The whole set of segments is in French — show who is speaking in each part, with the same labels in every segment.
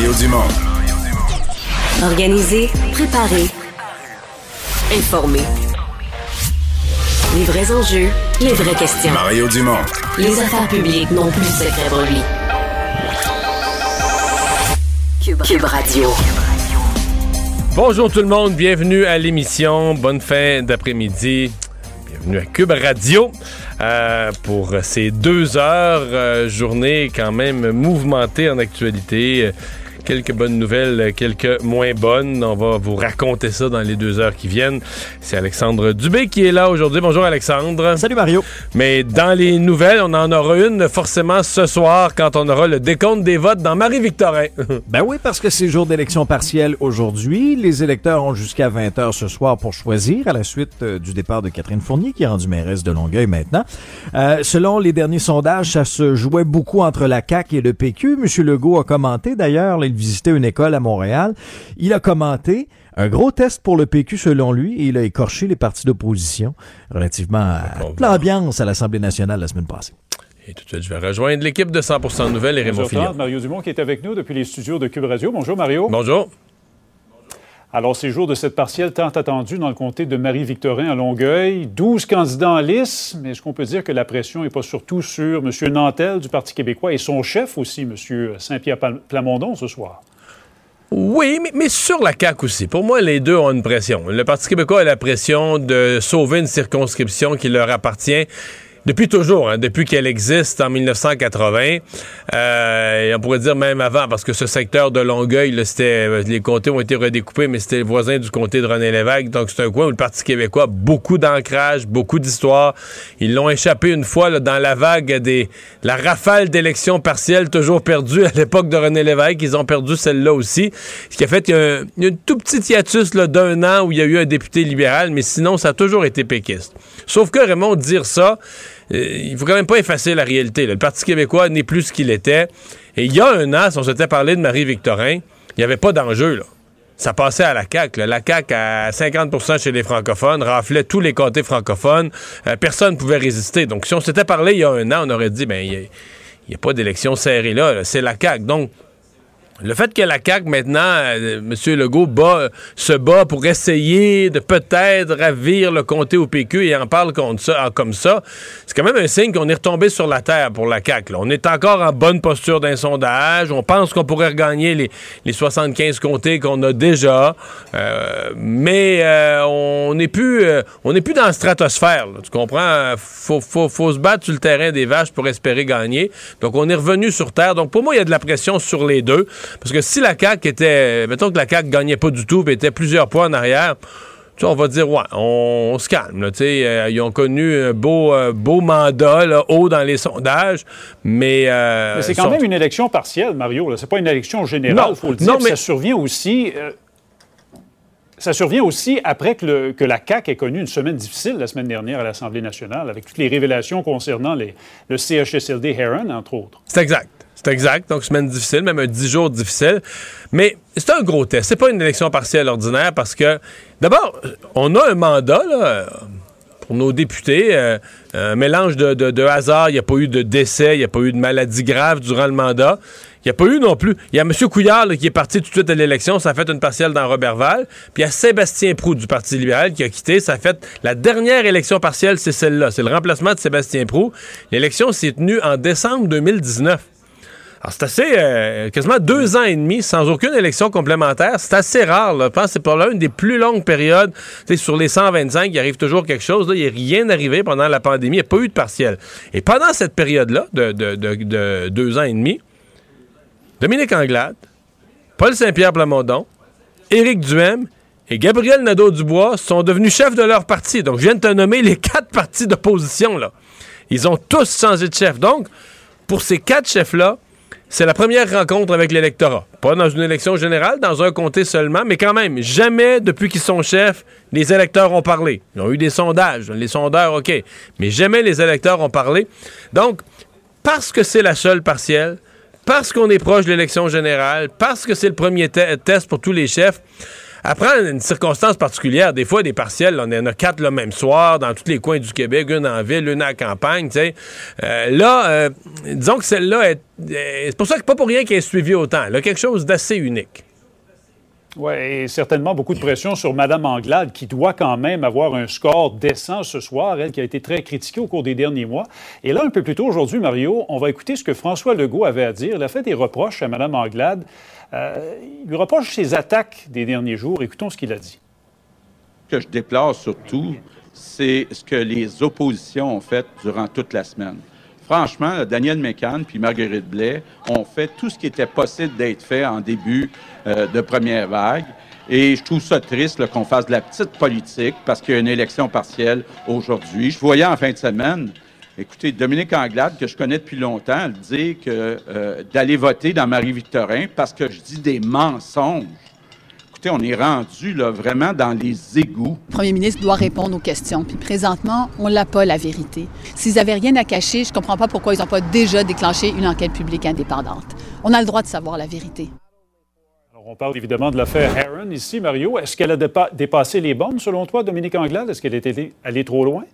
Speaker 1: Mario Dumont.
Speaker 2: Organiser, préparer, informer. Les vrais enjeux, les vraies questions.
Speaker 1: Mario Dumont.
Speaker 2: Les affaires publiques n'ont plus de secret pour lui. Cube, Cube Radio.
Speaker 3: Bonjour tout le monde, bienvenue à l'émission. Bonne fin d'après-midi. Bienvenue à Cube Radio euh, pour ces deux heures, euh, journée quand même mouvementée en actualité. Quelques bonnes nouvelles, quelques moins bonnes. On va vous raconter ça dans les deux heures qui viennent. C'est Alexandre Dubé qui est là aujourd'hui. Bonjour Alexandre.
Speaker 4: Salut Mario.
Speaker 3: Mais dans les nouvelles, on en aura une forcément ce soir quand on aura le décompte des votes dans Marie-Victorin.
Speaker 4: ben oui, parce que c'est jour d'élection partielle aujourd'hui. Les électeurs ont jusqu'à 20h ce soir pour choisir à la suite euh, du départ de Catherine Fournier qui est rendue mairesse de Longueuil maintenant. Euh, selon les derniers sondages, ça se jouait beaucoup entre la CAQ et le PQ. Monsieur Legault a commenté d'ailleurs, il visitait une école à Montréal. Il a commenté un gros test pour le PQ selon lui et il a écorché les partis d'opposition relativement à l'ambiance à l'Assemblée nationale la semaine passée.
Speaker 3: Et tout de suite, je vais rejoindre l'équipe de 100% Nouvelles et Raymond.
Speaker 5: Mario Dumont qui est avec nous depuis les studios de Cube Radio. Bonjour Mario.
Speaker 3: Bonjour.
Speaker 5: Alors, c'est jour de cette partielle tant attendue dans le comté de Marie-Victorin à Longueuil. 12 candidats en lice, mais est-ce qu'on peut dire que la pression n'est pas surtout sur M. Nantel du Parti québécois et son chef aussi, M. Saint-Pierre Plamondon, ce soir?
Speaker 3: Oui, mais, mais, sur la CAQ aussi. Pour moi, les deux ont une pression. Le Parti québécois a la pression de sauver une circonscription qui leur appartient depuis toujours, hein, depuis qu'elle existe en 1980, euh, et on pourrait dire même avant, parce que ce secteur de Longueuil, c'était euh, les comtés ont été redécoupés, mais c'était le voisin du comté de René Lévesque, donc c'est un coin où le Parti québécois a beaucoup d'ancrage, beaucoup d'histoire. Ils l'ont échappé une fois là, dans la vague des la rafale d'élections partielles toujours perdues à l'époque de René Lévesque. Ils ont perdu celle-là aussi, ce qui a fait qu'il y a un, tout petit hiatus d'un an où il y a eu un député libéral, mais sinon ça a toujours été péquiste. Sauf que Raymond dire ça il faut quand même pas effacer la réalité. Le Parti québécois n'est plus ce qu'il était. Et il y a un an, si on s'était parlé de Marie-Victorin, il n'y avait pas d'enjeu, Ça passait à la CAQ. La CAQ, à 50% chez les francophones, raflait tous les côtés francophones. Euh, personne ne pouvait résister. Donc, si on s'était parlé il y a un an, on aurait dit, ben, il n'y a, pas d'élection serrée là. C'est la CAQ. Donc, le fait que la CAQ, maintenant, euh, M. Legault se bat pour essayer de peut-être ravir le comté au PQ et en parle comme ça, c'est quand même un signe qu'on est retombé sur la terre pour la CAQ. On est encore en bonne posture d'un sondage. On pense qu'on pourrait regagner les, les 75 comtés qu'on a déjà. Euh, mais euh, on n'est plus, on plus dans la stratosphère. Tu comprends? Faut, faut se battre sur le terrain des vaches pour espérer gagner. Donc, on est revenu sur terre. Donc, pour moi, il y a de la pression sur les deux. Parce que si la CAQ était. Mettons que la CAQ gagnait pas du tout, et était plusieurs points en arrière. on va dire, ouais, on, se calme. Euh, ils ont connu un beau, euh, beau mandat, haut dans les sondages, mais...
Speaker 5: Euh, mais c'est quand même une élection partielle, Mario. C'est pas une élection générale, il faut le dire. mais... Ça survient aussi... ça survient aussi après que, la CAQ ait connu une semaine difficile la semaine dernière à l'Assemblée nationale, avec toutes les révélations concernant les, le CHSLD Heron, entre autres.
Speaker 3: C'est exact. C'est exact. Donc, semaine difficile, même un 10 jours difficile. Mais c'est un gros test. C'est pas une élection partielle ordinaire parce que, d'abord, on a un mandat, là, pour nos députés, euh, un mélange de, de hasard. Il n'y a pas eu de décès, il n'y a pas eu de maladie grave durant le mandat. Il n'y a pas eu non plus. Il y a M. Couillard qui est parti tout de suite à l'élection, ça a fait une partielle dans Robertval. Puis il y a Sébastien Prou du Parti libéral qui a quitté. Ça a fait la dernière élection partielle, c'est celle-là. C'est le remplacement de Sébastien Prou. L'élection s'est tenue en décembre 2019. Alors, c'est assez, euh, quasiment deux ans et demi sans aucune élection complémentaire. C'est assez rare. Là. Je pense que c'est pour l'une des plus longues périodes. sur les 125, il arrive toujours quelque chose. Là. Il n'y a rien arrivé pendant la pandémie. Il n'y a pas eu de partiel. Et pendant cette période-là, de, de, deux ans et demi, Dominique Anglade, Paul Saint-Pierre Plamondon, Éric Duhem et Gabriel Nadeau-Dubois sont devenus chefs de leur parti. Donc, je viens de te nommer les quatre partis d'opposition. là. Ils ont tous changé de chef. Donc, pour ces quatre chefs-là, c'est la première rencontre avec l'électorat. Pas dans une élection générale, dans un comté seulement, mais quand même, jamais depuis qu'ils sont chefs, les électeurs ont parlé. Ils ont eu des sondages, les sondeurs, OK, mais jamais les électeurs ont parlé. Donc, parce que c'est la seule partielle, parce qu'on est proche de l'élection générale, parce que c'est le premier test pour tous les chefs, après une circonstance particulière, des fois, des partiels, on en a quatre le même soir dans tous les coins du Québec, une en ville, une à campagne, tu sais. Euh, là, euh, disons que celle-là, est, c'est pour ça que pas pour rien qu'elle est suivie autant. a quelque chose d'assez unique.
Speaker 5: Oui, et certainement beaucoup de pression sur Mme Anglade, qui doit quand même avoir un score décent ce soir, elle qui a été très critiquée au cours des derniers mois. Et là, un peu plus tôt aujourd'hui, Mario, on va écouter ce que François Legault avait à dire. Il a fait des reproches à Mme Anglade euh, il lui reproche ses attaques des derniers jours. Écoutons ce qu'il a dit.
Speaker 6: Ce que je déplore surtout, c'est ce que les oppositions ont fait durant toute la semaine. Franchement, Daniel Mécan puis Marguerite Blais ont fait tout ce qui était possible d'être fait en début euh, de première vague. Et je trouve ça triste qu'on fasse de la petite politique parce qu'il y a une élection partielle aujourd'hui. Je voyais en fin de semaine Écoutez, Dominique Anglade, que je connais depuis longtemps, dit que euh, d'aller voter dans Marie-Victorin parce que je dis des mensonges. Écoutez, on est rendu là, vraiment dans les égouts.
Speaker 7: Le premier ministre doit répondre aux questions. Puis présentement, on n'a pas la vérité. S'ils n'avaient rien à cacher, je ne comprends pas pourquoi ils n'ont pas déjà déclenché une enquête publique indépendante. On a le droit de savoir la vérité.
Speaker 5: Alors, on parle évidemment de l'affaire Heron ici, Mario. Est-ce qu'elle a dépassé les bornes, selon toi, Dominique Anglade? Est-ce qu'elle est allée trop loin?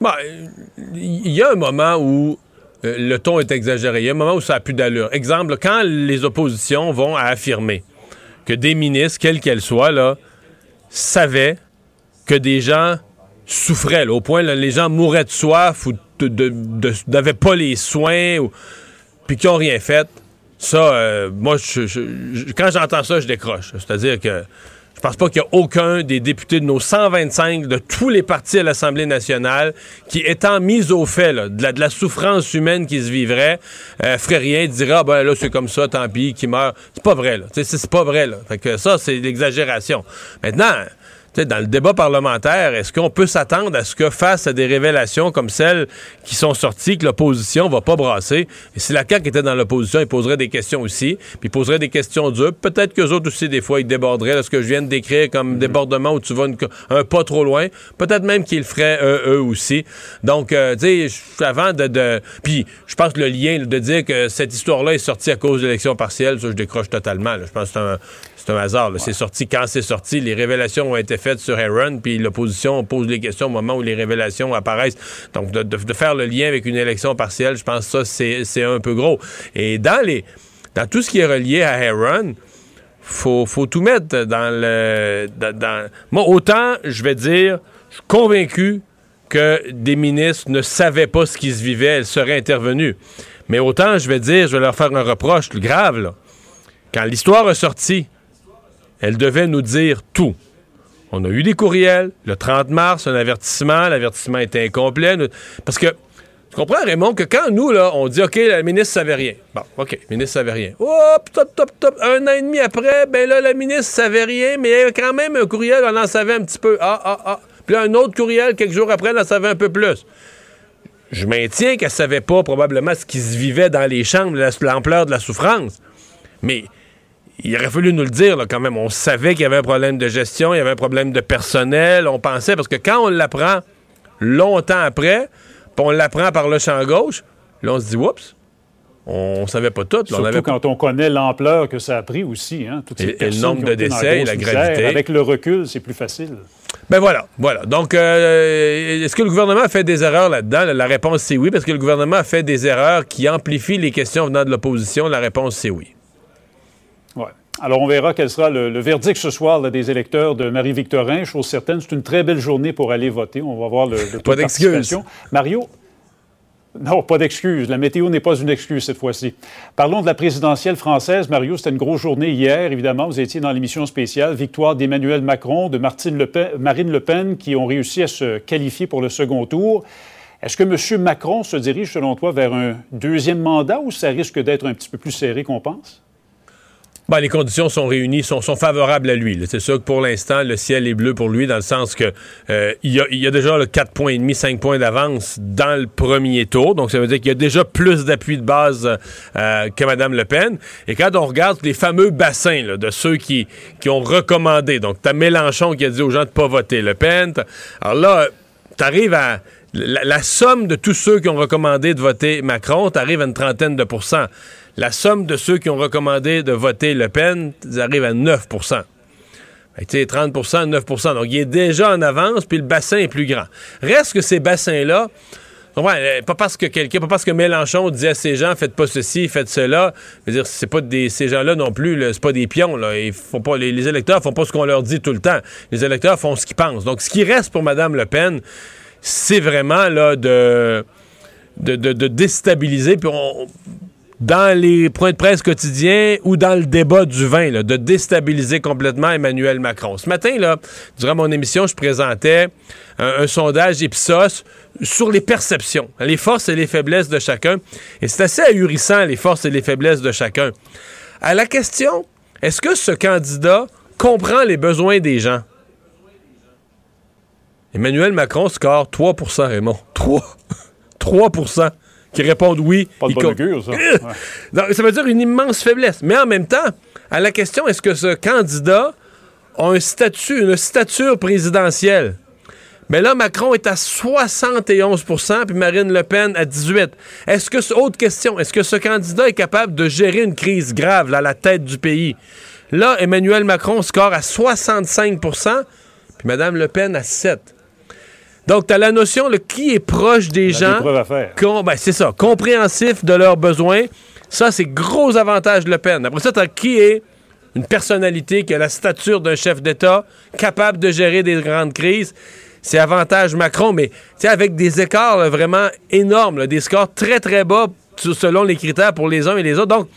Speaker 3: Bah, il y a un moment où euh, le ton est exagéré. Il y a un moment où ça n'a plus d'allure. Exemple, quand les oppositions vont affirmer que des ministres, quels qu'elles soient, là, savaient que des gens souffraient, au point que les gens mouraient de soif ou n'avaient pas les soins, ou, puis qui n'ont rien fait. Ça, euh, moi, quand j'entends ça, je décroche. C'est-à-dire que je pense pas qu'il y a aucun des députés de nos 125 de tous les partis à l'Assemblée nationale qui, étant mis au fait de, la, souffrance humaine qui se vivrait, euh, ferait rien, dirait ah ben là c'est comme ça, tant pis, qui meurt. C'est pas vrai là. C'est pas vrai là. Fait que ça c'est l'exagération. Maintenant dans le débat parlementaire, est-ce qu'on peut s'attendre à ce que face à des révélations comme celles qui sont sorties, que l'opposition va pas brasser? Et si la CAQ était dans l'opposition, il poserait des questions aussi, puis il poserait des questions dures. Peut-être qu'eux autres aussi, des fois, ils déborderaient. ce que je viens de décrire comme mhm. débordement où tu vas un pas trop loin, peut-être même qu'ils le feraient eux, aussi. Donc, euh, tu sais, avant de... Puis, je pense que le lien de dire que cette histoire-là est sortie à cause de l'élection partielle, ça, je décroche totalement. Je pense que c'est un, c'est un hasard. C'est sorti quand c'est sorti. Les révélations ont été faites sur Aaron, puis l'opposition pose les questions au moment où les révélations apparaissent. Donc, de, faire le lien avec une élection partielle, je pense que ça, c'est un peu gros. Et dans, les, dans tout ce qui est relié à Aaron, faut, faut tout mettre dans le. Moi, autant, je vais dire, je suis convaincu que des ministres ne savaient pas ce qui se vivait, elles seraient intervenues. Mais autant, je vais dire, je vais leur faire un reproche grave, là. Quand l'histoire est sortie, elle devait nous dire tout. On a eu des courriels, le 30 mars, un avertissement, l'avertissement était incomplet. Parce que, tu comprends, Raymond, que quand nous, là, on dit, OK, la ministre savait rien. Bon, OK, la ministre savait rien. Hop, top, top, top. Un an et demi après, ben là, la ministre savait rien, mais il y avait quand même un courriel, on en savait un petit peu. Ah, ah, ah. Puis là, un autre courriel, quelques jours après, elle en savait un peu plus. Je maintiens qu'elle savait pas probablement ce qui se vivait dans les chambres, l'ampleur de la souffrance. Mais il aurait fallu nous le dire quand même. On savait qu'il y avait un problème de gestion, il y avait un problème de personnel. On pensait, parce que quand on l'apprend longtemps après, puis on l'apprend par le champ gauche, là, on se dit, oups, on savait pas tout.
Speaker 5: Surtout
Speaker 3: avait...
Speaker 5: quand on connaît l'ampleur que ça a pris aussi. Hein,
Speaker 3: toutes et, le nombre de décès et la gravité.
Speaker 5: Avec le recul, c'est plus facile.
Speaker 3: Ben voilà, voilà. Donc, euh, est-ce que le gouvernement a fait des erreurs là-dedans? La réponse, c'est oui, parce que le gouvernement a fait des erreurs qui amplifient les questions venant de l'opposition. La réponse, c'est oui.
Speaker 5: Alors, on verra quel sera le, verdict ce soir des électeurs de Marie-Victorin. Chose certaine, c'est une très belle journée pour aller voter. On va voir le, le
Speaker 3: Pas d'excuses.
Speaker 5: Mario, Non, pas d'excuse. La météo n'est pas une excuse cette fois-ci. Parlons de la présidentielle française. Mario, c'était une grosse journée hier, évidemment. Vous étiez dans l'émission spéciale. Victoire d'Emmanuel Macron, de Martine le Pen, Marine Le Pen, qui ont réussi à se qualifier pour le second tour. Est-ce que M. Macron se dirige, selon toi, vers un deuxième mandat ou ça risque d'être un petit peu plus serré qu'on pense?
Speaker 3: Ben, les conditions sont réunies, sont, sont favorables à lui. C'est sûr que pour l'instant, le ciel est bleu pour lui, dans le sens que euh, il, y a, déjà le 4 points et demi, 5 points d'avance dans le premier tour. Donc, ça veut dire qu'il y a déjà plus d'appui de base euh, que Mme Le Pen. Et quand on regarde les fameux bassins de ceux qui, qui ont recommandé, donc tu as Mélenchon qui a dit aux gens de pas voter Le Pen. Alors là, tu arrives à... La, la, somme de tous ceux qui ont recommandé de voter Macron, tu arrives à une trentaine de pourcents la somme de ceux qui ont recommandé de voter Le Pen, ils arrivent à 9% sais, 30% 9% Donc, il est déjà en avance, puis le bassin est plus grand. Reste que ces bassins-là, Ouais, pas parce que quelqu'un, pas parce que Mélenchon disait à ces gens, faites pas ceci, faites cela. Je veux dire, c'est pas ces gens-là non plus, c'est pas des pions, les, électeurs font pas ce qu'on leur dit tout le temps. Les électeurs font ce qu'ils pensent. Donc, ce qui reste pour Mme Le Pen, c'est vraiment, là, de déstabiliser, puis on, dans les points de presse quotidiens ou dans le débat du vin, de déstabiliser complètement Emmanuel Macron. Ce matin, là, durant mon émission, je présentais un, un sondage Ipsos sur les perceptions, les forces et les faiblesses de chacun. Et c'est assez ahurissant, les forces et les faiblesses de chacun. À la question, est-ce que ce candidat comprend les besoins des gens? Emmanuel Macron score 3% Raymond. 3. 3 qui répondent oui.
Speaker 5: Pas de ça.
Speaker 3: Donc, ça veut dire une immense faiblesse. Mais en même temps, à la question, est-ce que ce candidat a un statut, une stature présidentielle? Mais là, Macron est à 71% puis Marine Le Pen à 18 Est-ce que, autre question, est-ce que ce candidat est capable de gérer une crise grave à la tête du pays? Là, Emmanuel Macron score à 65% puis Mme Le Pen à 7 donc, tu as la notion de qui est proche des gens. Ben, c'est ça, compréhensif de leurs besoins. Ça, c'est gros avantage de Le Pen. Après ça, tu as qui est une personnalité qui a la stature d'un chef d'État, capable de gérer des grandes crises. C'est avantage Macron, mais avec des écarts vraiment énormes, des scores très, très bas selon les critères pour les uns et les autres. Donc,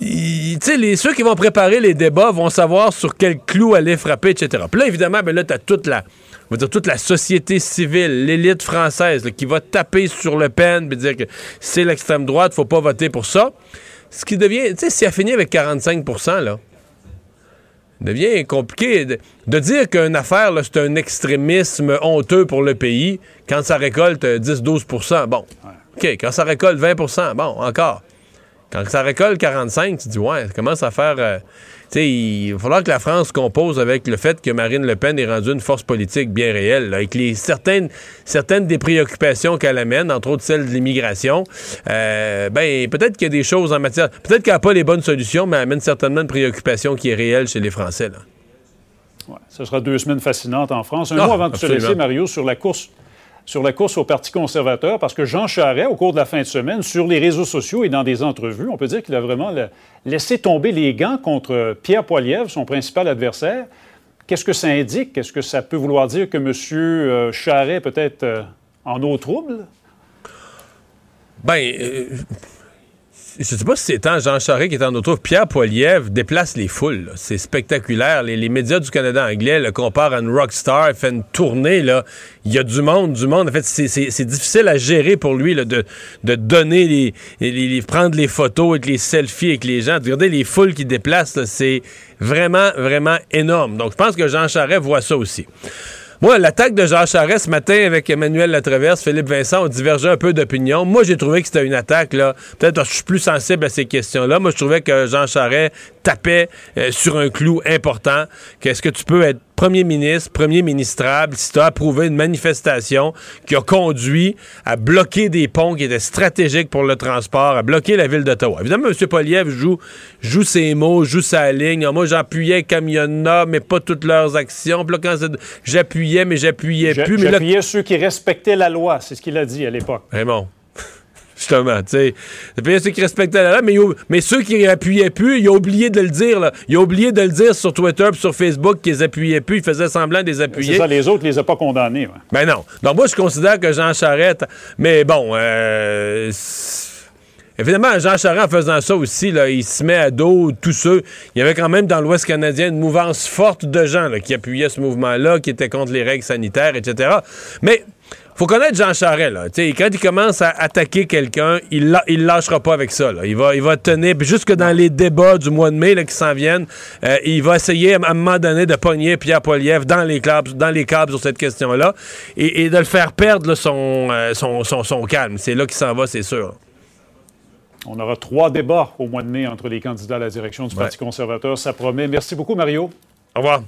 Speaker 3: les, ceux qui vont préparer les débats vont savoir sur quel clou aller frapper, etc. Puis là, évidemment, ben là, tu as toute la, on va dire toute la société civile, l'élite française, qui va taper sur Le Pen et dire que c'est l'extrême droite, faut pas voter pour ça. Ce qui devient, tu sais, si elle finit avec 45% là, devient compliqué de, dire qu'une affaire, c'est un extrémisme honteux pour le pays quand ça récolte 10-12% Bon, OK, quand ça récolte 20% bon, encore. Quand ça récolte 45, tu dis, ouais, ça commence à faire. Euh, sais, il va falloir que la France compose avec le fait que Marine Le Pen est rendue une force politique bien réelle, avec les, certaines, certaines des préoccupations qu'elle amène, entre autres celle de l'immigration. Euh, ben, peut-être qu'il y a des choses en matière. Peut-être qu'elle n'a pas les bonnes solutions, mais elle amène certainement une préoccupation qui est réelle chez les Français. Là.
Speaker 5: Ouais, ce sera deux semaines fascinantes en France. Un ah, mot avant de se laisser, Mario, sur la course sur la course au Parti conservateur parce que Jean Charest, au cours de la fin de semaine, sur les réseaux sociaux et dans des entrevues, on peut dire qu'il a vraiment laissé tomber les gants contre Pierre Poilievre, son principal adversaire. Qu'est-ce que ça indique? Est-ce que ça peut vouloir dire que M. Euh, Charest peut être euh, en eau trouble?
Speaker 3: Bien, euh, je sais pas si c'est tant Jean Charest qui est en auto. Pierre Poilievre déplace les foules. C'est spectaculaire. Les, médias du Canada anglais le comparent à une rockstar. Il fait une tournée. Là. Il y a du monde, du monde. En fait, c'est difficile à gérer pour lui de, donner les, prendre les photos avec les selfies avec les gens. Regardez les foules qui déplacent. C'est vraiment, vraiment énorme. Donc, je pense que Jean Charest voit ça aussi. Moi, l'attaque de Jean Charest ce matin avec Emmanuel Latraverse, Philippe Vincent, on divergeait un peu d'opinion. Moi, j'ai trouvé que c'était une attaque, là. Peut-être que je suis plus sensible à ces questions-là. Moi, je trouvais que Jean Charest tapait euh, sur un clou important. Qu'est-ce que tu peux être premier ministre, premier ministrable, si tu as approuvé une manifestation qui a conduit à bloquer des ponts qui étaient stratégiques pour le transport, à bloquer la ville d'Ottawa. Évidemment, M. Poliev joue, joue ses mots, joue sa ligne. Moi, j'appuyais Camionna, mais pas toutes leurs actions. J'appuyais, mais j'appuyais plus.
Speaker 5: J'appuyais ceux qui respectaient la loi, c'est ce qu'il a dit à l'époque.
Speaker 3: Raymond. Justement. sais. Il y a ceux qui respectaient la loi, mais, mais ceux qui appuyaient plus, ils ont oublié de le dire. Là. Ils ont oublié de le dire sur Twitter et sur Facebook qu'ils appuyaient plus. Ils faisaient semblant de les appuyer.
Speaker 5: C'est ça, les autres, les ont pas condamnés.
Speaker 3: Ben non. Donc moi, je considère que Jean Charette... Mais bon... Euh, Évidemment, Jean Charest, en faisant ça aussi, là, il se met à dos tous ceux. Il y avait quand même dans l'Ouest canadien une mouvance forte de gens qui appuyaient ce mouvement-là, qui étaient contre les règles sanitaires, etc. Mais faut connaître Jean Charest. Là. quand il commence à attaquer quelqu'un, il ne il lâchera pas avec ça. Il, va, il va tenir, jusque dans les débats du mois de mai là, qui s'en viennent, euh, il va essayer à un moment donné de pogner Pierre Poilievre dans les câbles, dans les câbles sur cette question-là et, de le faire perdre son, euh, son, son, son, calme. C'est là qu'il s'en va, c'est sûr.
Speaker 5: On aura trois débats au mois de mai entre les candidats à la direction du Parti conservateur. Ça promet. Merci beaucoup, Mario.
Speaker 3: Au revoir.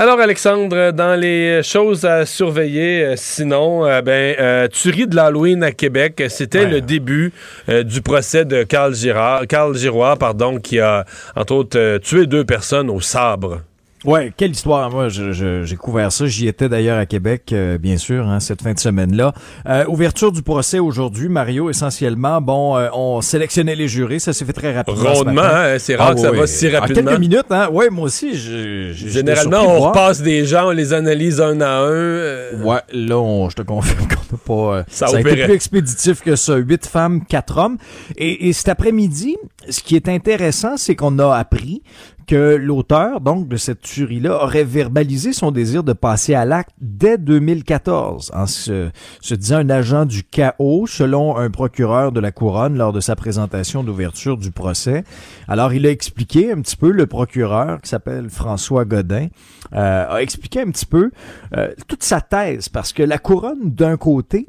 Speaker 3: Alors, Alexandre, dans les choses à surveiller, euh, sinon, euh, ben, euh, tuerie de l'Halloween à Québec, c'était le début du procès de Carl Girard, Carl Giroir, pardon, qui a, entre autres, tué deux personnes au sabre.
Speaker 4: Ouais, quelle histoire. Moi, j'ai couvert ça. J'y étais d'ailleurs à Québec, euh, bien sûr, hein, cette fin de semaine-là. Euh, ouverture du procès aujourd'hui, Mario, essentiellement. Bon, euh, on sélectionnait les jurés. Ça s'est fait très rapidement.
Speaker 3: Rondement, hein, c'est rare ah que ça va si rapidement.
Speaker 4: En quelques minutes, hein. Ouais, moi aussi, je,
Speaker 3: Généralement, on repasse des gens, on les analyse un à un.
Speaker 4: Ouais, là, je te confirme qu'on peut pas... ça, ça a été plus expéditif que ça. Huit femmes, quatre hommes. Et, et cet après-midi, ce qui est intéressant, c'est qu'on a appris que l'auteur, donc, de cette tuerie-là, aurait verbalisé son désir de passer à l'acte dès 2014, en se, disant un agent du chaos, selon un procureur de la Couronne lors de sa présentation d'ouverture du procès. Alors, il a expliqué un petit peu, le procureur, qui s'appelle François Godin, euh, a expliqué un petit peu euh, toute sa thèse, parce que la Couronne, d'un côté,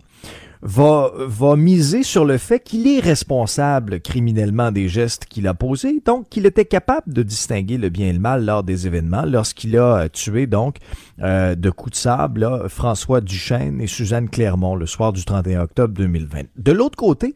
Speaker 4: va, va miser sur le fait qu'il est responsable criminellement des gestes qu'il a posés, donc qu'il était capable de distinguer le bien et le mal lors des événements, lorsqu'il a tué donc euh, de coups de sable François Duchesne et Suzanne Clermont le soir du 31 octobre 2020. De l'autre côté,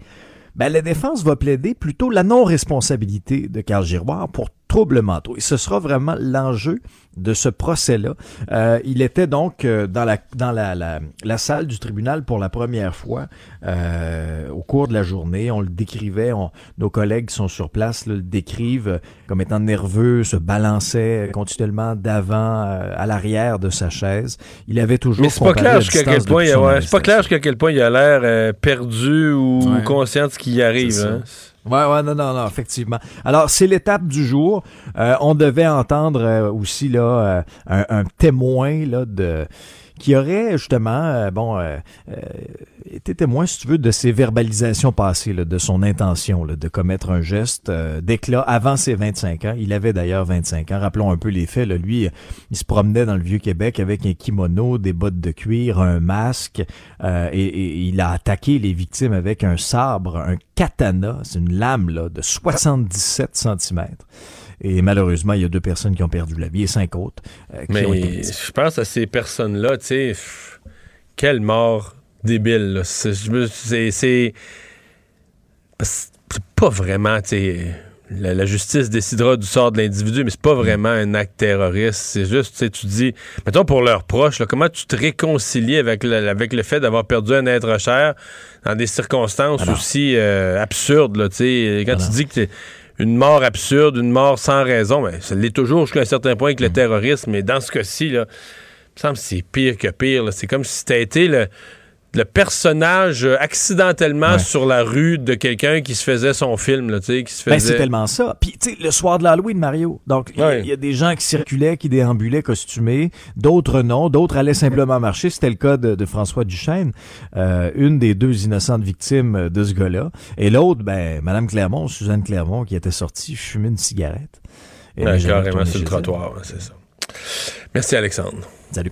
Speaker 4: ben, la défense va plaider plutôt la non-responsabilité de Carl Giroir pour troubles mentaux. Et ce sera vraiment l'enjeu de ce procès-là. Euh, il était donc euh, dans, la, dans la, la, la, salle du tribunal pour la première fois euh, au cours de la journée. On le décrivait, nos collègues qui sont sur place le décrivent comme étant nerveux, se balançait continuellement d'avant à l'arrière de sa chaise. Il avait toujours
Speaker 3: Mais c'est pas clair jusqu'à quel point, c'est pas clair jusqu'à quel point il a l'air perdu ou conscient de ce qui y arrive.
Speaker 4: Ouais, ouais, non, non, non, effectivement. Alors, c'est l'étape du jour. Euh, on devait entendre euh, aussi là euh, un, un, témoin là de qui aurait justement, euh, bon, euh, euh, été témoin, si tu veux, de ses verbalisations passées, de son intention là, de commettre un geste d'éclat avant ses 25 ans. Il avait d'ailleurs 25 ans. Rappelons un peu les faits. Là. Lui, il se promenait dans le Vieux-Québec avec un kimono, des bottes de cuir, un masque, et, et, il a attaqué les victimes avec un sabre, un katana, c'est une lame là, de 77 centimètres. Et malheureusement, il y a deux personnes qui ont perdu la vie et cinq autres euh, qui
Speaker 3: Mais
Speaker 4: ont été
Speaker 3: je pense à ces personnes-là, tu sais, quelle mort débile. C'est c'est pas vraiment, tu sais. La, justice décidera du sort de l'individu, mais c'est pas vraiment un acte terroriste. C'est juste, tu sais, tu dis, mettons pour leurs proches, là, comment tu te réconcilies avec le, avec le fait d'avoir perdu un être cher dans des circonstances aussi euh, absurdes, là, tu sais, quand tu dis que une mort absurde, une mort sans raison, mais ça l'est toujours jusqu'à un certain point avec le mm. terrorisme, mais dans ce cas-ci, là, il me semble que c'est pire que pire. C'est comme si c'était été le le personnage euh, accidentellement sur la rue de quelqu'un qui se faisait son film, là, qui se ben,
Speaker 4: faisait... c'est tellement ça. Puis, tu sais, le soir de l'Halloween, Mario, donc, il y, a des gens qui circulaient, qui déambulaient costumés, d'autres non, d'autres allaient simplement marcher. C'était le cas de, François Duchesne, euh, une des deux innocentes victimes de ce gars-là. Et l'autre, ben, Madame Clermont, Suzanne Clermont, qui était sortie fumer une cigarette.
Speaker 3: Et carrément sur le trottoir, c'est ça. Merci, Alexandre.
Speaker 4: Salut.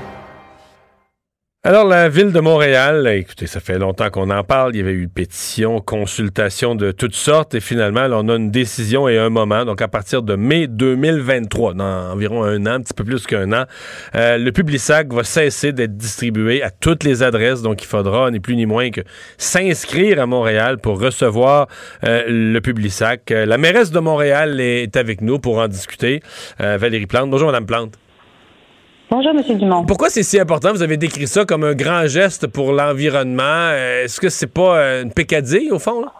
Speaker 3: Alors, la ville de Montréal, écoutez, ça fait longtemps qu'on en parle. Il y avait eu pétition, consultation de toutes sortes. Et finalement, on a une décision et un moment. Donc, à partir de mai 2023, dans environ un an, un petit peu plus qu'un an, euh, le Publisac va cesser d'être distribué à toutes les adresses. Donc, il faudra, ni plus ni moins que s'inscrire à Montréal pour recevoir euh, le Publisac. Euh, la mairesse de Montréal est avec nous pour en discuter. Valérie Plante. Bonjour, Madame Plante.
Speaker 8: Bonjour, M. Dumont.
Speaker 3: Pourquoi c'est si important? Vous avez décrit ça comme un grand geste pour l'environnement. Euh, est-ce que c'est pas euh, une pécadille, au fond? Là?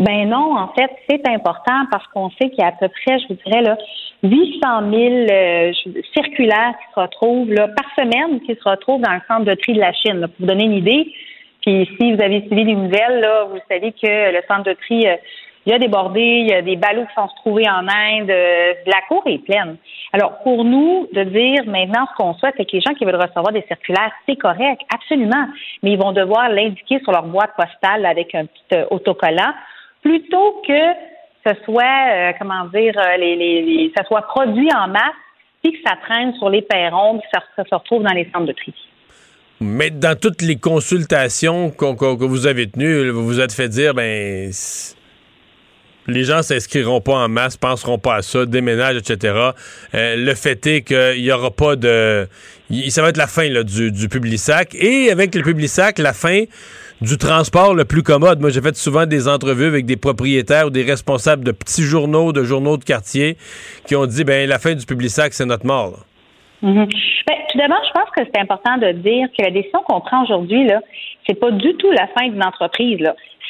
Speaker 8: Ben non, en fait, c'est important parce qu'on sait qu'il y a à peu près, je vous dirais, là, 800 000 euh, circulaires qui se retrouvent là, par semaine, qui se retrouvent dans le centre de tri de la Chine. pour vous donner une idée, puis si vous avez suivi les nouvelles, là, vous savez que le centre de tri il y a des bordées, il y a des ballots qui sont retrouvés en Inde, euh, la cour est pleine. Alors, pour nous, de dire maintenant ce qu'on souhaite, c'est que les gens qui veulent recevoir des circulaires, c'est correct, absolument, mais ils vont devoir l'indiquer sur leur boîte postale avec un petit euh, autocollant, plutôt que ce soit, euh, comment dire, les, ça soit produit en masse, puis que ça traîne sur les perrons, puis que ça, se retrouve dans les centres de tri.
Speaker 3: Mais dans toutes les consultations que vous avez tenues, vous vous êtes fait dire, ben les gens s'inscriront pas en masse, penseront pas à ça, déménagent, etc. Euh, le fait est qu'il y aura pas de... Ça va être la fin du, du Publisac. Et avec le Publisac, la fin du transport le plus commode. Moi, j'ai fait souvent des entrevues avec des propriétaires ou des responsables de petits journaux, de journaux de quartier, qui ont dit, ben la fin du Publisac, c'est notre mort.
Speaker 8: Mm-hmm. Ben, tout d'abord, je pense que c'est important de dire que la décision qu'on prend aujourd'hui, là, c'est pas du tout la fin d'une entreprise.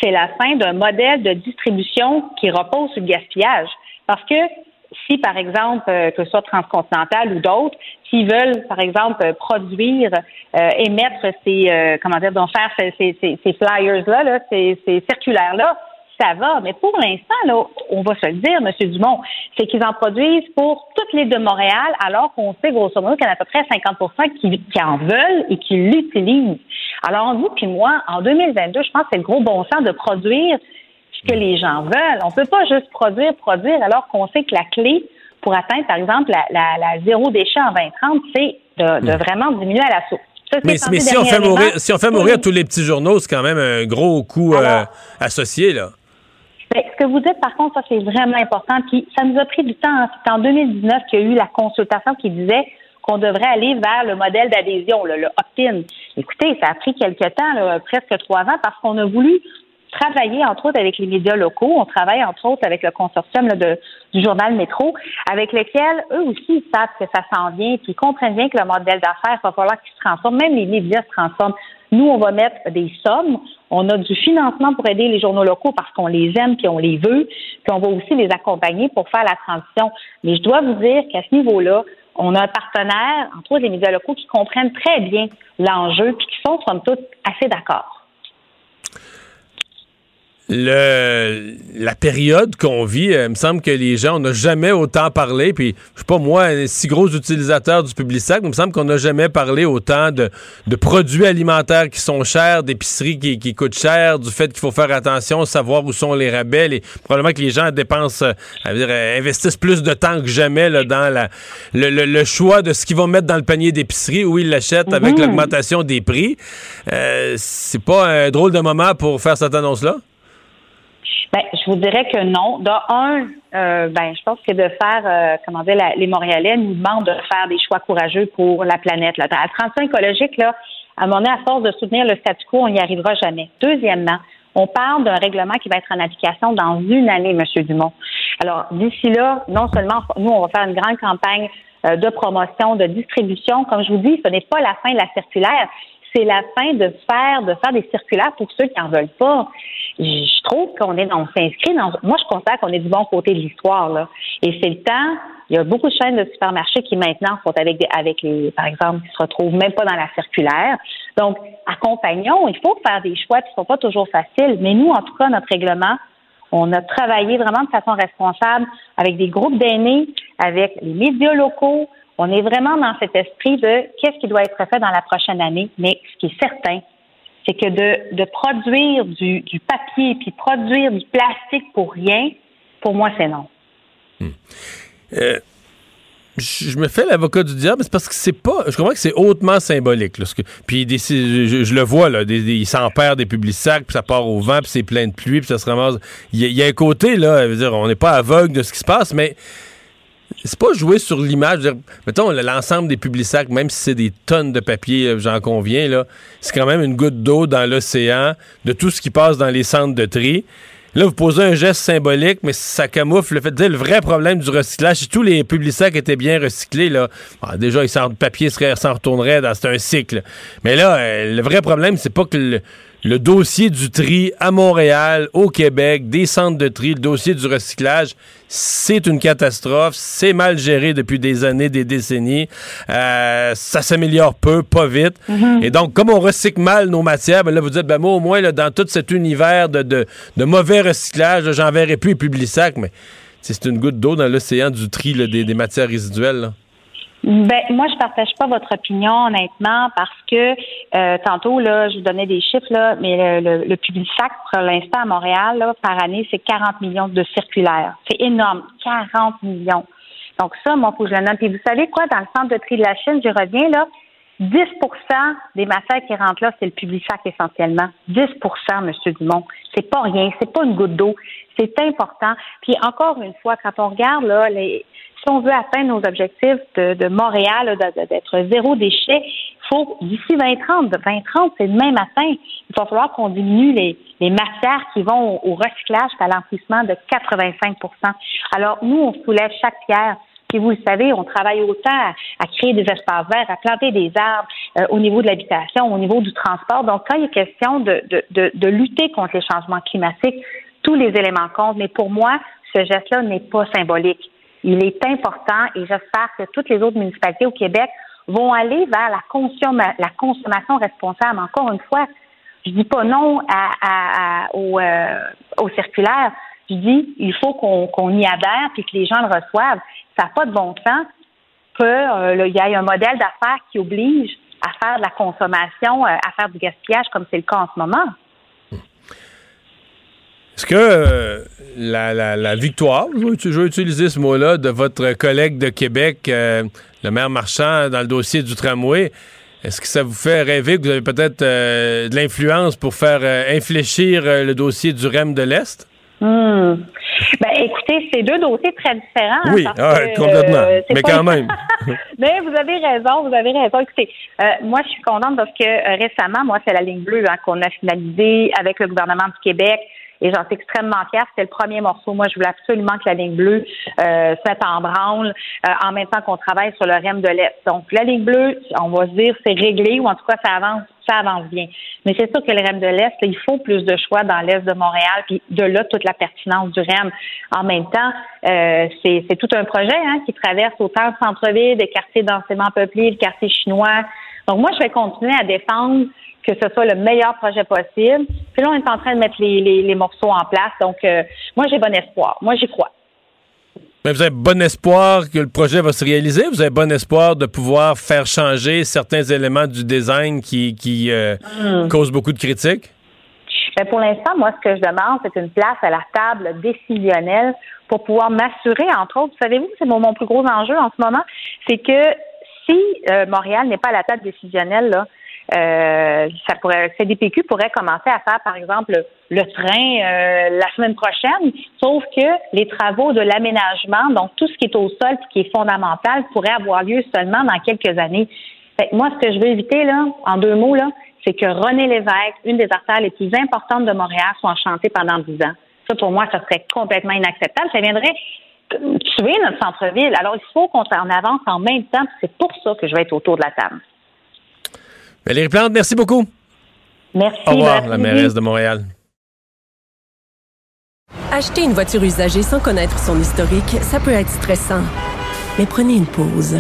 Speaker 8: C'est la fin d'un modèle de distribution qui repose sur le gaspillage. Parce que si, par exemple, euh, que ce soit Transcontinental ou d'autres, s'ils veulent, par exemple, produire, euh, émettre ces, euh, comment dire, donc faire ces, flyers-là, là, ces, ces circulaires-là, ça va. Mais pour l'instant, là, on va se le dire, M. Dumont, c'est qu'ils en produisent pour l'île de Montréal, alors qu'on sait grosso modo qu'il y en a à peu près 50 qui, qui en veulent et qui l'utilisent. Alors, vous puis moi, en 2022, je pense que c'est le gros bon sens de produire ce que les gens veulent. On ne peut pas juste produire, produire, alors qu'on sait que la clé pour atteindre, par exemple, la, zéro déchet en 2030, c'est de, hmm. vraiment diminuer à la source.
Speaker 3: mais, si, on fait mourir, si on fait mourir tous les petits journaux, c'est quand même un gros coût euh, associé, là.
Speaker 8: Ben, ce que vous dites, par contre, ça, c'est vraiment important. Puis, ça nous a pris du temps. C'est en 2019 qu'il y a eu la consultation qui disait qu'on devrait aller vers le modèle d'adhésion, le, opt-in. Écoutez, ça a pris quelques temps, presque trois ans, parce qu'on a voulu travailler, entre autres, avec les médias locaux. On travaille, entre autres, avec le consortium de, du journal Métro, avec lequel, eux aussi, savent que ça s'en vient, puis ils comprennent bien que le modèle d'affaires va falloir qu'il se transforme. Même les médias se transforment. Nous, on va mettre des sommes. On a du financement pour aider les journaux locaux parce qu'on les aime puis on les veut. Puis on va aussi les accompagner pour faire la transition. Mais je dois vous dire qu'à ce niveau-là, on a un partenaire, entre autres les médias locaux, qui comprennent très bien l'enjeu puis qui sont, somme toute, assez d'accord
Speaker 3: le, la période qu'on vit, euh, il me semble que les gens, on n'a jamais autant parlé, puis je suis pas moi un si gros utilisateur du Publisac, mais il me semble qu'on n'a jamais parlé autant de, de, produits alimentaires qui sont chers, d'épiceries qui, qui coûtent cher, du fait qu'il faut faire attention, savoir où sont les rabais, et probablement que les gens dépensent, à dire, euh, investissent plus de temps que jamais là, dans la, le, le, choix de ce qu'ils vont mettre dans le panier d'épicerie, où ils l'achètent avec mhm. l'augmentation des prix. Euh, c'est pas un drôle de moment pour faire cette annonce-là?
Speaker 8: Ben, je vous dirais que non. De un, euh, ben, je pense que de faire, euh, comment dire, les Montréalais nous demandent de faire des choix courageux pour la planète. Là. À la transition écologique, là, à moment donné, à force de soutenir le statu quo, on n'y arrivera jamais. Deuxièmement, on parle d'un règlement qui va être en application dans une année, M. Dumont. Alors, d'ici là, non seulement nous, on va faire une grande campagne euh, de promotion, de distribution. Comme je vous dis, ce n'est pas la fin de la circulaire c'est la fin de faire de faire des circulaires pour ceux qui en veulent pas. Je trouve qu'on est on s'inscrit dans moi je considère qu'on est du bon côté de l'histoire là et c'est le temps il y a beaucoup de chaînes de supermarchés qui maintenant sont avec des, avec les par exemple qui se retrouvent même pas dans la circulaire. Donc accompagnons, il faut faire des choix qui sont pas toujours faciles, mais nous en tout cas notre règlement on a travaillé vraiment de façon responsable avec des groupes d'aînés, avec les médias locaux, on est vraiment dans cet esprit de qu'est-ce qui doit être fait dans la prochaine année. Mais ce qui est certain, c'est que de, de produire du, du, papier puis produire du plastique pour rien, pour moi, c'est non.
Speaker 3: Hmm. Euh, je me fais l'avocat du diable, c'est parce que c'est pas. Je comprends que c'est hautement symbolique. Là, puis je, le vois, là, des, il s'empère des publics sacs, puis ça part au vent, puis c'est plein de pluie, puis ça se ramasse. Il y, a un côté, là, dire, on n'est pas aveugle de ce qui se passe, mais c'est pas jouer sur l'image. Mettons, l'ensemble des publics sacs, même si c'est des tonnes de papier, j'en conviens, là, c'est quand même une goutte d'eau dans l'océan de tout ce qui passe dans les centres de tri. Là, vous posez un geste symbolique, mais ça camoufle le fait de le vrai problème du recyclage. Si tous les publics sacs étaient bien recyclés, là, ah, déjà, ils le papier s'en retournerait dans un cycle. Mais là, euh, le vrai problème, c'est pas que le, le dossier du tri à Montréal, au Québec, des centres de tri, le dossier du recyclage, c'est une catastrophe. C'est mal géré depuis des années, des décennies. Euh, ça s'améliore peu, pas vite. Mm-hmm. Et donc, comme on recycle mal nos matières, ben là, vous dites, ben moi, au moins, là, dans tout cet univers de, de, mauvais recyclage, j'enverrai plus les sacs, mais c'est une goutte d'eau dans l'océan du tri des, des, matières résiduelles. Là.
Speaker 8: Ben, moi, je partage pas votre opinion, honnêtement, parce que euh, tantôt, là, je vous donnais des chiffres, là, mais le, le, public sac, pour l'instant, à Montréal, là, par année, c'est 40 millions de circulaires. C'est énorme. 40 millions. Donc, ça, moi, faut que je le. Puis, vous savez quoi, dans le centre de tri de la Chine, je reviens, là, 10% des matières qui rentrent là, c'est le public sac essentiellement. 10% M. Dumont. C'est pas rien. C'est pas une goutte d'eau. C'est important. Puis encore une fois, quand on regarde là, les, si on veut atteindre nos objectifs de, Montréal, d'être zéro déchet, il faut, d'ici 2030, 2030, c'est demain matin, il va falloir qu'on diminue les, matières qui vont au, recyclage à l'enfouissement de 85% Alors, nous, on soulève chaque pierre. Puis vous le savez, on travaille autant à, créer des espaces verts, à planter des arbres euh, au niveau de l'habitation, au niveau du transport. Donc, quand il est question de lutter contre les changements climatiques, tous les éléments comptent. Mais pour moi, ce geste-là n'est pas symbolique il est important et j'espère que toutes les autres municipalités au Québec vont aller vers la, la consommation responsable. Encore une fois, je dis pas non à, au, euh, au, circulaire. Je dis il faut qu'on y adhère puis que les gens le reçoivent. Ça n'a pas de bon sens qu'il euh, y ait un modèle d'affaires qui oblige à faire de la consommation, euh, à faire du gaspillage comme c'est le cas en ce moment.
Speaker 3: Est-ce que euh, la, victoire, je vais, utiliser ce mot-là, de votre collègue de Québec, euh, le maire Marchand, dans le dossier du tramway, est-ce que ça vous fait rêver que vous avez peut-être euh, de l'influence pour faire infléchir le dossier du REM de l'Est?
Speaker 8: Hmm. Ben, écoutez, c'est deux dossiers très différents.
Speaker 3: Hein, oui, ah, complètement. mais quand même.
Speaker 8: mais vous avez raison, vous avez raison. Écoutez, moi, je suis contente parce que récemment, moi, c'est la ligne bleue hein, qu'on a finalisée avec le gouvernement du Québec et j'en suis extrêmement fière. C'était le premier morceau. Moi, je voulais absolument que la ligne bleue euh, se en branle euh, en même temps qu'on travaille sur le REM de l'Est. Donc, la ligne bleue, on va se dire, c'est réglé ou en tout cas, ça avance ça avance bien. Mais c'est sûr que le REM de l'Est, il faut plus de choix dans l'Est de Montréal, puis de là, toute la pertinence du REM. En même temps, euh, c'est tout un projet hein, qui traverse autant le centre-ville, des quartiers densément peuplés, le quartier chinois. Donc moi, je vais continuer à défendre que ce soit le meilleur projet possible. Puis là, on est en train de mettre les, morceaux en place. Donc, euh, moi, j'ai bon espoir. Moi, j'y crois.
Speaker 3: Mais vous avez bon espoir que le projet va se réaliser? Vous avez bon espoir de pouvoir faire changer certains éléments du design qui, qui euh, hmm. causent beaucoup de critiques?
Speaker 8: Ben, pour l'instant, moi, ce que je demande, c'est une place à la table décisionnelle pour pouvoir m'assurer, entre autres, savez-vous, c'est mon, plus gros enjeu en ce moment, c'est que si euh, Montréal n'est pas à la table décisionnelle, là, euh, ça pourrait, CDPQ pourrait commencer à faire, par exemple, le train euh, la semaine prochaine, sauf que les travaux de l'aménagement, donc tout ce qui est au sol, ce qui est fondamental, pourrait avoir lieu seulement dans quelques années. moi, ce que je veux éviter, là, en deux mots, là, c'est que René Lévesque, une des artères les plus importantes de Montréal, soit enchantée pendant dix ans. Ça, pour moi, ça serait complètement inacceptable. Ça viendrait tuer notre centre-ville. Alors, il faut qu'on en avance en même temps. C'est pour ça que je vais être autour de la table.
Speaker 3: Valérie Plante, merci beaucoup.
Speaker 8: Merci.
Speaker 3: Au revoir, la mairesse de Montréal.
Speaker 9: Acheter une voiture usagée sans connaître son historique, ça peut être stressant. Mais prenez une pause.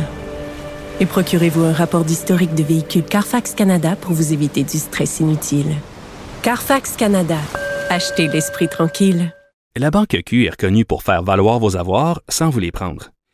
Speaker 9: Et procurez-vous un rapport d'historique de véhicule Carfax Canada pour vous éviter du stress inutile. Carfax Canada. Achetez l'esprit tranquille.
Speaker 10: La Banque Q est reconnue pour faire valoir vos avoirs sans vous les prendre.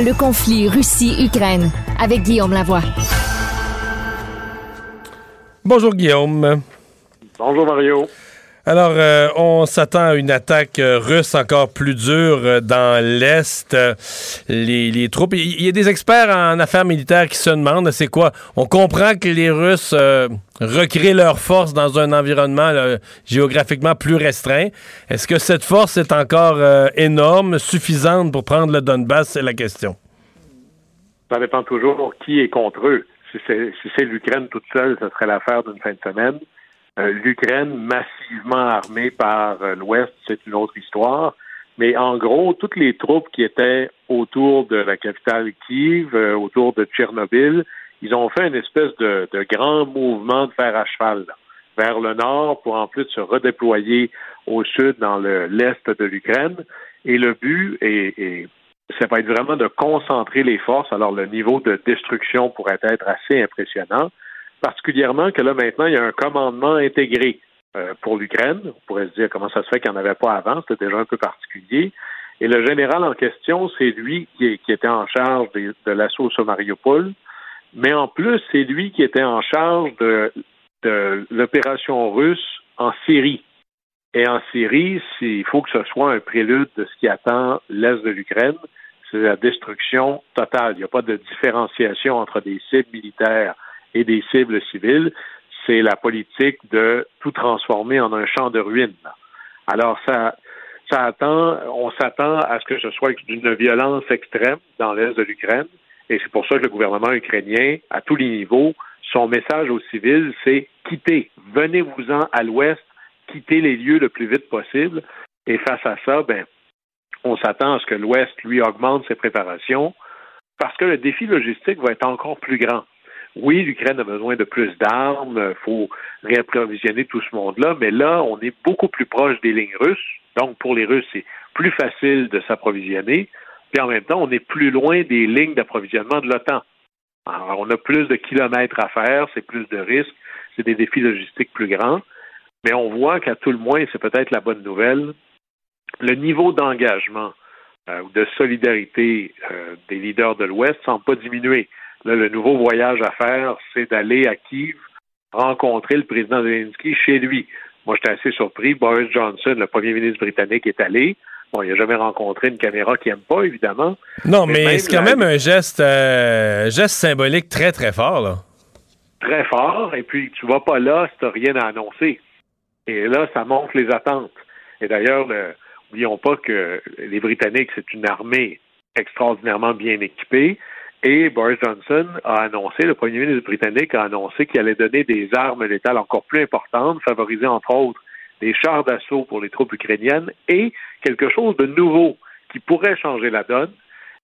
Speaker 11: Le conflit Russie-Ukraine avec Guillaume Lavoie.
Speaker 3: Bonjour Guillaume.
Speaker 12: Bonjour Mario.
Speaker 3: Alors, euh, on s'attend à une attaque euh, russe encore plus dure euh, dans l'Est. Les, troupes, il y, a des experts en affaires militaires qui se demandent, c'est quoi? On comprend que les Russes recréent leur force dans un environnement géographiquement plus restreint. Est-ce que cette force est encore énorme, suffisante pour prendre le Donbass? C'est la question.
Speaker 12: Ça dépend toujours qui est contre eux. Si c'est l'Ukraine toute seule, ce serait l'affaire d'une fin de semaine. Euh, L'Ukraine massivement armée par euh, l'Ouest, c'est une autre histoire. Mais en gros, toutes les troupes qui étaient autour de la capitale Kiev, euh, autour de Tchernobyl, ils ont fait une espèce de, grand mouvement de fer à cheval vers le nord pour en plus se redéployer au sud dans l'est de l'Ukraine. Et le but est, ça va être vraiment de concentrer les forces. Alors le niveau de destruction pourrait être assez impressionnant particulièrement que là, maintenant, il y a un commandement intégré euh, pour l'Ukraine. On pourrait se dire comment ça se fait qu'il n'y en avait pas avant, c'était déjà un peu particulier. Et le général en question, c'est lui qui, était en charge de, l'assaut sur Mariupol, mais en plus, c'est lui qui était en charge de, de l'opération russe en Syrie. Et en Syrie, il faut que ce soit un prélude de ce qui attend l'Est de l'Ukraine, c'est la destruction totale. Il n'y a pas de différenciation entre des sites militaires et des cibles civiles, c'est la politique de tout transformer en un champ de ruines. Alors, ça, ça attend, on s'attend à ce que ce soit d'une violence extrême dans l'est de l'Ukraine, et c'est pour ça que le gouvernement ukrainien, à tous les niveaux, son message aux civils, c'est quittez, venez-vous-en à l'ouest, quittez les lieux le plus vite possible. Et face à ça, ben, on s'attend à ce que l'ouest, lui, augmente ses préparations, parce que le défi logistique va être encore plus grand oui, l'Ukraine a besoin de plus d'armes, il faut réapprovisionner tout ce monde-là, mais là, on est beaucoup plus proche des lignes russes. Donc, pour les Russes, c'est plus facile de s'approvisionner. Puis en même temps, on est plus loin des lignes d'approvisionnement de l'OTAN. Alors, on a plus de kilomètres à faire, c'est plus de risques, c'est des défis logistiques plus grands. Mais on voit qu'à tout le moins, c'est peut-être la bonne nouvelle, le niveau d'engagement euh, ou de solidarité euh, des leaders de l'Ouest ne semble pas diminuer. Là, le nouveau voyage à faire, c'est d'aller à Kiev rencontrer le président Zelensky chez lui. Moi, j'étais assez surpris. Boris Johnson, le premier ministre britannique, est allé. Bon, il n'a jamais rencontré une caméra qu'il n'aime pas, évidemment.
Speaker 3: Non, mais, c'est quand même un geste, euh, geste symbolique très, très fort, là.
Speaker 12: Très fort. Et puis, tu vas pas là si tu n'as rien à annoncer. Et là, ça montre les attentes. Et d'ailleurs, n'oublions pas que les Britanniques, c'est une armée extraordinairement bien équipée. Et Boris Johnson a annoncé, le premier ministre britannique a annoncé qu'il allait donner des armes létales encore plus importantes, favoriser entre autres des chars d'assaut pour les troupes ukrainiennes et quelque chose de nouveau qui pourrait changer la donne,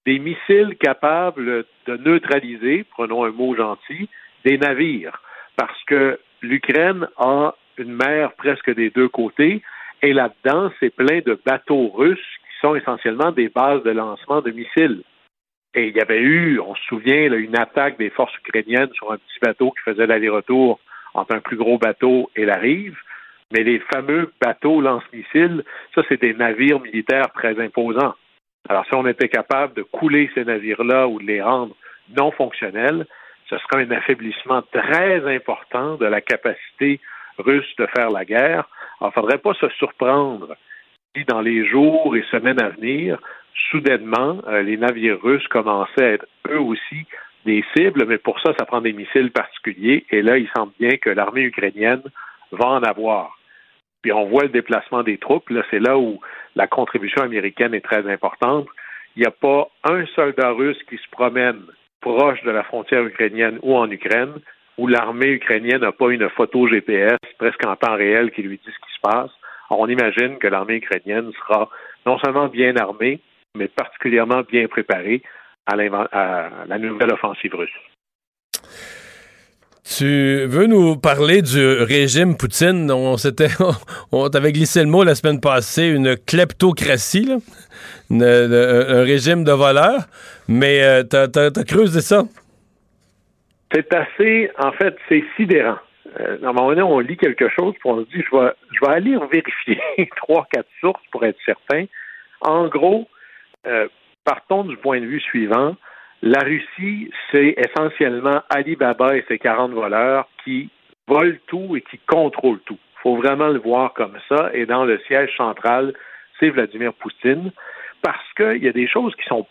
Speaker 12: des missiles capables de neutraliser, prenons un mot gentil, des navires. Parce que l'Ukraine a une mer presque des deux côtés et là-dedans, c'est plein de bateaux russes qui sont essentiellement des bases de lancement de missiles. Et il y avait eu, on se souvient, une attaque des forces ukrainiennes sur un petit bateau qui faisait l'aller-retour entre un plus gros bateau et la rive. Mais les fameux bateaux lance-missiles, ça, c'est des navires militaires très imposants. Alors, si on était capable de couler ces navires-là ou de les rendre non fonctionnels, ce serait un affaiblissement très important de la capacité russe de faire la guerre. Alors, il ne faudrait pas se surprendre dans les jours et semaines à venir, soudainement, euh, les navires russes commençaient à être eux aussi des cibles, mais pour ça, ça prend des missiles particuliers. Et là, il semble bien que l'armée ukrainienne va en avoir. Puis on voit le déplacement des troupes. Là, c'est là où la contribution américaine est très importante. Il n'y a pas un soldat russe qui se promène proche de la frontière ukrainienne ou en Ukraine, où l'armée ukrainienne n'a pas une photo GPS presque en temps réel qui lui dit ce qui se passe. On imagine que l'armée ukrainienne sera non seulement bien armée, mais particulièrement bien préparée à, la nouvelle offensive russe.
Speaker 3: Tu veux nous parler du régime Poutine? On s'était, on t'avait glissé le mot la semaine passée, une kleptocratie, un régime de voleurs, mais euh, t'as, as, creusé ça?
Speaker 12: C'est assez, en fait, c'est sidérant. Euh, à un moment donné, on lit quelque chose, puis on se dit, je vais, je vais aller vérifier trois, quatre sources pour être certain. En gros, euh, partons du point de vue suivant. La Russie, c'est essentiellement Alibaba et ses 40 voleurs qui volent tout et qui contrôlent tout. Il faut vraiment le voir comme ça. Et dans le siège central, c'est Vladimir Poutine. Parce qu'il y a des choses qui sont.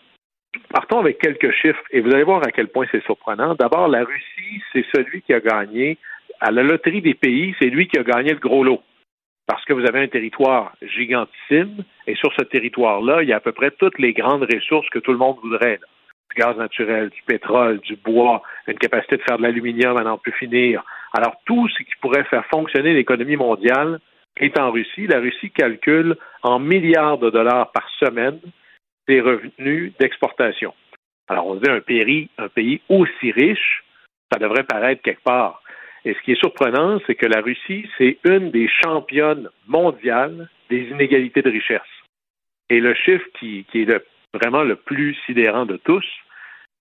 Speaker 12: Partons avec quelques chiffres et vous allez voir à quel point c'est surprenant. D'abord, la Russie, c'est celui qui a gagné. À la loterie des pays, c'est lui qui a gagné le gros lot parce que vous avez un territoire gigantissime et sur ce territoire-là, il y a à peu près toutes les grandes ressources que tout le monde voudrait. Du gaz naturel, du pétrole, du bois, une capacité de faire de l'aluminium à n'en plus finir. Alors tout ce qui pourrait faire fonctionner l'économie mondiale est en Russie. La Russie calcule en milliards de dollars par semaine des revenus d'exportation. Alors on dit un pays, un pays aussi riche, ça devrait paraître quelque part et ce qui est surprenant, c'est que la Russie, c'est une des championnes mondiales des inégalités de richesse. Et le chiffre qui, est vraiment le plus sidérant de tous,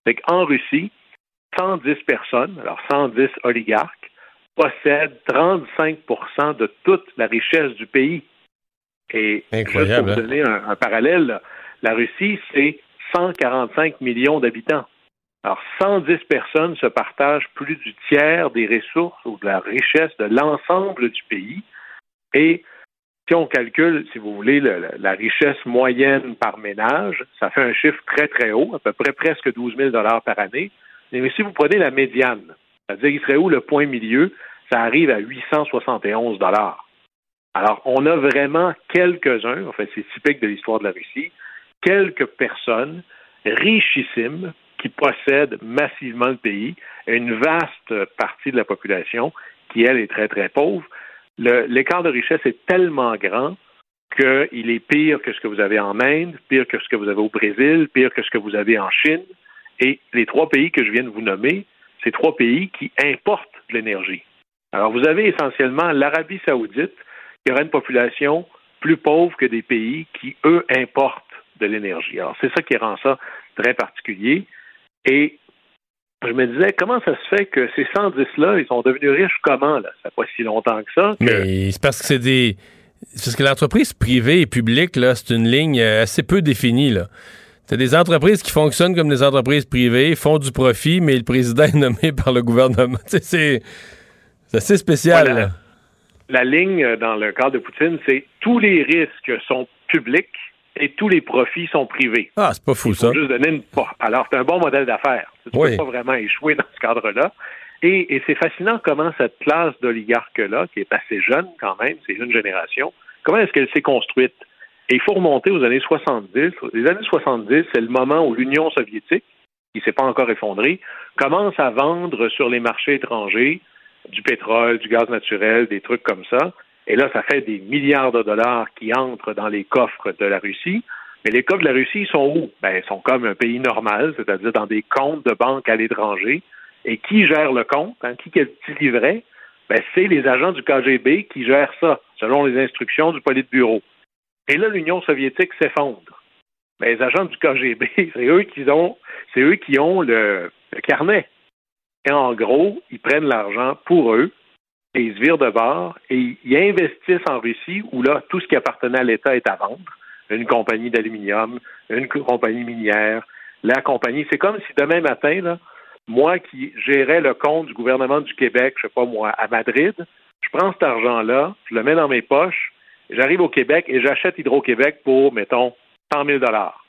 Speaker 12: c'est qu'en Russie, 110 personnes, alors 110 oligarques, possèdent 35% de toute la richesse du pays. Et
Speaker 3: Incroyable,
Speaker 12: pour vous hein? donner un parallèle, la Russie, c'est 145 millions d'habitants. Alors, 110 personnes se partagent plus du tiers des ressources ou de la richesse de l'ensemble du pays. Et si on calcule, si vous voulez, la richesse moyenne par ménage, ça fait un chiffre très, très haut, à peu près presque 12 000 par année. Mais si vous prenez la médiane, c'est-à-dire il serait où le point milieu, ça arrive à 871 Alors, on a vraiment quelques-uns, en fait, c'est typique de l'histoire de la Russie, quelques personnes richissimes qui possède massivement le pays, une vaste partie de la population qui, elle, est très, très pauvre. L'écart de richesse est tellement grand qu'il est pire que ce que vous avez en Inde, pire que ce que vous avez au Brésil, pire que ce que vous avez en Chine. Et les trois pays que je viens de vous nommer, c'est trois pays qui importent de l'énergie. Alors, vous avez essentiellement l'Arabie saoudite, qui aurait une population plus pauvre que des pays qui, eux, importent de l'énergie. Alors, c'est ça qui rend ça très particulier. Et je me disais, comment ça se fait que ces 110-là, ils sont devenus riches comment, là? Ça fait pas si longtemps que ça.
Speaker 3: Mais c'est parce que c'est des. C'est parce que l'entreprise privée et publique, là, c'est une ligne euh, assez peu définie, là. C'est des entreprises qui fonctionnent comme des entreprises privées, font du profit, mais le président est nommé par le gouvernement. c'est assez spécial.
Speaker 12: la ligne euh, dans le cadre de Poutine, c'est tous les risques sont publics et tous les profits sont privés.
Speaker 3: Ah, c'est pas fou, ça.
Speaker 12: Juste donner une... Alors, c'est un bon modèle d'affaires. Tu ne peux pas vraiment échouer dans ce cadre-là. Et, c'est fascinant comment cette classe d'oligarques-là, qui est assez jeune quand même, c'est une génération, comment est-ce qu'elle s'est construite? Et il faut remonter aux années 70. Les années 70, c'est le moment où l'Union soviétique, qui ne s'est pas encore effondrée, commence à vendre sur les marchés étrangers du pétrole, du gaz naturel, des trucs comme ça. Et là, ça fait des milliards de dollars qui entrent dans les coffres de la Russie. Mais les coffres de la Russie sont où? Ben, ils sont comme un pays normal, c'est-à-dire dans des comptes de banque à l'étranger. Et qui gère le compte? Hein? Qui a le livret? Ben, c'est les agents du KGB qui gèrent ça, selon les instructions du Politburo. Et là, l'Union soviétique s'effondre. Ben, les agents du KGB, c'est eux qui ont, c'est eux qui ont le carnet. Et en gros, ils prennent l'argent pour eux, et ils se virent de bord et ils investissent en Russie où là, tout ce qui appartenait à l'État est à vendre. Une compagnie d'aluminium, une compagnie minière, la compagnie. C'est comme si demain matin, là, moi qui gérais le compte du gouvernement du Québec, je sais pas moi, à Madrid, je prends cet argent-là, je le mets dans mes poches, j'arrive au Québec et j'achète Hydro-Québec pour, mettons, 100 000 dollars.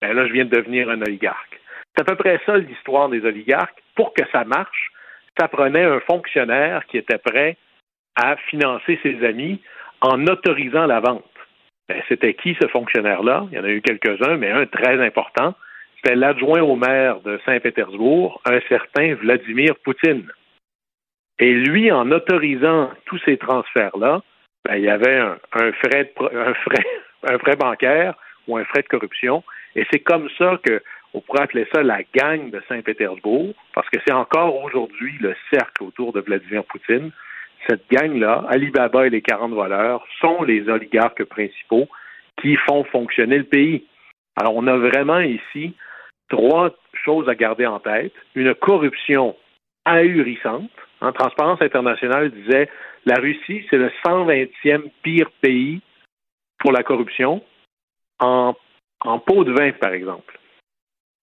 Speaker 12: Ben là, je viens de devenir un oligarque. C'est à peu près ça l'histoire des oligarques. Pour que ça marche, ça prenait un fonctionnaire qui était prêt à financer ses amis en autorisant la vente. Ben, c'était qui ce fonctionnaire-là? Il y en a eu quelques-uns, mais un très important, c'était l'adjoint au maire de Saint-Pétersbourg, un certain Vladimir Poutine. Et lui, en autorisant tous ces transferts-là, ben, il y avait un, frais un, frais, un frais bancaire ou un frais de corruption. Et c'est comme ça que on pourrait appeler ça la gang de Saint-Pétersbourg, parce que c'est encore aujourd'hui le cercle autour de Vladimir Poutine. Cette gang-là, Alibaba et les 40 voleurs, sont les oligarques principaux qui font fonctionner le pays. Alors, on a vraiment ici trois choses à garder en tête. Une corruption ahurissante. En Transparence internationale disait la Russie, c'est le 120e pire pays pour la corruption en, en pot de vin, par exemple.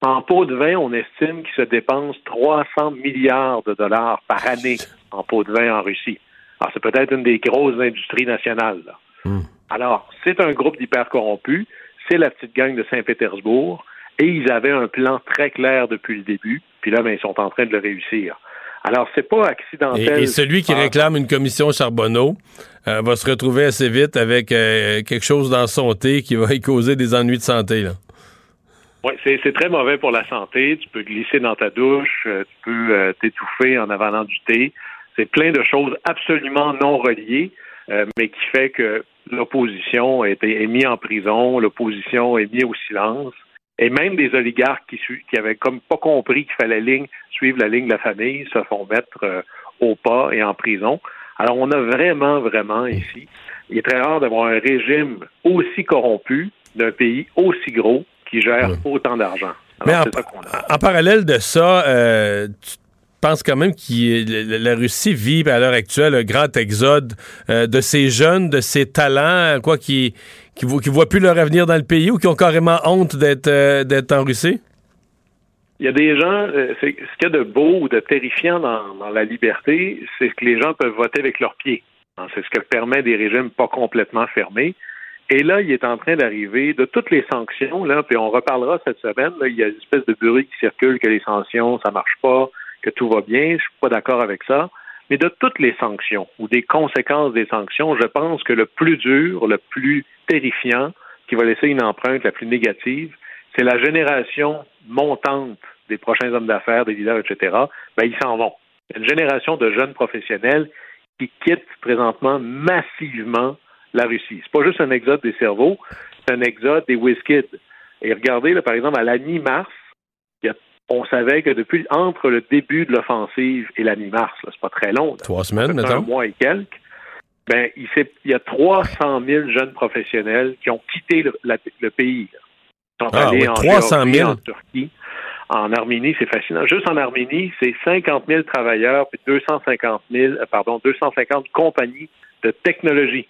Speaker 12: En pot de vin, on estime qu'il se dépense 300 milliards de dollars par année en pot de vin en Russie. Alors, c'est peut-être une des grosses industries nationales. Hmm. Alors, c'est un groupe d'hyper corrompus, c'est la petite gang de Saint-Pétersbourg, et ils avaient un plan très clair depuis le début, puis là, ben, ils sont en train de le réussir. Alors, c'est pas accidentel.
Speaker 3: Et, celui qui réclame une commission Charbonneau euh, va se retrouver assez vite avec euh, quelque chose dans son thé qui va y causer des ennuis de santé. Là.
Speaker 12: Oui, c'est très mauvais pour la santé. Tu peux glisser dans ta douche, euh, tu peux t'étouffer en avalant du thé. C'est plein de choses absolument non reliées, mais qui fait que l'opposition est, est mise en prison, l'opposition est mise au silence et même des oligarques qui, qui avaient comme pas compris qu'il fallait ligne, suivre la ligne de la famille se font mettre euh, au pas et en prison. Alors, on a vraiment, vraiment ici, il est très rare d'avoir un régime aussi corrompu d'un pays aussi gros qui gère autant d'argent.
Speaker 3: Mais en, parallèle de ça, euh, tu penses quand même que la Russie vit à l'heure actuelle un grand exode euh, de ces jeunes, de ces talents, quoi, qui qui ne voient plus leur avenir dans le pays ou qui ont carrément honte d'être euh, en Russie?
Speaker 12: Il y a des gens, euh, ce qu'il y a de beau ou de terrifiant dans, la liberté, c'est que les gens peuvent voter avec leurs pieds. Hein, c'est ce que permet des régimes pas complètement fermés. Et là, il est en train d'arriver de toutes les sanctions, là, puis on reparlera cette semaine, il y a une espèce de bruit qui circule que les sanctions, ça marche pas, que tout va bien. Je suis pas d'accord avec ça. Mais de toutes les sanctions ou des conséquences des sanctions, je pense que le plus dur, le plus terrifiant, qui va laisser une empreinte la plus négative, c'est la génération montante des prochains hommes d'affaires, des leaders, etc. Ben, ils s'en vont. Une génération de jeunes professionnels qui quittent présentement massivement la Russie. C'est pas juste un exode des cerveaux, c'est un exode des whiz-kids. Et regardez, là, par exemple, à la mi-mars, on savait que depuis entre le début de l'offensive et la mi-mars, c'est pas très long.
Speaker 3: Trois semaines, maintenant.
Speaker 12: Un mois et quelques. Ben, il, y a 300 000 jeunes professionnels qui ont quitté le, pays.
Speaker 3: Ils sont ah, allés en 300 000.
Speaker 12: en Turquie. En Arménie, c'est fascinant. Juste en Arménie, c'est 50 000 travailleurs puis 250 000, euh, pardon, 250 compagnies de technologie.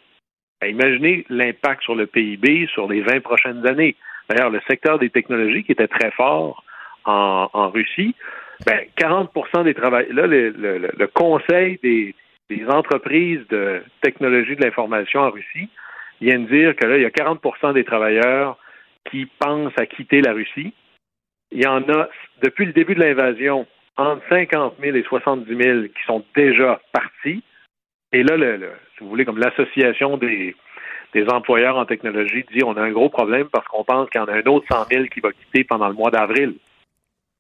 Speaker 12: Imaginez l'impact sur le PIB sur les 20 prochaines années. D'ailleurs, le secteur des technologies qui était très fort en, Russie, ben, 40% des travailleurs, là, le, conseil des, entreprises de technologie de l'information en Russie vient de dire que là, il y a 40% des travailleurs qui pensent à quitter la Russie. Il y en a, depuis le début de l'invasion, entre 50 000 et 70 000 qui sont déjà partis. Et là, le, si vous voulez, comme l'association des, des employeurs en technologie dit on a un gros problème parce qu'on pense qu'il y en a un autre 100 000 qui va quitter pendant le mois d'avril.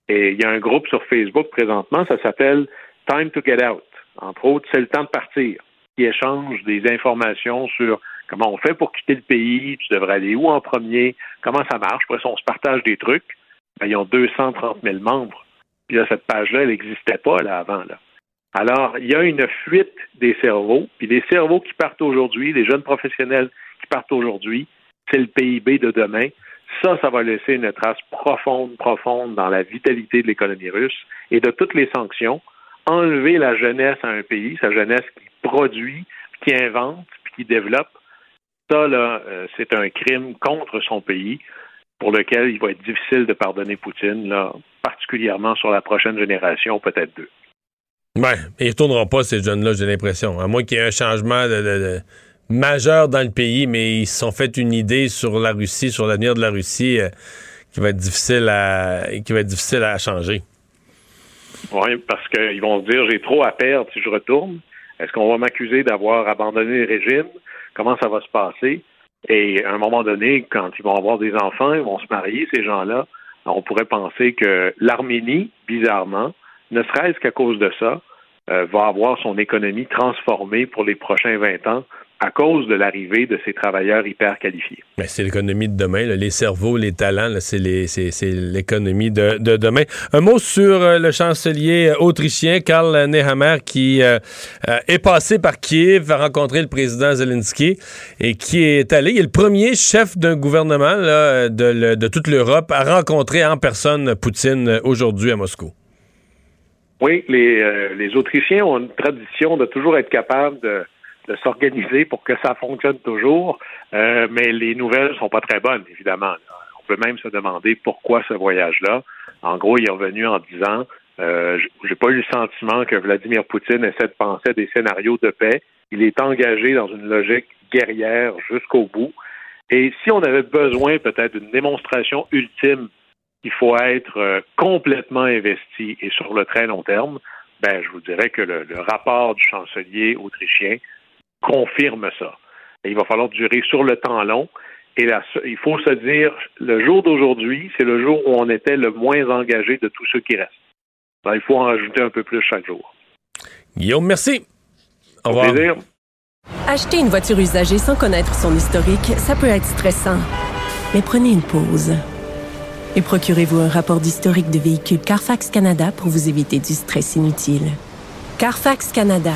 Speaker 12: Et il y a un groupe sur Facebook présentement, ça s'appelle Time to Get Out. Entre autres, c'est le temps de partir, qui échange des informations sur comment on fait pour quitter le pays, tu devrais aller où en premier, comment ça marche. Après ça, on se partage des trucs. Ben, ils ont 230 000 membres. Puis là, cette page-là, elle n'existait pas là avant. Là. Alors, il y a une fuite des cerveaux. Puis les cerveaux qui partent aujourd'hui, les jeunes professionnels qui partent aujourd'hui, c'est le PIB de demain. Ça, ça va laisser une trace profonde, profonde dans la vitalité de l'économie russe et de toutes les sanctions. Enlever la jeunesse à un pays, sa jeunesse qui produit, qui invente, puis qui développe, ça, là, euh, c'est un crime contre son pays pour lequel il va être difficile de pardonner Poutine, là, particulièrement sur la prochaine génération, peut-être deux.
Speaker 3: Oui, ils ne retourneront pas, ces jeunes-là, j'ai l'impression. À moins qu'il y ait un changement de majeur dans le pays, mais ils se sont fait une idée sur la Russie, sur l'avenir de la Russie, euh, qui va être difficile à qui va être difficile à changer.
Speaker 12: Oui, parce qu'ils vont se dire j'ai trop à perdre si je retourne. Est-ce qu'on va m'accuser d'avoir abandonné le régime? Comment ça va se passer? Et à un moment donné, quand ils vont avoir des enfants, ils vont se marier, ces gens-là. on pourrait penser que l'Arménie, bizarrement, ne serait-ce qu'à cause de ça, euh, va avoir son économie transformée pour les prochains 20 ans à cause de l'arrivée de ces travailleurs hyper qualifiés.
Speaker 3: Mais c'est l'économie de demain, les cerveaux, les talents, c'est l'économie de, demain. Un mot sur euh, le chancelier autrichien Karl Nehammer qui euh, est passé par Kiev, a rencontré le président Zelensky et qui est allé, il est le premier chef d'un gouvernement de, de toute l'Europe à rencontrer en personne Poutine aujourd'hui à Moscou.
Speaker 12: Oui, les, euh, les Autrichiens ont une tradition de toujours être capables de, de s'organiser pour que ça fonctionne toujours, euh, mais les nouvelles sont pas très bonnes, évidemment. On peut même se demander pourquoi ce voyage-là. En gros, il est revenu en disant euh, j'ai pas eu le sentiment que Vladimir Poutine essaie de penser à des scénarios de paix. Il est engagé dans une logique guerrière jusqu'au bout. Et si on avait besoin peut-être d'une démonstration ultime il faut être euh, complètement investi et sur le très long terme, ben, je vous dirais que le, rapport du chancelier autrichien confirme ça. il va falloir durer sur le temps long. Et il faut se dire, le jour d'aujourd'hui, c'est le jour où on était le moins engagé de tous ceux qui restent. Ben, il faut en rajouter un peu plus chaque jour.
Speaker 3: Guillaume, merci. Au revoir.
Speaker 9: Acheter une voiture usagée sans connaître son historique, ça peut être stressant. Mais prenez une pause. Procurez-vous un rapport d'historique de véhicule Carfax Canada pour vous éviter du stress inutile. Carfax Canada.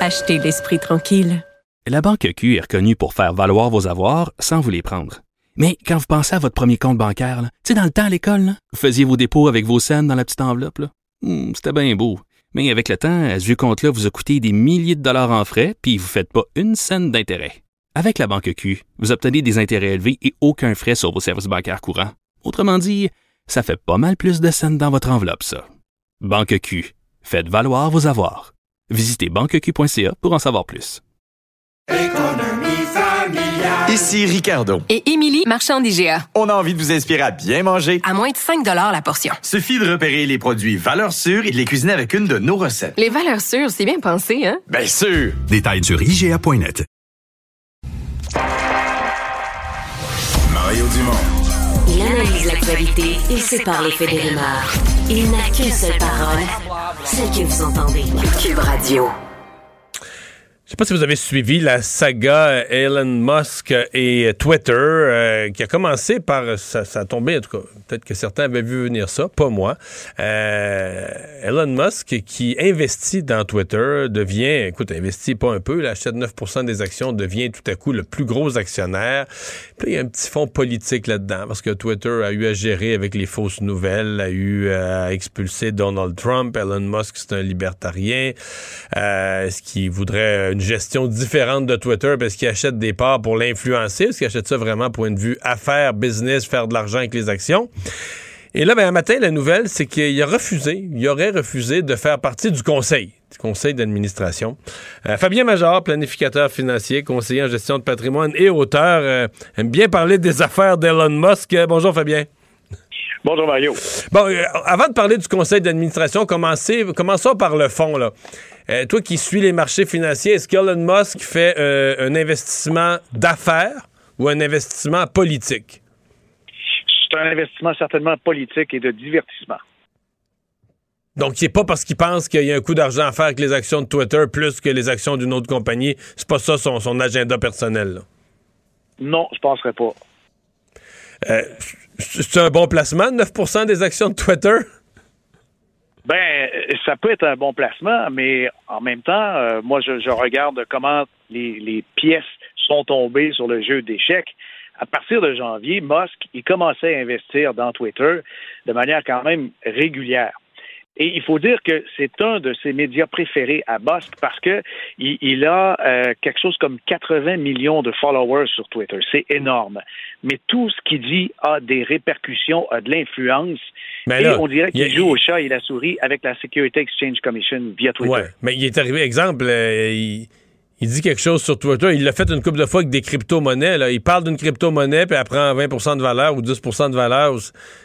Speaker 9: Achetez l'esprit tranquille.
Speaker 10: La Banque Q est reconnue pour faire valoir vos avoirs sans vous les prendre. Mais quand vous pensez à votre premier compte bancaire, tu sais, dans le temps à l'école, vous faisiez vos dépôts avec vos scènes dans la petite enveloppe. Hmm, c'était bien beau. Mais avec le temps, ce vieux compte-là vous a coûté des milliers de dollars en frais, puis vous ne faites pas une scène d'intérêt. Avec la Banque Q, vous obtenez des intérêts élevés et aucun frais sur vos services bancaires courants. Autrement dit, ça fait pas mal plus de scènes dans votre enveloppe, ça. Banque Q. Faites valoir vos avoirs. Visitez banqueq.ca pour en savoir plus.
Speaker 13: Ici Ricardo.
Speaker 14: Et Émilie, marchand d'IGA.
Speaker 13: On a envie de vous inspirer à bien manger.
Speaker 14: À moins de 5 la portion.
Speaker 13: Suffit de repérer les produits valeurs sûres et de les cuisiner avec une de nos recettes.
Speaker 14: Les valeurs sûres, c'est bien pensé, hein?
Speaker 13: Bien sûr!
Speaker 15: Détails sur IGA.net.
Speaker 1: Mario Dumont.
Speaker 2: Il analyse l'actualité et sépare les faits des rumeurs. Il n'a qu'une seule parole, celle que vous entendez. Cube Radio.
Speaker 3: Je sais pas si vous avez suivi la saga Elon Musk et Twitter, euh, qui a commencé par ça, ça, a tombé en tout cas. Peut-être que certains avaient vu venir ça, pas moi. Euh, Elon Musk qui investit dans Twitter devient, écoute, investit pas un peu, il achète 9% des actions, devient tout à coup le plus gros actionnaire. Puis il y a un petit fond politique là-dedans parce que Twitter a eu à gérer avec les fausses nouvelles, a eu à expulser Donald Trump. Elon Musk c'est un libertarien, euh, ce qui voudrait une gestion différente de Twitter parce qu'il achète des parts pour l'influencer, parce qu'il achète ça vraiment point de vue affaires, business, faire de l'argent avec les actions. Et là, ben, un matin, la nouvelle, c'est qu'il a refusé, il aurait refusé de faire partie du conseil, du conseil d'administration. Euh, Fabien Major, planificateur financier, conseiller en gestion de patrimoine et auteur, euh, aime bien parler des affaires d'Elon Musk. bonjour, Fabien.
Speaker 12: Bonjour Mario.
Speaker 3: Bon, euh, avant de parler du conseil d'administration, commençons par le fond. Là. Euh, toi qui suis les marchés financiers, est-ce qu'Elon Musk fait euh, un investissement d'affaires ou un investissement politique?
Speaker 12: C'est un investissement certainement politique et de divertissement.
Speaker 3: Donc, c'est pas parce qu'il pense qu'il y a un coup d'argent à faire avec les actions de Twitter plus que les actions d'une autre compagnie. C'est pas ça son, agenda personnel.
Speaker 12: Non, je penserais pas.
Speaker 3: Euh, c'est un bon placement, 9% des actions de Twitter?
Speaker 12: Ben, ça peut être un bon placement, mais en même temps, euh, moi, je, regarde comment les, pièces sont tombées sur le jeu d'échecs. À partir de janvier, Musk, il commençait à investir dans Twitter de manière quand même régulière. Et il faut dire que c'est un de ses médias préférés à Musk parce que il, a euh, quelque chose comme 80 millions de followers sur Twitter. C'est énorme. Mais tout ce qu'il dit a des répercussions, a de l'influence. Et on dirait qu'il joue au chat et la souris avec la Security Exchange Commission via Twitter.
Speaker 3: Ouais, mais il est arrivé, exemple, euh, il il dit quelque chose sur Twitter. Il l'a fait une couple de fois avec des crypto-monnaies. Il parle d'une crypto-monnaie, puis après 20% de valeur ou 10% de valeur.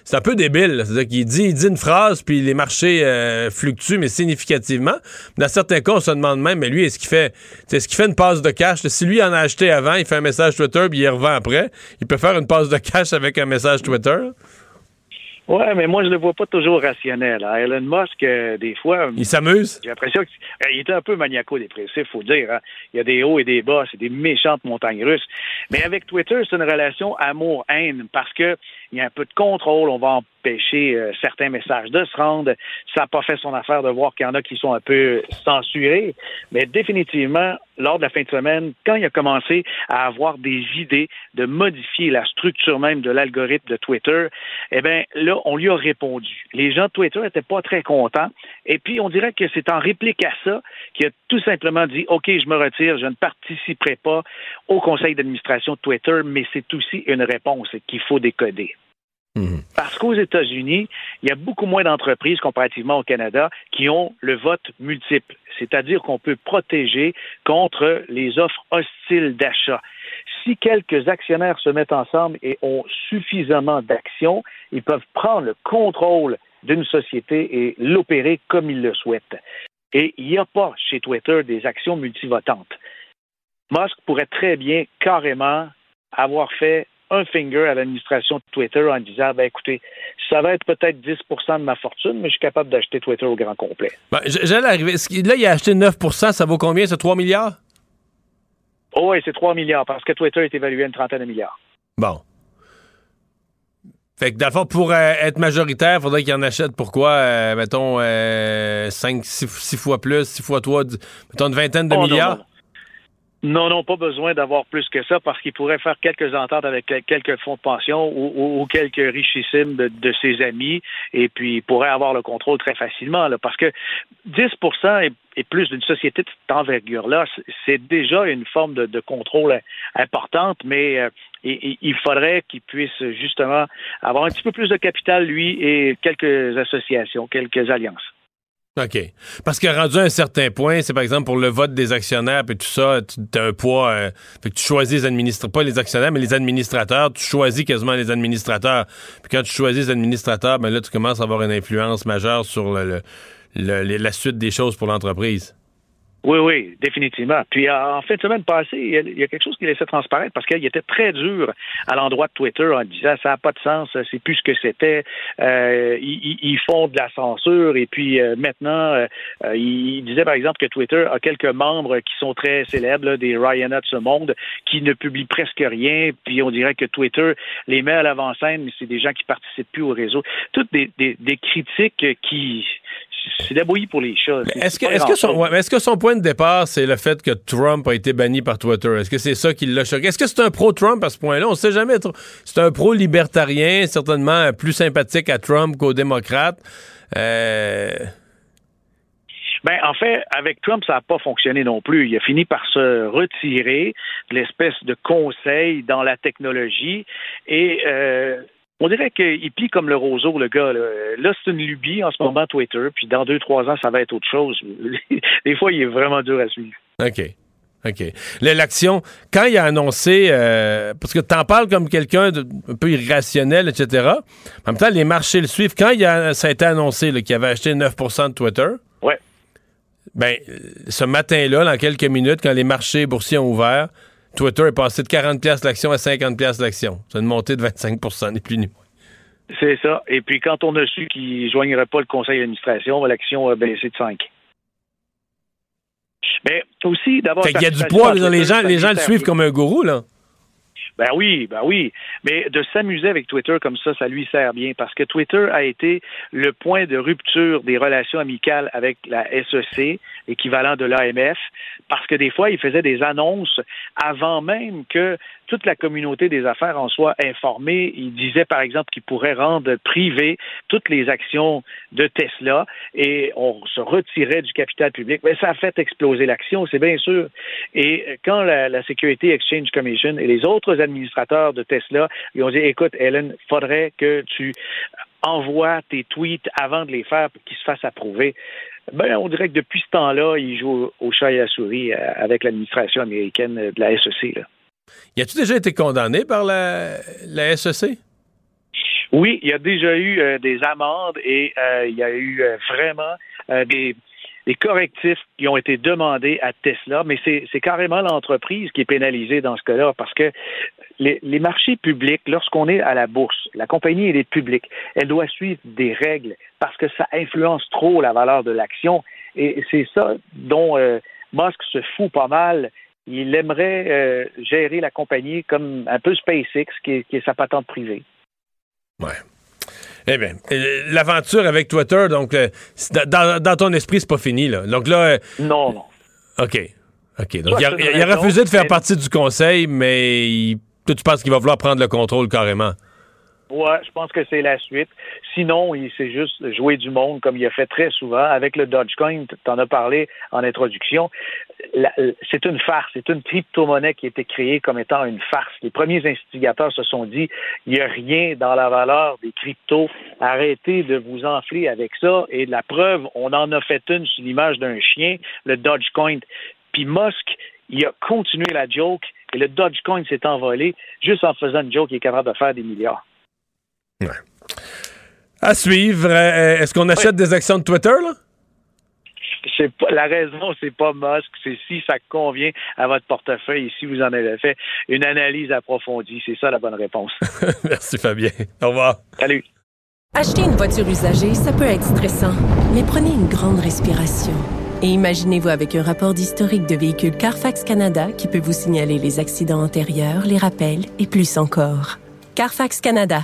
Speaker 3: C'est un peu débile. C'est-à-dire qu'il dit, il dit une phrase, puis les marchés euh, fluctuent, mais significativement. Dans certains cas, on se demande même, mais lui, est-ce qu'il fait, est-ce qu'il fait une passe de cash? Si lui en a acheté avant, il fait un message Twitter, puis il revend après. Il peut faire une passe de cash avec un message Twitter.
Speaker 16: Ouais, mais moi, je le vois pas toujours rationnel. Hein. Elon Musk, euh, des fois.
Speaker 3: Il s'amuse?
Speaker 16: J'ai l'impression qu'il était un peu maniaco-dépressif, faut dire. Hein. Il y a des hauts et des bas, c'est des méchantes montagnes russes. Mais avec Twitter, c'est une relation amour-haine parce que il y a un peu de contrôle, on va empêcher euh, certains messages de se rendre. Ça n'a pas fait son affaire de voir qu'il y en a qui sont un peu censurés. Mais définitivement, lors de la fin de semaine, quand il a commencé à avoir des idées de modifier la structure même de l'algorithme de Twitter, eh bien, là, on lui a répondu. Les gens de Twitter n'étaient pas très contents. Et puis, on dirait que c'est en réplique à ça qu'il a tout simplement dit, OK, je me retire, je ne participerai pas au conseil d'administration de Twitter, mais c'est aussi une réponse qu'il faut décoder. Mhm. Parce qu'aux États-Unis, il y a beaucoup moins d'entreprises comparativement au Canada qui ont le vote multiple, c'est-à-dire qu'on peut protéger contre les offres hostiles d'achat. Si quelques actionnaires se mettent ensemble et ont suffisamment d'actions, ils peuvent prendre le contrôle d'une société et l'opérer comme ils le souhaitent. Et il n'y a pas chez Twitter des actions multivotantes. Musk pourrait très bien carrément avoir fait un finger à l'administration de Twitter en disant ben écoutez, ça va être peut-être 10 de ma fortune, mais je suis capable d'acheter Twitter au grand complet.
Speaker 3: Ben, J'allais arriver. Là, il a acheté 9 ça vaut combien? C'est 3 milliards?
Speaker 16: Oh oui, c'est 3 milliards parce que Twitter est évalué à une trentaine de milliards.
Speaker 3: Bon. Fait que, d'abord, pour euh, être majoritaire, il faudrait qu'il en achète pourquoi, euh, mettons, 5, euh, 6, fois plus, 6 fois 3, mettons une vingtaine de oh, milliards?
Speaker 16: Non, non, pas besoin d'avoir plus que ça parce qu'il pourrait faire quelques ententes avec quelques fonds de pension ou, quelques richissimes de, ses amis et puis il pourrait avoir le contrôle très facilement là, parce que 10% et, plus d'une société de cette envergure-là, c'est déjà une forme de, contrôle importante, mais euh, il faudrait qu'il puisse justement avoir un petit peu plus de capital, lui, et quelques associations, quelques alliances.
Speaker 3: OK. Parce que rendu à un certain point, c'est par exemple pour le vote des actionnaires et tout ça, tu as un poids. Euh, fait que tu choisis les administrateurs, pas les actionnaires, mais les administrateurs. Tu choisis quasiment les administrateurs. Puis quand tu choisis les administrateurs, ben là, tu commences à avoir une influence majeure sur la suite des choses pour l'entreprise.
Speaker 16: Oui, oui, définitivement. Puis en fin de semaine passée, il y a, quelque chose qui laissait transparaître parce qu'il était très dur à l'endroit de Twitter en disant ça n'a pas de sens, c'est plus ce que c'était. Euh, ils, font de la censure et puis euh, maintenant, euh, il disait par exemple que Twitter a quelques membres qui sont très célèbres, des Ryanat de ce monde, qui ne publient presque rien. Puis on dirait que Twitter les met à l'avant-scène, mais c'est des gens qui participent plus au réseau. Toutes des, des, des critiques qui c'est débrouillé pour les choses.
Speaker 3: Est-ce que, est que, son, est que son point de départ, c'est le fait que Trump a été banni par Twitter? Est-ce que c'est ça qui l'a choqué? Est-ce que c'est un pro-Trump à ce point-là? On ne sait jamais. C'est un pro-libertarien, certainement plus sympathique à Trump qu'aux démocrates. Euh...
Speaker 16: Ben, en fait, avec Trump, ça n'a pas fonctionné non plus. Il a fini par se retirer de l'espèce de conseil dans la technologie et euh, on dirait qu'il plie comme le roseau, le gars. Là, c'est une lubie en ce moment, Twitter, puis dans deux, trois ans, ça va être autre chose. Des fois, il est vraiment dur à suivre.
Speaker 3: OK. OK. L'action, quand il a annoncé, euh, parce que tu en parles comme quelqu'un un peu irrationnel, etc. En même temps, les marchés le suivent. Quand il a, ça a été annoncé qu'il avait acheté 9% de Twitter,
Speaker 16: ouais.
Speaker 3: ben, ce matin-là, dans quelques minutes, quand les marchés boursiers ont ouvert, Twitter est passé de 40 l'action à 50 l'action. C'est une montée de 25% ni plus ni moins.
Speaker 16: C'est ça. Et puis, quand on a su qu'il ne joignerait pas le conseil d'administration, l'action a baissé de 5. Mais aussi, d'abord.
Speaker 3: Il y a du poids. les gens, les gens le suivent comme un gourou, là.
Speaker 16: Ben oui, ben oui. Mais de s'amuser avec Twitter comme ça, ça lui sert bien parce que Twitter a été le point de rupture des relations amicales avec la SEC, équivalent de l'AMF, parce que des fois, il faisait des annonces avant même que toute la communauté des affaires en soit informée. Il disait, par exemple, qu'il pourrait rendre privé toutes les actions de Tesla et on se retirait du capital public. Mais ça a fait exploser l'action, c'est bien sûr. Et quand la, la Security Exchange Commission et les autres administrateurs de Tesla lui ont dit, écoute, Helen, faudrait que tu envoies tes tweets avant de les faire pour qu'ils se fassent approuver. Ben, on dirait que depuis ce temps-là, il joue au chat et à la souris euh, avec l'administration américaine de la SEC. Là.
Speaker 3: Y a-tu déjà été condamné par la, la SEC?
Speaker 16: Oui, il y a déjà eu euh, des amendes et euh, il y a eu vraiment des des correctifs qui ont été demandés à Tesla, mais c'est carrément l'entreprise qui est pénalisée dans ce cas-là parce que les, marchés publics, lorsqu'on est à la bourse, la compagnie elle est publique, elle doit suivre des règles parce que ça influence trop la valeur de l'action et c'est ça dont euh, Musk se fout pas mal. Il aimerait euh, gérer la compagnie comme un peu SpaceX, qui est, qui est sa patente privée.
Speaker 3: Ouais. Eh bien, euh, l'aventure avec Twitter, donc, euh, dans, ton esprit, c'est pas fini, là. Donc là.
Speaker 16: Euh, non, non.
Speaker 3: OK. OK. Donc, il a, refusé de faire partie du conseil, mais toi, tu penses qu'il va vouloir prendre le contrôle carrément?
Speaker 16: Ouais, je pense que c'est la suite. Sinon, il s'est juste joué du monde comme il a fait très souvent avec le Dogecoin. Tu en as parlé en introduction. C'est une farce. C'est une crypto-monnaie qui a été créée comme étant une farce. Les premiers instigateurs se sont dit, il n'y a rien dans la valeur des cryptos. Arrêtez de vous enfler avec ça. Et la preuve, on en a fait une sur l'image d'un chien, le Dogecoin. Puis Musk, il a continué la joke et le Dogecoin s'est envolé juste en faisant une joke qui est capable de faire des milliards.
Speaker 3: À suivre. Euh, est-ce qu'on achète des actions de Twitter, là?
Speaker 16: Pas, la raison, c'est pas Musk, c'est si ça convient à votre portefeuille et si vous en avez fait une analyse approfondie. C'est ça la bonne réponse.
Speaker 3: Merci Fabien. Au revoir.
Speaker 16: Salut.
Speaker 9: Acheter une voiture usagée, ça peut être stressant, mais prenez une grande respiration. Et imaginez-vous avec un rapport d'historique de véhicule Carfax Canada qui peut vous signaler les accidents antérieurs, les rappels et plus encore. Carfax Canada.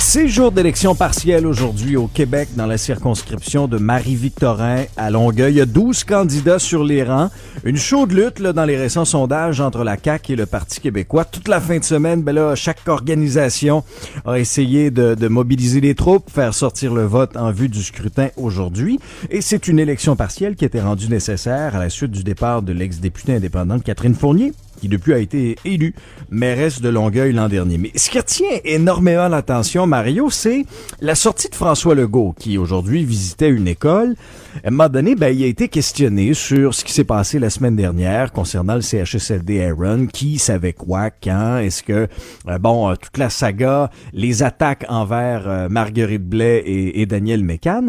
Speaker 4: C'est jour d'élection partielle aujourd'hui au Québec dans la circonscription de Marie-Victorin à Longueuil. Il y a 12 candidats sur les rangs. Une chaude lutte là, dans les récents sondages entre la CAQ et le Parti québécois. Toute la fin de semaine, ben là, chaque organisation a essayé de, de mobiliser les troupes, faire sortir le vote en vue du scrutin aujourd'hui. Et c'est une élection partielle qui a été rendue nécessaire à la suite du départ de l'ex-députée indépendante Catherine Fournier qui depuis a été élu mairesse de Longueuil l'an dernier. Mais ce qui retient énormément l'attention, Mario, c'est la sortie de François Legault, qui aujourd'hui visitait une école. À un moment donné, ben, il a été questionné sur ce qui s'est passé la semaine dernière concernant le CHSLD Aaron, qui savait quoi, quand, est-ce que, euh, bon, euh, toute la saga, les attaques envers euh, Marguerite Blais et, et Daniel Mécan.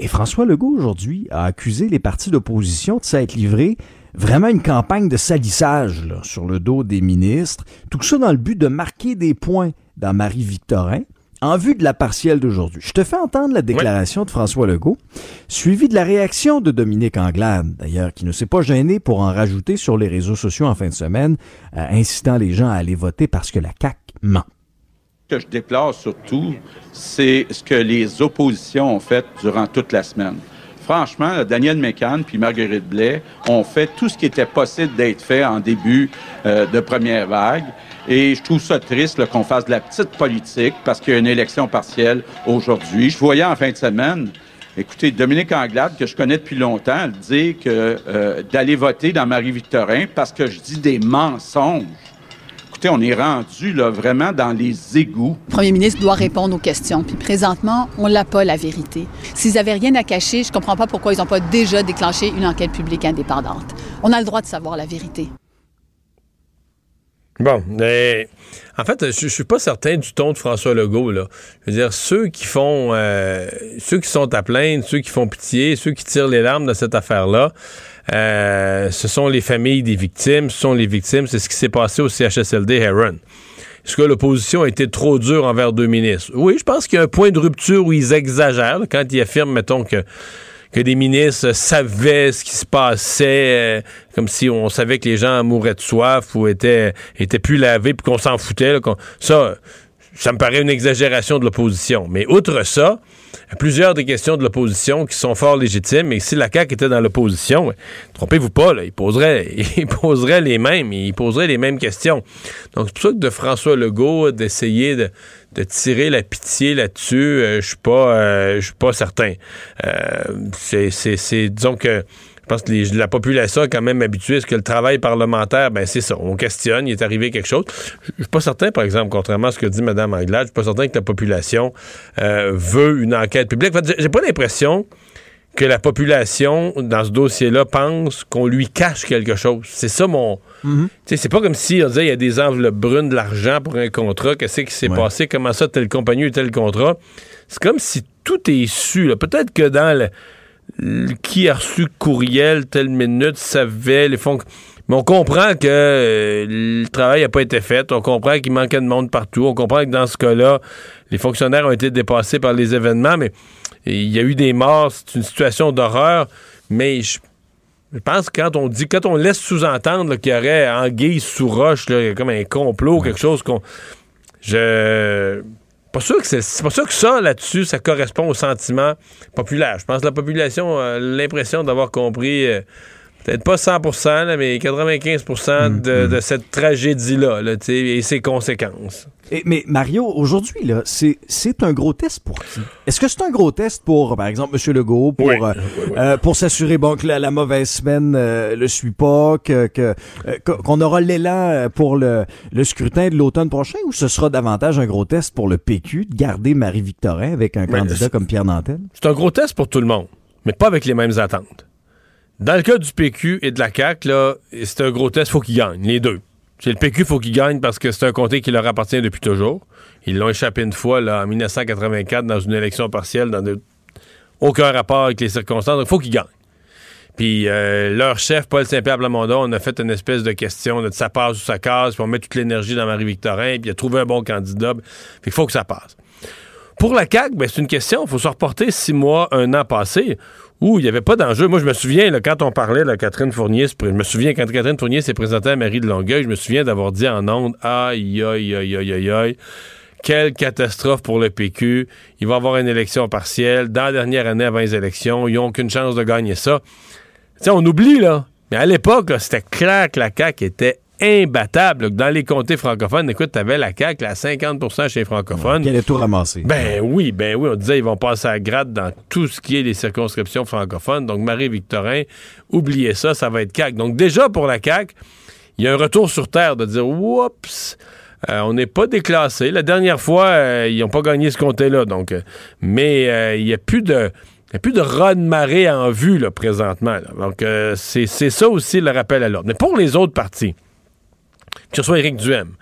Speaker 4: Et François Legault, aujourd'hui, a accusé les partis d'opposition de s'être livrés vraiment une campagne de salissage sur le dos des ministres, tout ça dans le but de marquer des points dans Marie-Victorin en vue de la partielle d'aujourd'hui. Je te fais entendre la déclaration de François Legault, suivie de la réaction de Dominique Anglade, d'ailleurs, qui ne s'est pas gêné pour en rajouter sur les réseaux sociaux en fin de semaine, euh, incitant les gens à aller voter parce que la CAQ ment.
Speaker 6: Ce que je déplore surtout, c'est ce que les oppositions ont fait durant toute la semaine franchement, Daniel Mécan puis Marguerite Blais ont fait tout ce qui était possible d'être fait en début euh, de première vague. Et je trouve ça triste qu'on fasse de la petite politique parce qu'il y a une élection partielle aujourd'hui. Je voyais en fin de semaine, écoutez, Dominique Anglade, que je connais depuis longtemps, dire que euh, d'aller voter dans Marie-Victorin parce que je dis des mensonges on est rendu là, vraiment dans les égouts.
Speaker 7: Le premier ministre doit répondre aux questions. Puis présentement, on n'a pas la vérité. S'ils n'avaient rien à cacher, je ne comprends pas pourquoi ils n'ont pas déjà déclenché une enquête publique indépendante. On a le droit de savoir la vérité.
Speaker 3: Bon, mais en fait, je, suis pas certain du ton de François Legault. Là. Je veux dire, ceux qui font, euh, ceux qui sont à plaindre, ceux qui font pitié, ceux qui tirent les larmes de cette affaire-là, euh, ce sont les familles des victimes, ce sont les victimes. C'est ce qui s'est passé au CHSLD Heron. Est-ce que l'opposition a été trop dure envers deux ministres? Oui, je pense qu'il y a un point de rupture où ils exagèrent quand ils affirment, mettons, que que des ministres savaient ce qui se passait, euh, comme si on savait que les gens mouraient de soif ou étaient, étaient plus lavés, puis qu'on s'en foutait. ça, ça me paraît une exagération de l'opposition. Mais outre ça, plusieurs des questions de l'opposition qui sont fort légitimes. Et si la CAQ était dans l'opposition, trompez-vous pas, là, il, poserait, il poserait les mêmes, il poserait les mêmes questions. Donc, c'est pour ça que de François Legault d'essayer de, de tirer la pitié là-dessus, euh, je suis pas, euh, je suis pas certain. Euh, c'est, disons que pense que la population est quand même habituée à ce que le travail parlementaire, ben c'est ça. On questionne, il est arrivé quelque chose. Je suis pas certain, par exemple, contrairement à ce que dit Mme Anglade, je suis pas certain que la population veut une enquête publique. En fait, j'ai pas l'impression que la population, dans ce dossier-là, pense qu'on lui cache quelque chose. C'est ça mon. Mhm. C'est pas comme si on disait il y a des enveloppes brunes de l'argent pour un contrat, qu'est-ce qui s'est passé, comment ça, telle compagnie ou tel contrat. C'est comme si tout est su. Peut-être que dans le, qui a reçu courriel telle minute savait les fonds. Mais on comprend que euh, le travail n'a pas été fait. On comprend qu'il manquait de monde partout. On comprend que dans ce cas-là, les fonctionnaires ont été dépassés par les événements. Mais il y a eu des morts, c'est une situation d'horreur, mais je, pense que quand on dit, quand on laisse sous-entendre qu'il y aurait anguille sous roche, comme un complot, quelque chose qu'on. Je. C'est pas sûr que ça là-dessus, ça correspond au sentiment populaire. Je pense que la population a l'impression d'avoir compris. Euh, peut-être pas 100% mais 95 mm, de, mm. de, cette tragédie-là et ses conséquences
Speaker 4: mais Mario, aujourd'hui, là, c'est, c'est un gros test pour qui? Est-ce que c'est un gros test pour, par exemple, M. Legault, pour, euh, euh, pour s'assurer bon, que la, mauvaise semaine euh, le suit pas, que, que, qu'on aura l'élan pour le, le scrutin de l'automne prochain, ou ce sera davantage un gros test pour le PQ de garder Marie-Victorin avec un candidat comme Pierre Nantel?
Speaker 3: C'est un gros test pour tout le monde, mais pas avec les mêmes attentes. Dans le cas du PQ et de la CAQ, c'est un gros test, faut qu'ils gagnent, les deux. C'est le PQ, faut qu'il gagne parce que c'est un comté qui leur appartient depuis toujours. Ils l'ont échappé une fois là, en 1984 dans une élection partielle, dans aucun rapport avec les circonstances. il faut qu'ils gagnent. Puis euh, leur chef, Paul Saint-Pierre Blamondon, on a fait une espèce de question de ça passe ou ça casse, puis on met toute l'énergie dans Marie-Victorin, puis il a trouvé un bon candidat. il faut que ça passe. Pour la CAQ, ben, c'est une question. Il faut se reporter six mois, un an passé, où il n'y avait pas d'enjeu. Moi, je me souviens, là, quand on parlait de Catherine Fournier, je me souviens, quand Catherine Fournier s'est présentée à Marie de Longueuil, je me souviens d'avoir dit en ondes Aïe, aïe, aïe, aïe, aïe, aïe. Quelle catastrophe pour le PQ. Il va y avoir une élection partielle. Dans la dernière année avant les élections, ils n'ont aucune chance de gagner ça. sais, on oublie, là. Mais à l'époque, c'était clair que la CAQ était imbattable. Dans les comtés francophones, écoute, t'avais la CAQ à 50% chez les francophones.
Speaker 4: Ouais, tout ramasser.
Speaker 3: Ben oui, ben oui, on disait ils vont passer à grade dans tout ce qui est les circonscriptions francophones. Donc Marie-Victorin, oubliez ça, ça va être CAQ. Donc déjà pour la CAQ, il y a un retour sur terre de dire oups. Euh, on n'est pas déclassé. La dernière fois, euh, ils n'ont pas gagné ce comté-là. Donc, euh, mais il n'y a plus de. Il n'y a plus de raz de marée en vue là, présentement. Donc, c'est ça aussi le rappel à l'ordre. Mais pour les autres partis, que ce soit Éric Duhem,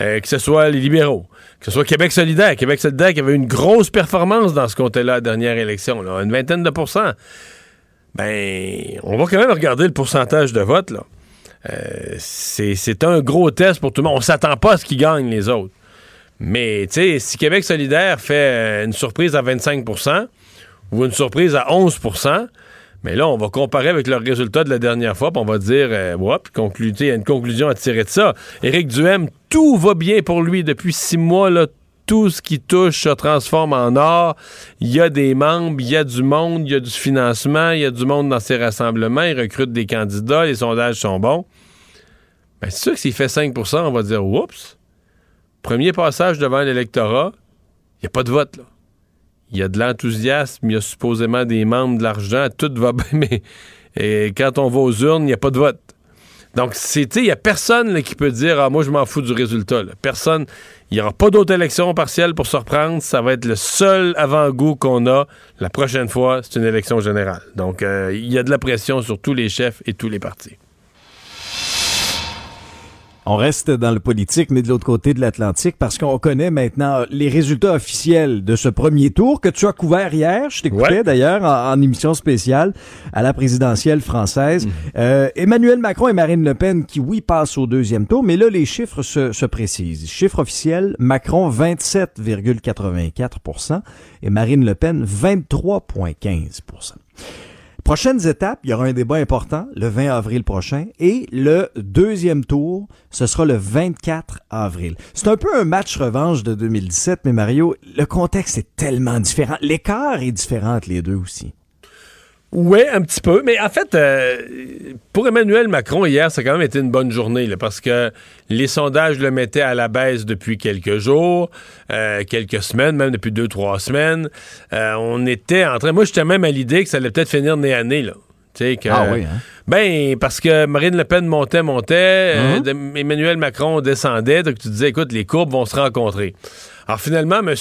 Speaker 3: euh, que ce soit les libéraux, que ce soit Québec solidaire. Québec solidaire qui avait une grosse performance dans ce comté-là, la dernière élection, une vingtaine de pourcents. Ben, on va quand même regarder le pourcentage de vote. Euh, c'est un gros test pour tout le monde. On s'attend pas à ce qu'ils gagnent les autres. Mais, si Québec solidaire fait euh, une surprise à 25% ou une surprise à 11 mais là, on va comparer avec leurs résultats de la dernière fois, puis on va dire, euh, il y a une conclusion à tirer de ça. Éric Duhem, tout va bien pour lui depuis six mois, là, tout ce qui touche se transforme en or. Il y a des membres, il y a du monde, il y a du financement, il y a du monde dans ses rassemblements, il recrute des candidats, les sondages sont bons. Ben, c'est sûr que s'il fait 5% on va dire, oups, premier passage devant l'électorat, il n'y a pas de vote, là il y a de l'enthousiasme, il y a supposément des membres, de l'argent, tout va bien, mais quand on va aux urnes, il n'y a pas de vote. Donc, il n'y a personne qui peut dire Ah, moi, je m'en fous du résultat. Personne. Il n'y aura pas d'autres élections partielles pour se reprendre. Ça va être le seul avant-goût qu'on a. La prochaine fois, c'est une élection générale. Donc, euh, il y a de la pression sur tous les chefs et tous les partis.
Speaker 4: On reste dans le politique, mais de l'autre côté de l'Atlantique, parce qu'on connaît maintenant les résultats officiels de ce premier tour que tu as couvert hier. Je t'écoutais d'ailleurs en, émission spéciale à la présidentielle française. Mhm. Euh, Emmanuel Macron et Marine Le Pen qui, oui, passent au deuxième tour, mais là, les chiffres se, se précisent. Chiffre officiel, Macron 27,84% et Marine Le Pen 23,15 Prochaines étapes, il y aura un débat important le 20 avril prochain et le deuxième tour, ce sera le 24 avril. C'est un peu un match revanche de 2017, mais Mario, le contexte est tellement différent. L'écart est différent entre les deux aussi.
Speaker 3: Oui, un petit peu. Mais en fait, euh, pour Emmanuel Macron, hier, ça a quand même été une bonne journée, parce que les sondages le mettaient à la baisse depuis quelques jours, euh, quelques semaines, même depuis deux, trois semaines. Euh, on était en train... Moi, j'étais même à l'idée que ça allait peut-être finir nez à nez, là. Que,
Speaker 4: ah oui, hein?
Speaker 3: Ben, parce que Marine Le Pen montait, montait, uh-huh. Emmanuel Macron descendait, donc tu disais, écoute, les courbes vont se rencontrer. Alors finalement, M.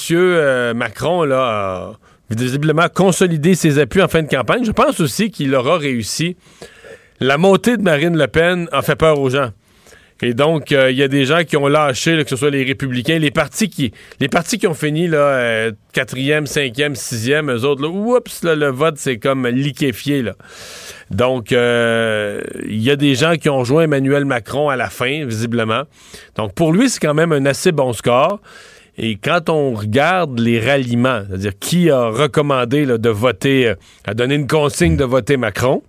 Speaker 3: Macron, là, visiblement consolider ses appuis en fin de campagne. Je pense aussi qu'il aura réussi. La montée de Marine Le Pen a fait peur aux gens. Et donc, euh, il y a des gens qui ont lâché, que ce soit les républicains, les partis qui, les partis qui ont fini là, euh, quatrième, cinquième, sixième, eux autres, là, oups, le vote c'est comme liquéfié. Là. Donc, euh, il y a des gens qui ont rejoint Emmanuel Macron à la fin, visiblement. Donc, pour lui, c'est quand même un assez bon score. Et quand on regarde les ralliements, c'est-à-dire qui a recommandé de voter, euh, a donné une consigne de voter Macron?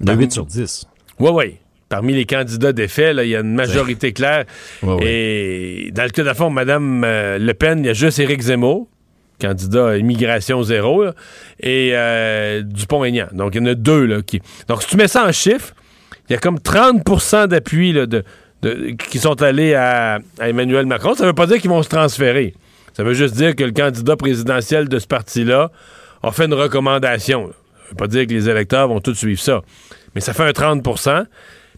Speaker 4: De 8 sur 10.
Speaker 3: Oui, oui. Parmi les candidats défaits, il y a une majorité claire. Et dans le cas de fond, Mme euh, Le Pen, il y a juste Éric Zemmour, candidat immigration zéro, et euh, Dupont-Aignan. Donc, il y en a deux. Là, qui... Donc, si tu mets ça en chiffres, il y a comme 30% d'appui de, qui sont allés à, Emmanuel Macron, ça ne veut pas dire qu'ils vont se transférer. Ça veut juste dire que le candidat présidentiel de ce parti-là a fait une recommandation. Ça ne veut pas dire que les électeurs vont tous suivre ça. Mais ça fait un 30%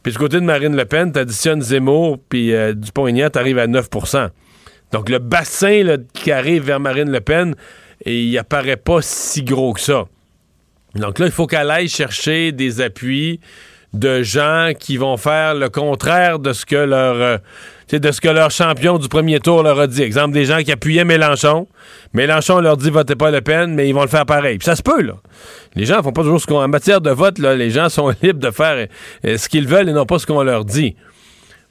Speaker 3: Puis du côté de Marine Le Pen, tu additionnes Zemmour puis euh, Dupont-Aignan, tu arrives à 9% Donc le bassin qui arrive vers Marine Le Pen, il apparaît pas si gros que ça. Donc là, il faut qu'elle aille chercher des appuis de gens qui vont faire le contraire de ce que leur euh, de ce que leur champion du premier tour leur a dit. Exemple, des gens qui appuyaient Mélenchon. Mélenchon leur dit votez pas Le Pen, mais ils vont le faire pareil. Puis ça se peut, là. Les gens font pas toujours ce qu'on... En matière de vote, les gens sont libres de faire euh, ce qu'ils veulent et non pas ce qu'on leur dit.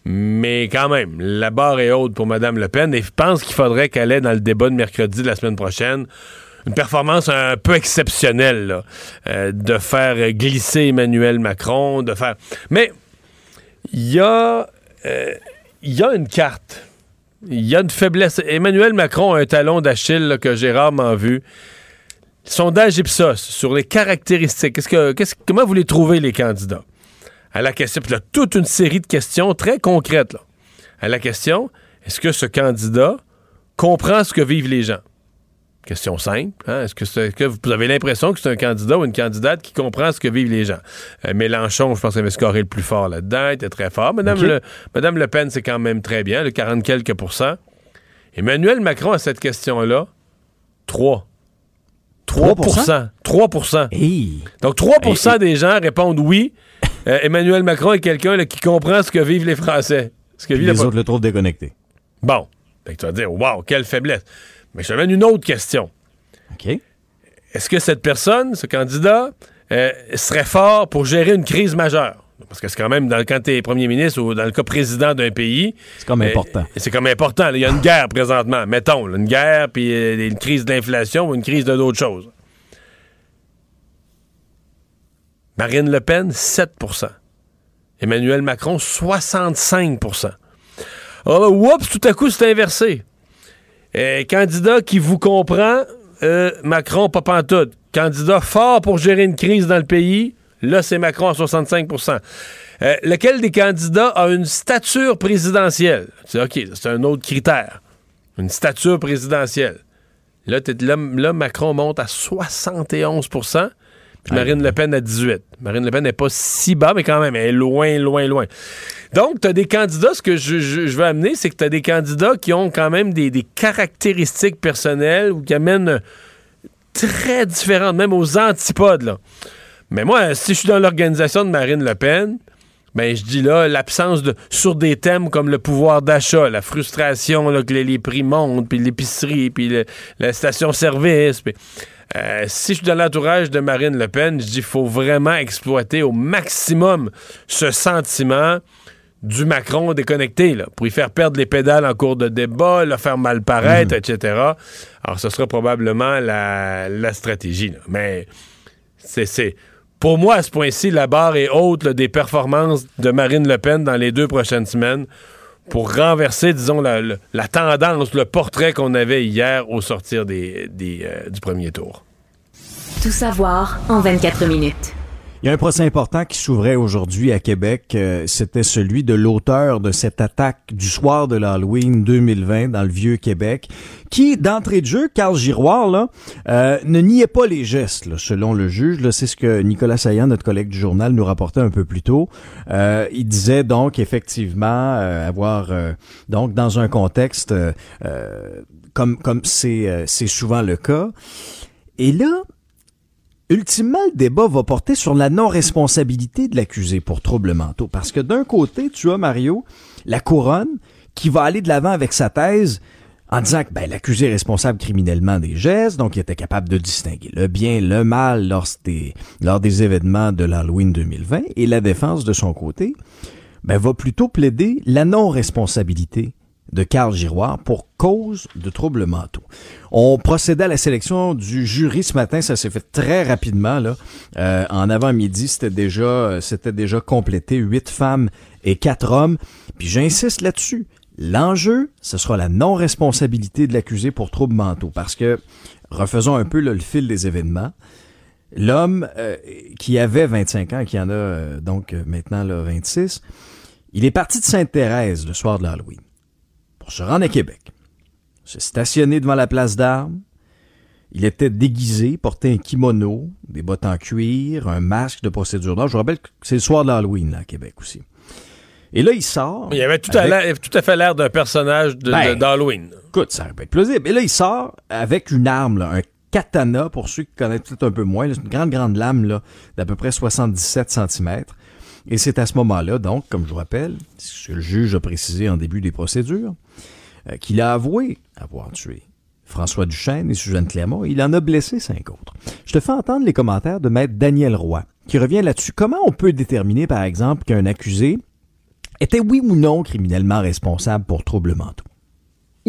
Speaker 3: Mais quand même, la barre est haute pour Mme Le Pen et je pense qu'il faudrait qu'elle ait dans le débat de mercredi de la semaine prochaine une performance un peu exceptionnelle euh, de faire glisser Emmanuel Macron, de faire. Mais il y a euh, il y a une carte. Il y a une faiblesse. Emmanuel Macron a un talon d'Achille que j'ai rarement vu. Sondage Ipsos sur les caractéristiques. Comment vous les trouvez, les candidats? À la question, puis là, toute une série de questions très concrètes. Là. À la question, est-ce que ce candidat comprend ce que vivent les gens? Question simple. Hein? Est-ce que, vous avez l'impression que c'est un candidat ou une candidate qui comprend ce que vivent les gens? Euh, Mélenchon, je pense qu'il avait scoré le plus fort là-dedans, il était très fort. Madame, le, Madame Le Pen, c'est quand même très bien, le 40 quelques pourcents. Emmanuel Macron, à cette question-là, 3. 3% 3% Donc 3% des gens répondent oui. Euh, Emmanuel Macron est quelqu'un qui comprend ce que vivent les Français. Ce que
Speaker 4: les autres le trouvent déconnecté.
Speaker 3: Bon. tu vas dire, wow, quelle faiblesse. Mais je te une autre question.
Speaker 4: OK.
Speaker 3: Est-ce que cette personne, ce candidat, euh, serait fort pour gérer une crise majeure? Parce que c'est quand même, dans, quand tu es premier ministre ou dans le cas président d'un pays.
Speaker 4: C'est comme euh, important.
Speaker 3: C'est comme important. Il y a une guerre présentement, mettons, une guerre, puis euh, une crise d'inflation ou une crise de d'autres choses. Marine Le Pen, 7% Emmanuel Macron, 65% Alors là, oups, tout à coup, c'est inversé. Euh, candidat qui vous comprend, euh, Macron, pas pantoute. Candidat fort pour gérer une crise dans le pays, là, c'est Macron à 65% euh, Lequel des candidats a une stature présidentielle? C'est OK, c'est un autre critère. Une stature présidentielle. Là, là Macron monte à 71 puis Marine Le Pen à 18. Marine Le Pen n'est pas si bas, mais quand même, elle est loin, loin, loin. Donc, tu as des candidats, ce que je, veux amener, c'est que tu as des candidats qui ont quand même des, caractéristiques personnelles ou qui amènent très différentes, même aux antipodes. Là. Mais moi, si je suis dans l'organisation de Marine Le Pen, ben je dis là, l'absence de sur des thèmes comme le pouvoir d'achat, la frustration que les, prix montent, puis l'épicerie, puis la station-service, euh, si je suis dans l'entourage de Marine Le Pen, je dis qu'il faut vraiment exploiter au maximum ce sentiment du Macron déconnecté, là, pour y faire perdre les pédales en cours de débat, le faire mal paraître, mhm. etc. Alors, ce sera probablement la, stratégie. Mais c'est, Pour moi, à ce point-ci, la barre est haute des performances de Marine Le Pen dans les deux prochaines semaines pour renverser, disons, la, tendance, le portrait qu'on avait hier au sortir euh, du premier tour.
Speaker 11: Tout savoir en 24 minutes.
Speaker 4: Il y a un procès important qui s'ouvrait aujourd'hui à Québec. Euh, c'était celui de l'auteur de cette attaque du soir de l'Halloween 2020 dans le vieux Québec, qui, d'entrée de jeu, Carl Giroir, là, euh, ne niait pas les gestes, selon le juge. C'est ce que Nicolas Saillant, notre collègue du journal, nous rapportait un peu plus tôt. Euh, il disait donc effectivement avoir, donc dans un contexte comme comme c'est c'est souvent le cas. Et là, Ultimement, le débat va porter sur la non-responsabilité de l'accusé pour troubles mentaux. Parce que d'un côté, tu as, Mario, la couronne qui va aller de l'avant avec sa thèse en disant que ben, l'accusé est responsable criminellement des gestes, donc il était capable de distinguer le bien, le mal lors des, événements de l'Halloween 2020, et la défense, de son côté, ben, va plutôt plaider la non-responsabilité de Carl Giroir pour cause de troubles mentaux. On procédait à la sélection du jury ce matin, ça s'est fait très rapidement là. Euh, en avant-midi, c'était déjà c'était déjà complété huit femmes et quatre hommes. Puis j'insiste là-dessus. L'enjeu, ce sera la non-responsabilité de l'accusé pour troubles mentaux parce que refaisons un peu le fil des événements. L'homme euh, qui avait 25 ans, qui en a euh, donc maintenant là, 26, il est parti de Sainte-Thérèse le soir de l'Halloween se rend à Québec. Se stationné devant la place d'armes. Il était déguisé, portait un kimono, des bottes en cuir, un masque de procédure d'or. Je vous rappelle que c'est le soir de l'Halloween à Québec aussi. Et là, il sort.
Speaker 3: Il avait tout, à, fait l'air d'un personnage ben, d'Halloween.
Speaker 4: écoute, ça peut être plausible. Et là, il sort avec une arme, un katana, pour ceux qui connaissent peut-être un peu moins. une grande, grande lame d'à peu près 77 cm. Et c'est à ce moment-là, donc, comme je vous rappelle, ce que le juge a précisé en début des procédures, euh, qu'il a avoué avoir tué François Duchesne et Suzanne Clermont. Il en a blessé cinq autres. Je te fais entendre les commentaires de maître Daniel Roy, qui revient là-dessus. Comment on peut déterminer, par exemple, qu'un accusé était oui ou non criminellement responsable pour troubles mentaux?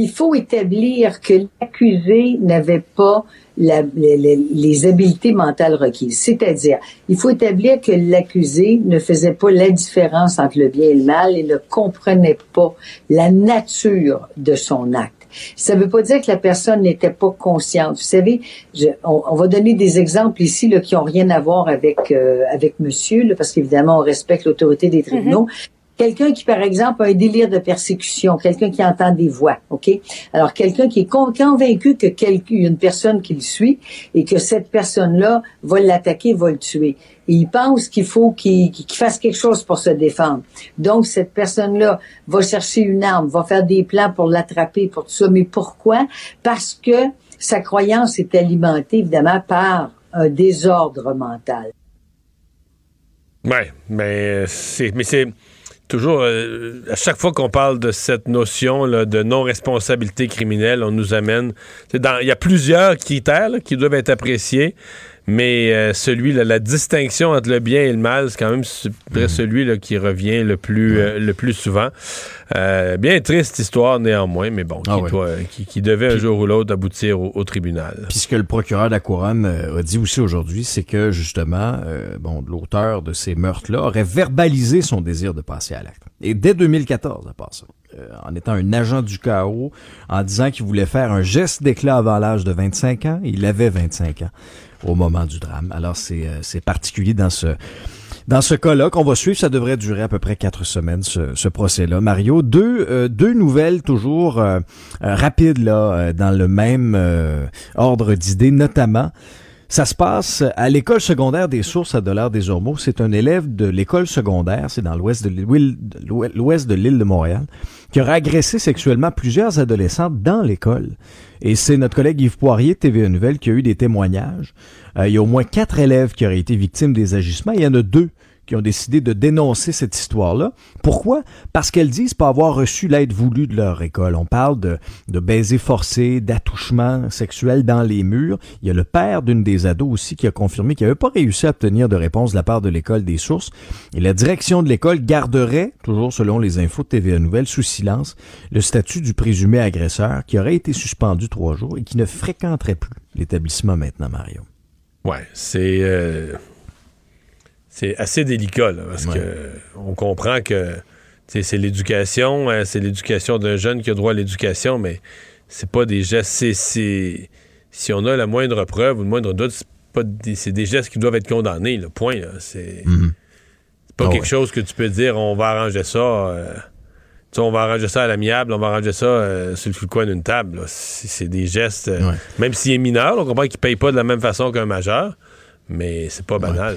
Speaker 17: Il faut établir que l'accusé n'avait pas les, habiletés mentales requises. C'est-à-dire, il faut établir que l'accusé ne faisait pas la différence entre le bien et le mal et ne comprenait pas la nature de son acte. Ça ne veut pas dire que la personne n'était pas consciente. Vous savez, on, va donner des exemples ici là, qui ont rien à voir avec euh, avec Monsieur, parce qu'évidemment on respecte l'autorité des tribunaux. Mm-hmm. Quelqu'un qui, par exemple, a un délire de persécution, quelqu'un qui entend des voix, OK? Alors, quelqu'un qui est convaincu que y a une personne qui le suit et que cette personne-là va l'attaquer, va le tuer. Et il pense qu'il faut qu'il fasse quelque chose pour se défendre. Donc, cette personne-là va chercher une arme, va faire des plans pour l'attraper, pour tout ça. Mais pourquoi? Parce que sa croyance est alimentée, évidemment, par un désordre mental.
Speaker 3: Ouais, mais c'est, mais c'est, toujours, euh, à chaque fois qu'on parle de cette notion de non-responsabilité criminelle, on nous amène. Il y a plusieurs critères qui doivent être appréciés. Mais euh, celui, là, la distinction entre le bien et le mal, c'est quand même mhm. celui là, qui revient le plus, euh, le plus souvent. Euh, bien triste histoire néanmoins, mais bon, qui, ah qui, devait un jour ou l'autre aboutir au, tribunal.
Speaker 4: Puis ce que le procureur de la Couronne a dit aussi aujourd'hui, c'est que justement, bon, l'auteur de ces meurtres-là aurait verbalisé son désir de passer à l'acte. Et dès 2014, à part ça. en étant un agent du chaos, en disant qu'il voulait faire un geste d'éclat avant l'âge de 25 ans, il avait 25 ans au moment du drame. Alors c'est euh, particulier dans ce dans ce cas-là qu'on va suivre, ça devrait durer à peu près quatre semaines ce, ce procès-là. Mario, deux euh, deux nouvelles toujours euh, rapides là dans le même ordre d'idées, notamment. Ça se passe à l'école secondaire des sources à Dollars des Ormeaux. C'est un élève de l'école secondaire, c'est dans l'ouest de l'île de Montréal, qui aurait agressé sexuellement plusieurs adolescentes dans l'école. Et c'est notre collègue Yves Poirier de TVA Nouvelle qui a eu des témoignages. Euh, il y a au moins quatre élèves qui auraient été victimes des agissements. Il y en a deux qui ont décidé de dénoncer cette histoire-là. Pourquoi? Parce qu'elles disent pas avoir reçu l'aide voulue de leur école. On parle de, baisers forcés, d'attouchements sexuels dans les murs. Il y a le père d'une des ados aussi qui a confirmé qu'il n'avait pas réussi à obtenir de réponse de la part de l'école des sources. Et la direction de l'école garderait, toujours selon les infos de TVA Nouvelles, sous silence, le statut du présumé agresseur qui aurait été suspendu trois jours et qui ne fréquenterait plus l'établissement maintenant, Mario.
Speaker 3: Ouais, c'est euh, c'est assez délicat parce que on comprend que c'est l'éducation, hein, c'est l'éducation d'un jeune qui a droit à l'éducation, mais c'est pas des gestes. si on a la moindre preuve ou le moindre doute, c'est pas des, des gestes qui doivent être condamnés. Le point, c'est
Speaker 4: Mhm.
Speaker 3: pas
Speaker 4: Ah
Speaker 3: quelque
Speaker 4: ouais.
Speaker 3: chose que tu peux dire on va arranger ça. euh, on va arranger ça à l'amiable, on va arranger ça euh, sur le coin d'une table. C'est c'est des gestes, euh, même s'il est mineur, on comprend qu'il paye pas de la même façon qu'un majeur, mais c'est pas banal.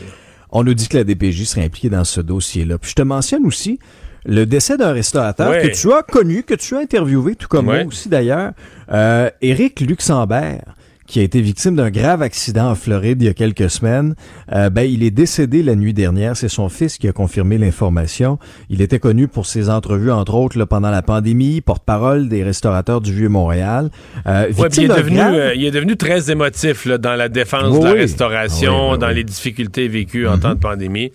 Speaker 4: On nous dit que la DPJ serait impliquée dans ce dossier-là. Puis je te mentionne aussi le décès d'un restaurateur
Speaker 3: Ouais.
Speaker 4: que tu as connu, que tu as interviewé, tout comme
Speaker 3: Ouais.
Speaker 4: moi aussi d'ailleurs, euh, Éric Luxembaire qui a été victime d'un grave accident en Floride il y a quelques semaines. Euh, ben, il est décédé la nuit dernière. C'est son fils qui a confirmé l'information. Il était connu pour ses entrevues, entre autres, là, pendant la pandémie, porte-parole des restaurateurs du Vieux-Montréal. Euh,
Speaker 3: Ouais, puis
Speaker 4: victime
Speaker 3: il, est
Speaker 4: d'un
Speaker 3: devenu,
Speaker 4: grave-
Speaker 3: euh, il est devenu très émotif là, dans la défense
Speaker 4: Oui,
Speaker 3: de la
Speaker 4: oui.
Speaker 3: restauration,
Speaker 4: Ah oui, oui,
Speaker 3: dans
Speaker 4: oui.
Speaker 3: les difficultés vécues en temps de pandémie.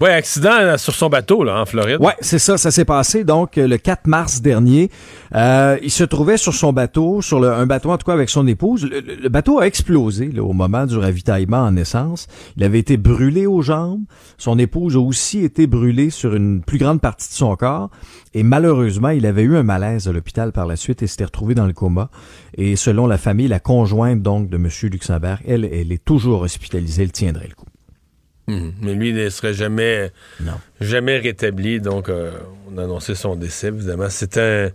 Speaker 3: Ouais, accident euh, sur son bateau là, en Floride.
Speaker 4: Ouais, c'est ça. Ça s'est passé donc le 4 mars dernier. Il se trouvait sur son bateau, sur le- un bateau en tout cas avec son épouse. Le, le- le bateau a explosé là, au moment du ravitaillement en essence. Il avait été brûlé aux jambes. Son épouse a aussi été brûlée sur une plus grande partie de son corps. Et malheureusement, il avait eu un malaise à l'hôpital par la suite et s'était retrouvé dans le coma. Et selon la famille, la conjointe donc de M. Luxembourg, elle, elle est toujours hospitalisée. Elle tiendrait le coup.
Speaker 3: Mhm. Mais lui, ne serait jamais, jamais rétabli. Donc, euh, on a annoncé son décès, évidemment. C'est un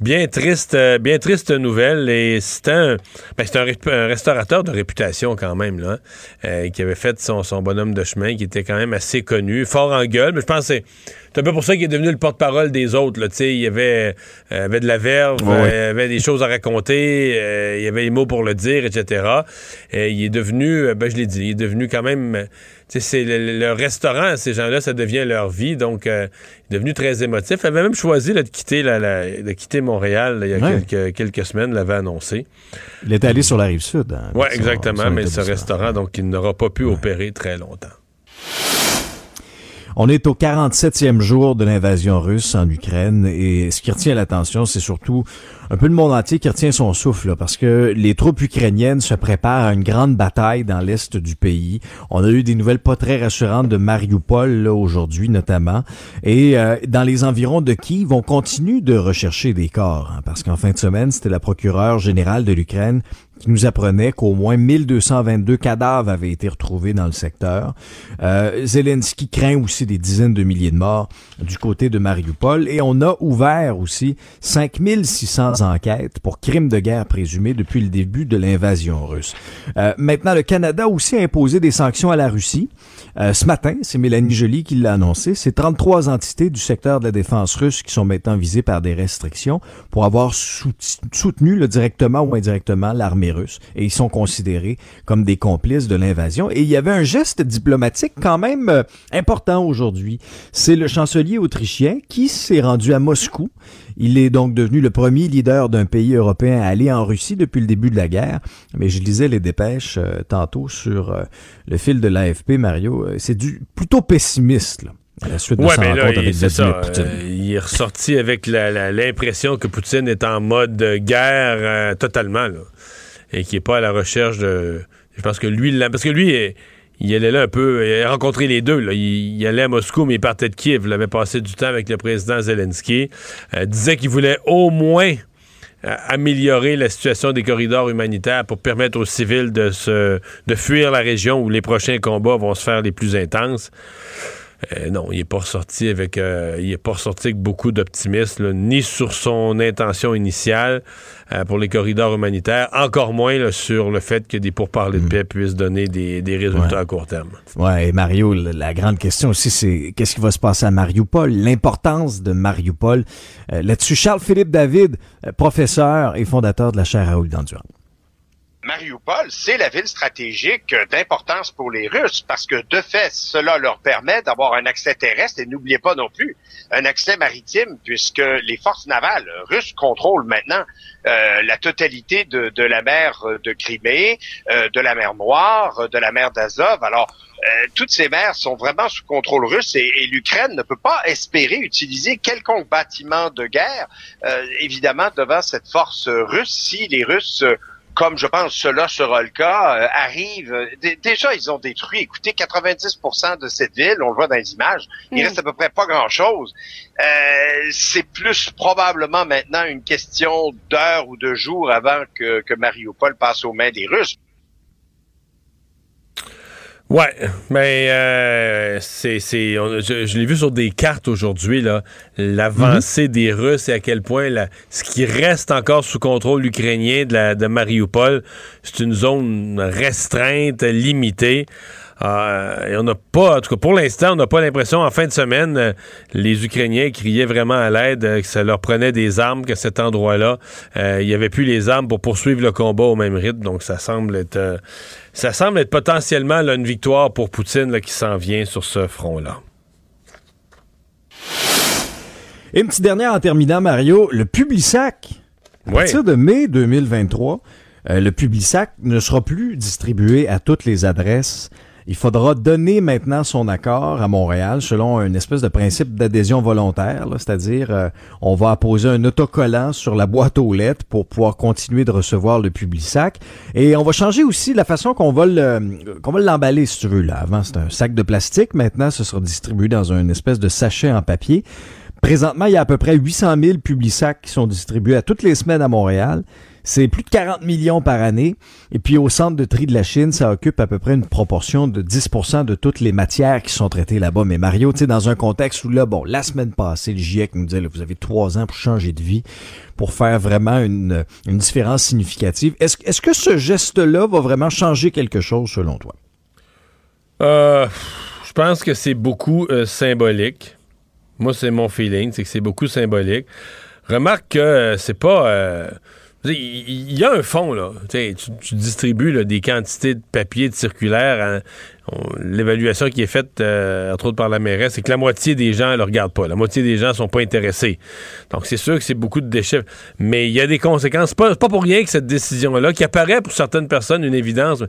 Speaker 3: bien triste, euh, bien triste nouvelle. Et c'est un, ben, c'est un, restaurateur de réputation quand même, là, hein, euh, qui avait fait son, son bonhomme de chemin, qui était quand même assez connu, fort en gueule. Mais je pense que c'est un peu pour ça qu'il est devenu le porte-parole des autres. Là. Il y avait, euh, avait de la verve, euh, il avait des choses à raconter, euh, il y avait les mots pour le dire, etc. Et il est devenu, ben, je l'ai dit, il est devenu quand même. c'est le, le restaurant, ces gens-là, ça devient leur vie. Donc, il est devenu très émotif. Il avait même choisi là, de, quitter, la- de quitter Montréal là, il y a quelques, quelques semaines, l'avait annoncé.
Speaker 4: Il est allé sur la rive sud. hein,
Speaker 3: Oui, exactement.
Speaker 4: son
Speaker 3: mais ce restaurant, donc, il n'aura pas pu opérer très longtemps.
Speaker 4: On est au 47e jour de l'invasion russe en Ukraine et ce qui retient l'attention, c'est surtout un peu le monde entier qui retient son souffle là, parce que les troupes ukrainiennes se préparent à une grande bataille dans l'est du pays. On a eu des nouvelles pas très rassurantes de Mariupol aujourd'hui notamment et euh, dans les environs de Kiev, on continue de rechercher des corps hein, parce qu'en fin de semaine, c'était la procureure générale de l'Ukraine qui nous apprenait qu'au moins 1222 cadavres avaient été retrouvés dans le secteur. Euh, Zelensky craint aussi des dizaines de milliers de morts du côté de Mariupol et on a ouvert aussi 5600 enquêtes pour crimes de guerre présumés depuis le début de l'invasion russe. Euh, maintenant, le Canada a aussi imposé des sanctions à la Russie. Euh, ce matin, c'est Mélanie Joly qui l'a annoncé, c'est 33 entités du secteur de la défense russe qui sont maintenant visées par des restrictions pour avoir sout- soutenu directement ou indirectement l'armée russe. Et ils sont considérés comme des complices de l'invasion. Et il y avait un geste diplomatique quand même euh, important aujourd'hui. C'est le chancelier autrichien qui s'est rendu à Moscou. Il est donc devenu le premier leader d'un pays européen à aller en Russie depuis le début de la guerre. Mais je lisais les dépêches euh, tantôt sur euh, le fil de l'AFP, Mario. C'est du plutôt pessimiste là, à la suite de
Speaker 3: Ouais,
Speaker 4: sa
Speaker 3: mais là, il,
Speaker 4: avec
Speaker 3: ça.
Speaker 4: Poutine.
Speaker 3: euh, il est ressorti avec l'impression que Poutine est en mode guerre euh, totalement, là, et qui est pas à la recherche de. Je pense que lui, parce que lui, il allait là un peu, il a rencontré les deux. Là. Il, il allait à Moscou, mais il partait de Kiev. Il avait passé du temps avec le président Zelensky. Euh, disait qu'il voulait au moins euh, améliorer la situation des corridors humanitaires pour permettre aux civils de se de fuir la région où les prochains combats vont se faire les plus intenses. Euh, non, il est pas ressorti avec euh, il est pas ressorti avec beaucoup d'optimisme, ni sur son intention initiale euh, pour les corridors humanitaires, encore moins là, sur le fait que des pourparlers de paix puissent donner des, des résultats
Speaker 4: Ouais.
Speaker 3: à court terme.
Speaker 4: Ouais, et Mario, la, grande question aussi, c'est qu'est-ce qui va se passer à Mariupol, l'importance de Mariupol. Euh, Là-dessus, Charles-Philippe David, professeur et fondateur de la chaire Raoul Dandurand.
Speaker 18: Mariupol, c'est la ville stratégique d'importance pour les Russes parce que de fait, cela leur permet d'avoir un accès terrestre et n'oubliez pas non plus un accès maritime puisque les forces navales russes contrôlent maintenant euh, la totalité de, la mer de Crimée, euh, de la mer Noire, de la mer d'Azov. Alors, euh, toutes ces mers sont vraiment sous contrôle russe et, et l'Ukraine ne peut pas espérer utiliser quelconque bâtiment de guerre, évidemment, devant cette force russe si les Russes comme je pense cela sera le cas, euh, arrivent. déjà, ils ont détruit, écoutez, 90% de cette ville, on le voit dans les images. Il mm. reste à peu près pas grand-chose. Euh, c'est plus probablement maintenant une question d'heures ou de jours avant que, que Mariupol passe aux mains des Russes.
Speaker 3: Ouais, mais euh, c'est, c'est, je, l'ai vu sur des cartes aujourd'hui là, l'avancée mhm. des Russes et à quel point la, ce qui reste encore sous contrôle ukrainien de, la, de Mariupol, c'est une zone restreinte, limitée. Euh, et on n'a pas, en tout cas pour l'instant, on n'a pas l'impression, en fin de semaine, euh, les Ukrainiens criaient vraiment à l'aide, euh, que ça leur prenait des armes, qu'à cet endroit-là, il n'y avait plus les armes pour poursuivre le combat au même rythme. Donc ça semble être, ça semble être potentiellement une victoire pour Poutine qui s'en vient sur ce front-là.
Speaker 4: Et une petite dernière en terminant, Mario, le Publisac. À partir de mai 2023, le Publisac ne sera plus distribué à toutes les adresses il faudra donner maintenant son accord à Montréal selon une espèce de principe d'adhésion volontaire, c'est-à-dire euh, on va apposer un autocollant sur la boîte aux lettres pour pouvoir continuer de recevoir le sac et on va changer aussi la façon qu'on va l'emballer si tu veux là. Avant c'était un sac de plastique, maintenant ce sera distribué dans une espèce de sachet en papier. Présentement, il y a à peu près 800 000 sacs qui sont distribués à toutes les semaines à Montréal. C'est plus de 40 millions par année. Et puis au centre de tri de la Chine, ça occupe à peu près une proportion de 10% de toutes les matières qui sont traitées là-bas. Mais Mario, tu sais, dans un contexte où là, bon, la semaine passée, le GIEC nous disait, là, vous avez trois ans pour changer de vie, pour faire vraiment une, une différence significative. Est-ce est que ce geste-là va vraiment changer quelque chose selon toi?
Speaker 3: Euh, je pense que c'est beaucoup euh, symbolique. Moi, c'est mon feeling, c'est que c'est beaucoup symbolique. Remarque que euh, c'est pas... Il y a un fond, là. Tu, distribues des quantités de papier, de circulaire. L'évaluation qui est faite, euh, entre autres par la mairesse, c'est que la moitié des gens ne le regardent pas. La moitié des gens sont pas intéressés. Donc, c'est sûr que c'est beaucoup de déchets. Mais il y a des conséquences. Pas, pas pour rien que cette décision-là, qui apparaît pour certaines personnes une évidence.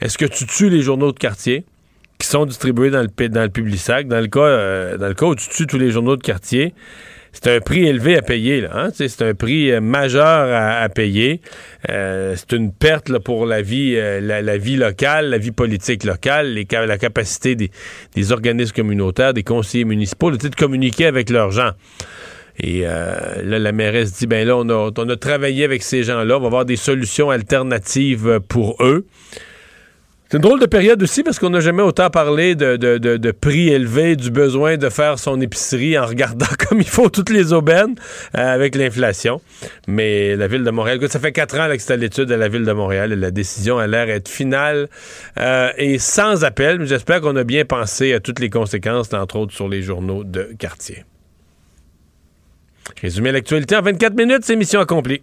Speaker 3: Est-ce que tu tues les journaux de quartier qui sont distribués dans le, dans le public sac? Dans le cas, euh, dans le cas où tu tues tous les journaux de quartier, c'est un prix élevé à payer. Là, hein? C'est un prix euh, majeur à, payer. Euh, c'est une perte pour la vie, euh, la, vie locale, la vie politique locale, la capacité des, organismes communautaires, des conseillers municipaux de, communiquer avec leurs gens. Et là, la mairesse dit, ben là, on a, on a travaillé avec ces gens-là, on va avoir des solutions alternatives pour eux. C'est une drôle de période aussi parce qu'on n'a jamais autant parlé de, prix élevés, du besoin de faire son épicerie en regardant comme il faut toutes les aubaines euh, avec l'inflation. Mais la ville de Montréal, ça fait quatre ans que c'est à l'étude à la ville de Montréal et la décision a l'air d'être finale euh, et sans appel. J'espère qu'on a bien pensé à toutes les conséquences, entre autres sur les journaux de quartier. Résumé l'actualité en 24 minutes, c'est mission accomplie.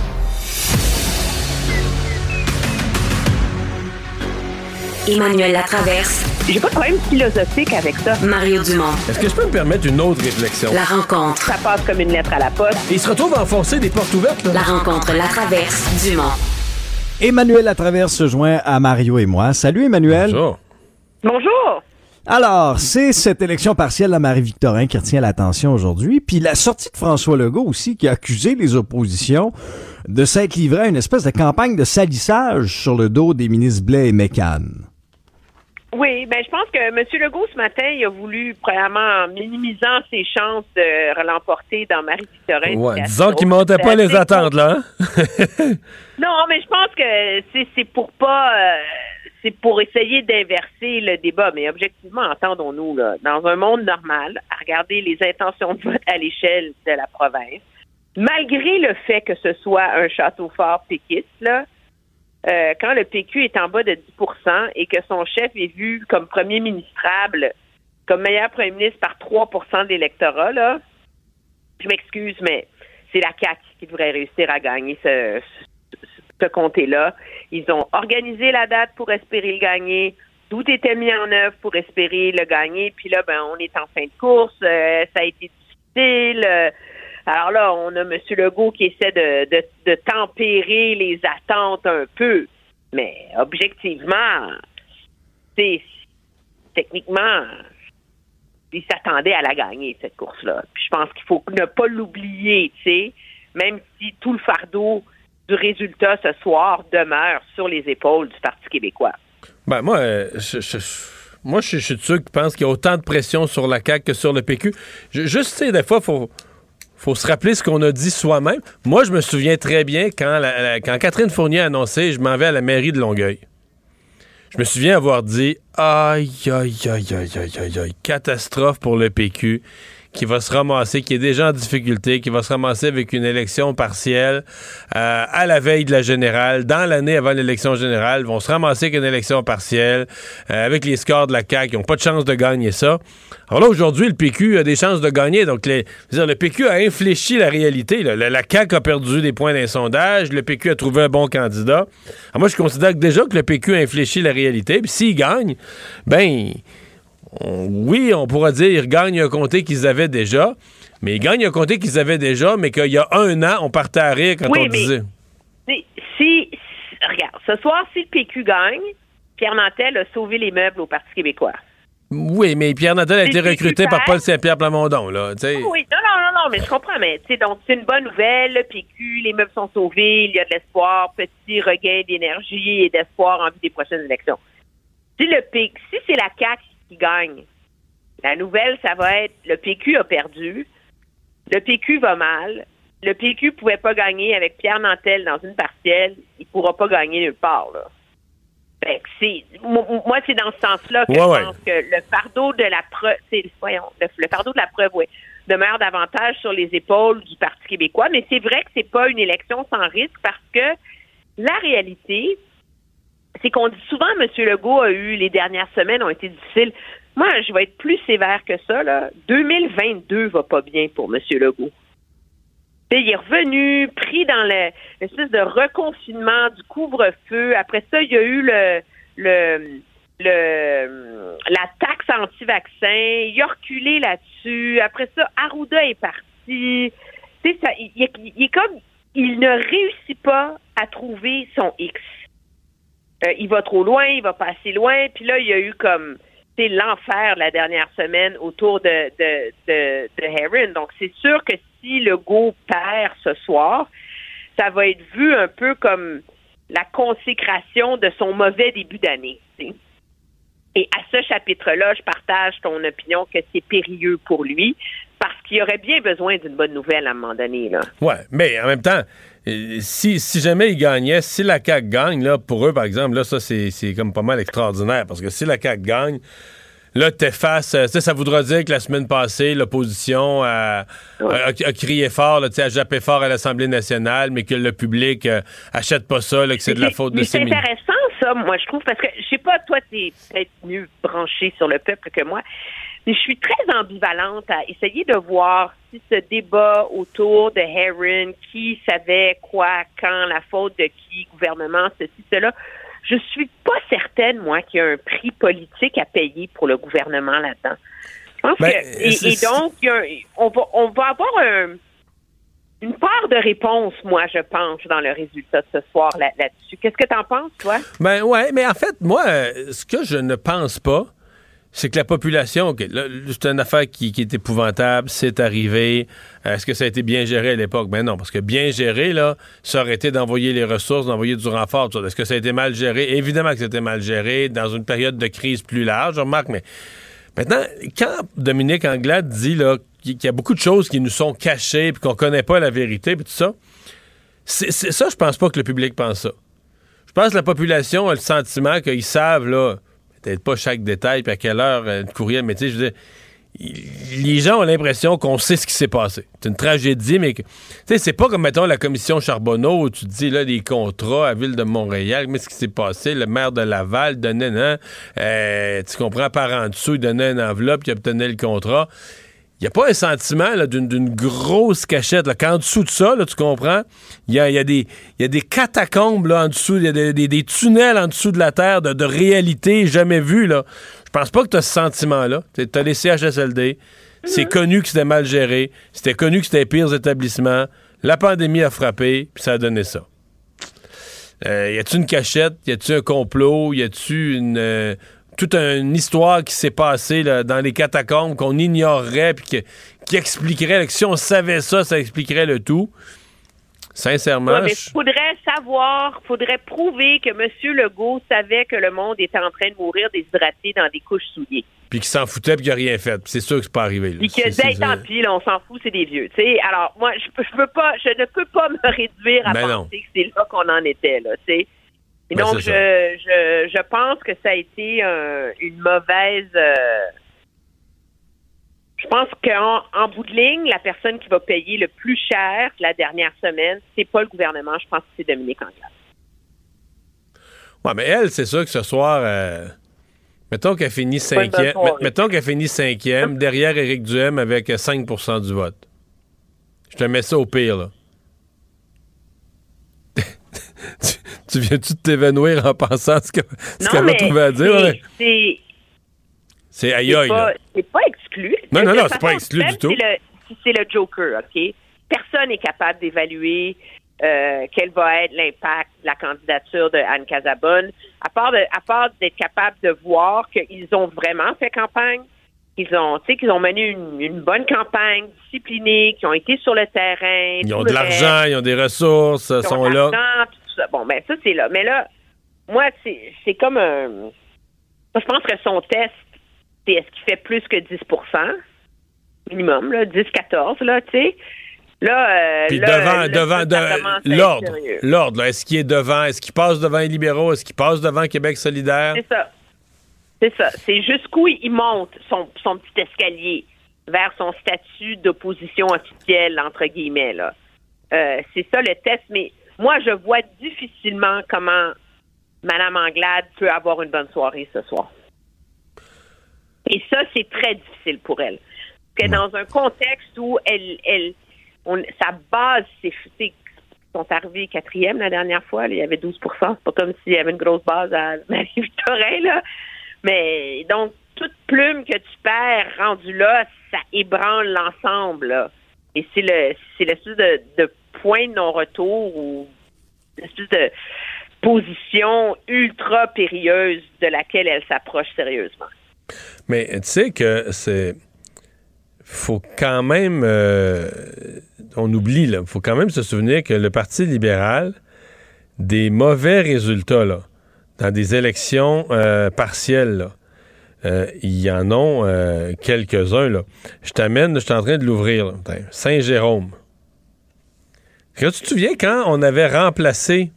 Speaker 2: Emmanuel Latraverse.
Speaker 8: J'ai pas de problème philosophique avec ça.
Speaker 2: Mario Dumont.
Speaker 3: Est-ce que je peux me permettre une autre réflexion?
Speaker 2: La rencontre.
Speaker 8: Ça passe comme une lettre à la poste.
Speaker 3: Et il se retrouve à enfoncer des portes ouvertes. Là.
Speaker 2: La rencontre Latraverse. Dumont.
Speaker 4: Emmanuel Latraverse se joint à Mario et moi. Salut Emmanuel.
Speaker 3: Bonjour.
Speaker 8: Bonjour.
Speaker 4: Alors, c'est cette élection partielle à Marie-Victorin qui retient l'attention aujourd'hui, puis la sortie de François Legault aussi qui a accusé les oppositions de s'être livré à une espèce de campagne de salissage sur le dos des ministres Blais et Mécan.
Speaker 19: Oui, ben je pense que M. Legault ce matin, il a voulu premièrement en minimisant ses chances de l'emporter dans Marie-Victorin.
Speaker 3: Ouais, disons qu'il montait pas les attentes là. Hein?
Speaker 19: non, mais je pense que c'est pour pas euh, c'est pour essayer d'inverser le débat, mais objectivement, entendons-nous, là, dans un monde normal, à regarder les intentions de vote à l'échelle de la province, malgré le fait que ce soit un château fort péquiste, là, euh, quand le PQ est en bas de 10% et que son chef est vu comme premier ministrable, comme meilleur premier ministre par 3 de l'électorat, là, je m'excuse, mais c'est la CAQ qui devrait réussir à gagner ce, ce, comté-là. Ils ont organisé la date pour espérer le gagner. Tout était mis en œuvre pour espérer le gagner. Puis là, ben, on est en fin de course. Euh, ça a été difficile. Euh, alors là, on a M. Legault qui essaie de, tempérer les attentes un peu. Mais objectivement, techniquement, il s'attendait à la gagner, cette course-là. Puis je pense qu'il faut ne pas l'oublier, tu sais, même si tout le fardeau du résultat ce soir demeure sur les épaules du Parti québécois.
Speaker 3: Ben moi, euh, je, moi, je, suis sûr qui pense qu'il y a autant de pression sur la CAQ que sur le PQ. juste, tu sais, des fois, faut faut se rappeler ce qu'on a dit soi-même. Moi, je me souviens très bien quand, quand Catherine Fournier a annoncé je m'en vais à la mairie de Longueuil. Je me souviens avoir dit aïe, aïe, aïe, aïe, aïe, aïe, aïe, catastrophe pour le PQ qui va se ramasser, qui est déjà en difficulté, qui va se ramasser avec une élection partielle euh, à la veille de la générale, dans l'année avant l'élection générale, vont se ramasser avec une élection partielle, euh, avec les scores de la CAQ, ils n'ont pas de chance de gagner ça. Alors là, aujourd'hui, le PQ a des chances de gagner. Donc, le PQ a infléchi la réalité. La, la, CAQ a perdu des points d'un sondage. Le PQ a trouvé un bon candidat. Alors moi, je considère que déjà que le PQ a infléchi la réalité. Puis s'il gagne, ben oui, on pourra dire qu'ils gagnent un comté qu'ils avaient déjà, mais ils gagnent un comté qu'ils avaient déjà, mais qu'il y a un an, on partait à rire quand on disait.
Speaker 19: Si, regarde, ce soir, si le PQ gagne, Pierre Nantel a sauvé les meubles au Parti québécois.
Speaker 3: Oui, mais Pierre Nantel a été recruté par Paul Saint-Pierre Plamondon, là.
Speaker 19: Oui, non, non, non, non, mais je comprends, mais donc c'est une bonne nouvelle, le PQ, les meubles sont sauvés, il y a de l'espoir, petit regain d'énergie et d'espoir en vue des prochaines élections. Si le PQ, si c'est la CAQ gagne. La nouvelle, ça va être le PQ a perdu, le PQ va mal, le PQ pouvait pas gagner avec Pierre Nantel dans une partielle, il pourra pas gagner nulle part. Là. c'est, moi, c'est dans ce sens-là que je pense que le fardeau de la preuve, voyons, le, fardeau de la preuve, oui, demeure davantage sur les épaules du Parti québécois. Mais c'est vrai que c'est pas une élection sans risque parce que la réalité, c'est qu'on dit souvent M. Legault a eu les dernières semaines ont été difficiles. Moi, je vais être plus sévère que ça. Là. 2022 va pas bien pour M. Legault. Il est revenu, pris dans l'espèce de reconfinement du couvre-feu. Après ça, il y a eu le, le, le la taxe anti-vaccin. Il a reculé là-dessus. Après ça, Arruda est parti. Il, il, est comme il ne réussit pas à trouver son X. Euh, il va trop loin, il va pas assez loin. Puis là, il y a eu comme c'est l'enfer la dernière semaine autour de, de, de, de Heron. Donc, c'est sûr que si le go perd ce soir, ça va être vu un peu comme la consécration de son mauvais début d'année. Et à ce chapitre-là, je partage ton opinion que c'est périlleux pour lui parce qu'il aurait bien besoin d'une bonne nouvelle à un moment donné. Là.
Speaker 3: Ouais, mais en même temps, si, si jamais il gagnait, si la CAQ gagne, là, pour eux, par exemple, là, ça, c'est comme pas mal extraordinaire parce que si la CAQ gagne, Là, t'effaces, euh, ça voudra dire que la semaine passée, l'opposition a, crié fort, là, a jappé fort à l'Assemblée nationale, mais que le public euh, achète pas ça, que c'est de la faute de
Speaker 19: C'est intéressant, ça, moi, je trouve, parce que, je sais pas, toi, t'es peut-être mieux branché sur le peuple que moi, je suis très ambivalente à essayer de voir si ce débat autour de Heron, qui savait quoi, quand, la faute de qui, gouvernement, ceci, cela, je suis pas certaine, moi, qu'il y a un prix politique à payer pour le gouvernement là-dedans. Je pense
Speaker 3: Ben,
Speaker 19: que, et, donc, il y a un- on, va, on va avoir un- une part de réponse, moi, je pense, dans le résultat de ce soir là- là-dessus. Qu'est-ce que tu en penses, toi?
Speaker 3: Ben ouais, mais en fait, moi, euh, ce que je ne pense pas, c'est que la population, OK, c'est une affaire qui, est épouvantable, c'est arrivé. Euh, Est-ce que ça a été bien géré à l'époque? Ben non, parce que bien géré, là, ça aurait été d'envoyer les ressources, d'envoyer du renfort. Est-ce que ça a été mal géré? Évidemment que c'était mal géré dans une période de crise plus large, je remarque, mais maintenant, quand Dominique Anglade dit là, qu'il y a beaucoup de choses qui nous sont cachées, puis qu'on connaît pas la vérité, puis tout ça, c'est ça, je pense pas que le public pense ça. Je pense que la population a le sentiment qu'ils savent, là, peut-être pas chaque détail, puis à quelle heure euh, le courriel, mais tu sais, je veux dire, les gens ont l'impression qu'on sait ce qui s'est passé. C'est une tragédie, mais tu sais, c'est pas comme, mettons, la commission Charbonneau où tu dis, là, des contrats à Ville de Montréal, mais ce qui s'est passé, le maire de Laval donnait, non, euh, tu comprends, par en dessous, il donnait une enveloppe, il obtenait le contrat. N'y a pas un sentiment d'une, grosse cachette. Là. Qu'en dessous de ça, là, tu comprends, il y a, y a y a des catacombes là, en dessous, il y a des, des- tunnels en dessous de la terre de, de réalité jamais vue. Je pense pas que tu as ce sentiment-là. Tu as les CHSLD. C'est connu que c'était mal géré. C'était connu que c'était les pires établissements. La pandémie a frappé, puis ça a donné ça. Euh, y a-tu une cachette? Y a-tu un complot? Y a-tu une euh, toute une histoire qui s'est passée là, dans les catacombes qu'on ignorerait puis que- qui expliquerait là, que si on savait ça, ça expliquerait le tout? Sincèrement,
Speaker 19: Ouais,
Speaker 3: je-
Speaker 19: faudrait savoir, faudrait prouver que M. Legault savait que le monde était en train de mourir déshydraté dans des couches souillées.
Speaker 3: puis qu'il s'en foutait puis qu'il a rien fait. C'est sûr que c'est pas arrivé. là.
Speaker 19: Puis que,
Speaker 3: C'est-
Speaker 19: tant pis, là, on s'en fout, c'est des vieux. Alors, moi, je, peux- je peux pas, je ne peux pas me réduire à
Speaker 3: Ben non.
Speaker 19: penser que c'est là qu'on en était, là. Et
Speaker 3: Ben,
Speaker 19: donc, je, je, je pense que ça a été euh, une mauvaise. euh, je pense qu'en en bout de ligne, la personne qui va payer le plus cher la dernière semaine, c'est pas le gouvernement, je pense que c'est Dominique Anglade.
Speaker 3: Ouais, mais elle, c'est sûr que ce soir, euh, mettons qu'elle finit cinquième, mettons qu'elle finit cinquième derrière Éric Duhem avec euh, 5% du vote. Je te mets ça au pire, là. tu, tu viens-tu de t'évanouir en pensant ce que- ce qu'elle va trouver à dire?
Speaker 19: c'est-
Speaker 3: ouais?
Speaker 19: c'est
Speaker 3: C'est aïe aïe,
Speaker 19: c'est pas exclu.
Speaker 3: Non, non, non, c'est pas exclu du tout.
Speaker 19: le- c'est le Joker, OK? Personne n'est capable d'évaluer euh, quel va être l'impact de la candidature de Anne Casabonne, à part, de, à part d'être capable de voir qu'ils ont vraiment fait campagne, qu'ils ont, qu'ils ont mené une, une bonne campagne disciplinée, qu'ils ont été sur le terrain.
Speaker 3: Ils ont de l'argent, ils ont des ressources, ils
Speaker 19: Ils ont
Speaker 3: sont là.
Speaker 19: tout ça. Bon, ben ça, c'est là. Mais là, moi, c'est c'est comme un... Moi, je pense que son test, c'est est-ce qu'il fait plus que 10% minimum, là, 10-14, là, tu sais. Là, euh,
Speaker 3: Puis
Speaker 19: là,
Speaker 3: devant,
Speaker 19: là,
Speaker 3: devant, de- l'ordre, l'ordre, est-ce qu'il est devant, est-ce qu'il passe devant les libéraux, est-ce qu'il passe devant Québec solidaire?
Speaker 19: C'est ça. C'est ça. C'est jusqu'où il monte son, son petit escalier vers son statut d'opposition officielle, entre guillemets. Là. Euh, c'est ça le test. Mais moi, je vois difficilement comment Mme Anglade peut avoir une bonne soirée ce soir. Et ça, c'est très difficile pour elle. Parce que dans un contexte où elle, elle on, sa base, c'est sont arrivés quatrième la dernière fois. là, il y avait 12% C'est pas comme s'il y avait une grosse base à Marie-Victorin, là. Mais donc, toute plume que tu perds rendu là, ça ébranle l'ensemble. là. Et c'est le c'est l'espèce de, de point de non-retour ou l'espèce de position ultra périlleuse de laquelle elle s'approche sérieusement.
Speaker 3: Mais tu sais que c'est. Faut quand même. euh, on oublie, là. Faut quand même se souvenir que le Parti libéral, des mauvais résultats, là, dans des élections euh, partielles, là, euh, il y en euh, quelques-uns, là. Je t'amène, je suis en train de l'ouvrir, Saint-Jérôme. Que tu te souviens quand on avait remplacé.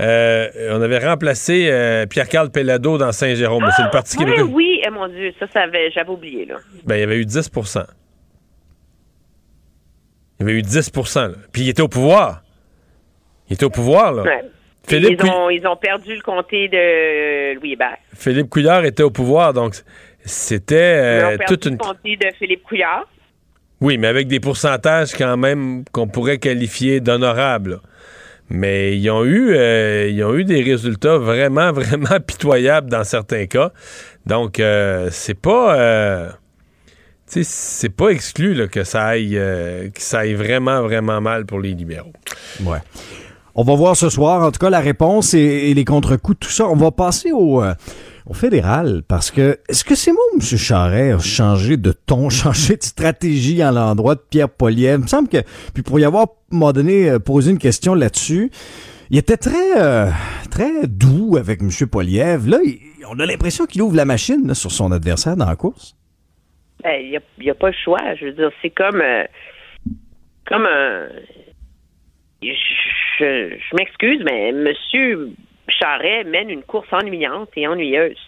Speaker 3: euh, on avait remplacé euh, Pierre-Carl Pellado dans Saint-Jérôme. C'est le Parti
Speaker 19: Oui,
Speaker 3: québécois.
Speaker 19: oui, eh, mon Dieu, ça, ça avait, j'avais oublié, là.
Speaker 3: Ben, il y avait eu 10% Il y avait eu 10 là. Puis il était au pouvoir. Il était au pouvoir, là.
Speaker 19: Ouais.
Speaker 3: Philippe,
Speaker 19: ils, ont, ils ont perdu le comté de Louis Hébert.
Speaker 3: Philippe Couillard était au pouvoir, donc c'était
Speaker 19: Ils
Speaker 3: euh,
Speaker 19: ont perdu
Speaker 3: toute une...
Speaker 19: le comté de Philippe Couillard.
Speaker 3: Oui, mais avec des pourcentages quand même qu'on pourrait qualifier d'honorables. Mais ils ont eu, euh, des résultats vraiment, vraiment pitoyables dans certains cas. Donc, euh, c'est pas, euh, c'est pas exclu que ça aille, que ça aille vraiment, vraiment mal pour les libéraux.
Speaker 4: Ouais. On va voir ce soir, en tout cas, la réponse et, les contre-coups, tout ça. On va passer au, au fédéral, parce que est-ce que c'est moi ou M. Charret a changé de ton, changé de stratégie à l'endroit de Pierre Poliev? Il me semble que, puis pour y avoir, m'a donné, euh, posé une question là-dessus, il était très, euh, très doux avec M. Poliev. Là, on a l'impression qu'il ouvre la machine sur son adversaire dans la course.
Speaker 19: Ben, il n'y a, pas le choix. Je veux dire, c'est comme, euh, comme un. Je, je m'excuse, mais Monsieur Charret mène une course ennuyante et ennuyeuse.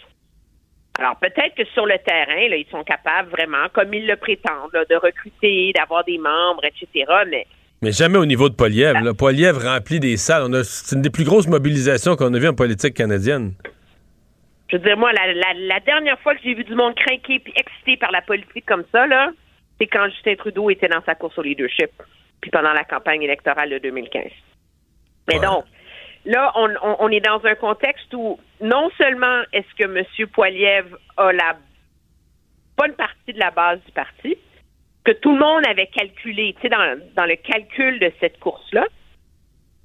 Speaker 19: Alors peut-être que sur le terrain, là, ils sont capables vraiment, comme ils le prétendent, de recruter, d'avoir des membres, etc. Mais
Speaker 3: mais jamais au niveau de Poliev. Là. Poliev remplit des salles. c'est une des plus grosses mobilisations qu'on a vues en politique canadienne.
Speaker 19: Je veux dire, moi, la, dernière fois que j'ai vu du monde craquer et excité par la politique comme ça, là, c'est quand Justin Trudeau était dans sa course au leadership, puis pendant la campagne électorale de 2015. Mais donc, là, on, est dans un contexte où non seulement est-ce que M. Poiliev a la bonne partie de la base du parti, que tout le monde avait calculé, tu sais, dans, le calcul de cette course-là.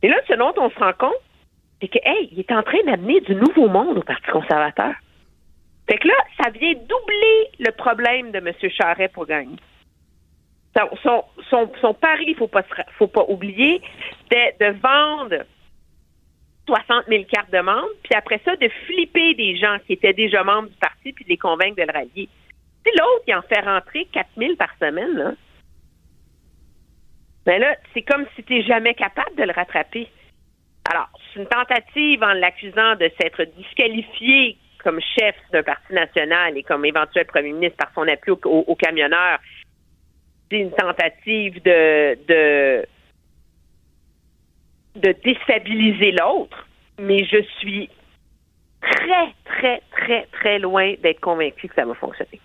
Speaker 19: Et là, ce dont on se rend compte, c'est que, hey, il est en train d'amener du nouveau monde au Parti conservateur. Fait que là, ça vient doubler le problème de M. Charret pour gagner. Son, pari, il ne faut pas, faut pas oublier, c'était de vendre 60 000 cartes de membres, puis après ça, de flipper des gens qui étaient déjà membres du parti, puis de les convaincre de le rallier. Si l'autre, il en fait rentrer 4 000 par semaine, là, ben là, c'est comme si tu n'es jamais capable de le rattraper. Alors, c'est une tentative en l'accusant de s'être disqualifié comme chef d'un parti national et comme éventuel premier ministre par son appui aux, camionneurs. C'est une tentative de, de de déstabiliser l'autre, mais je suis très, très, très, très loin d'être convaincu que ça va fonctionner.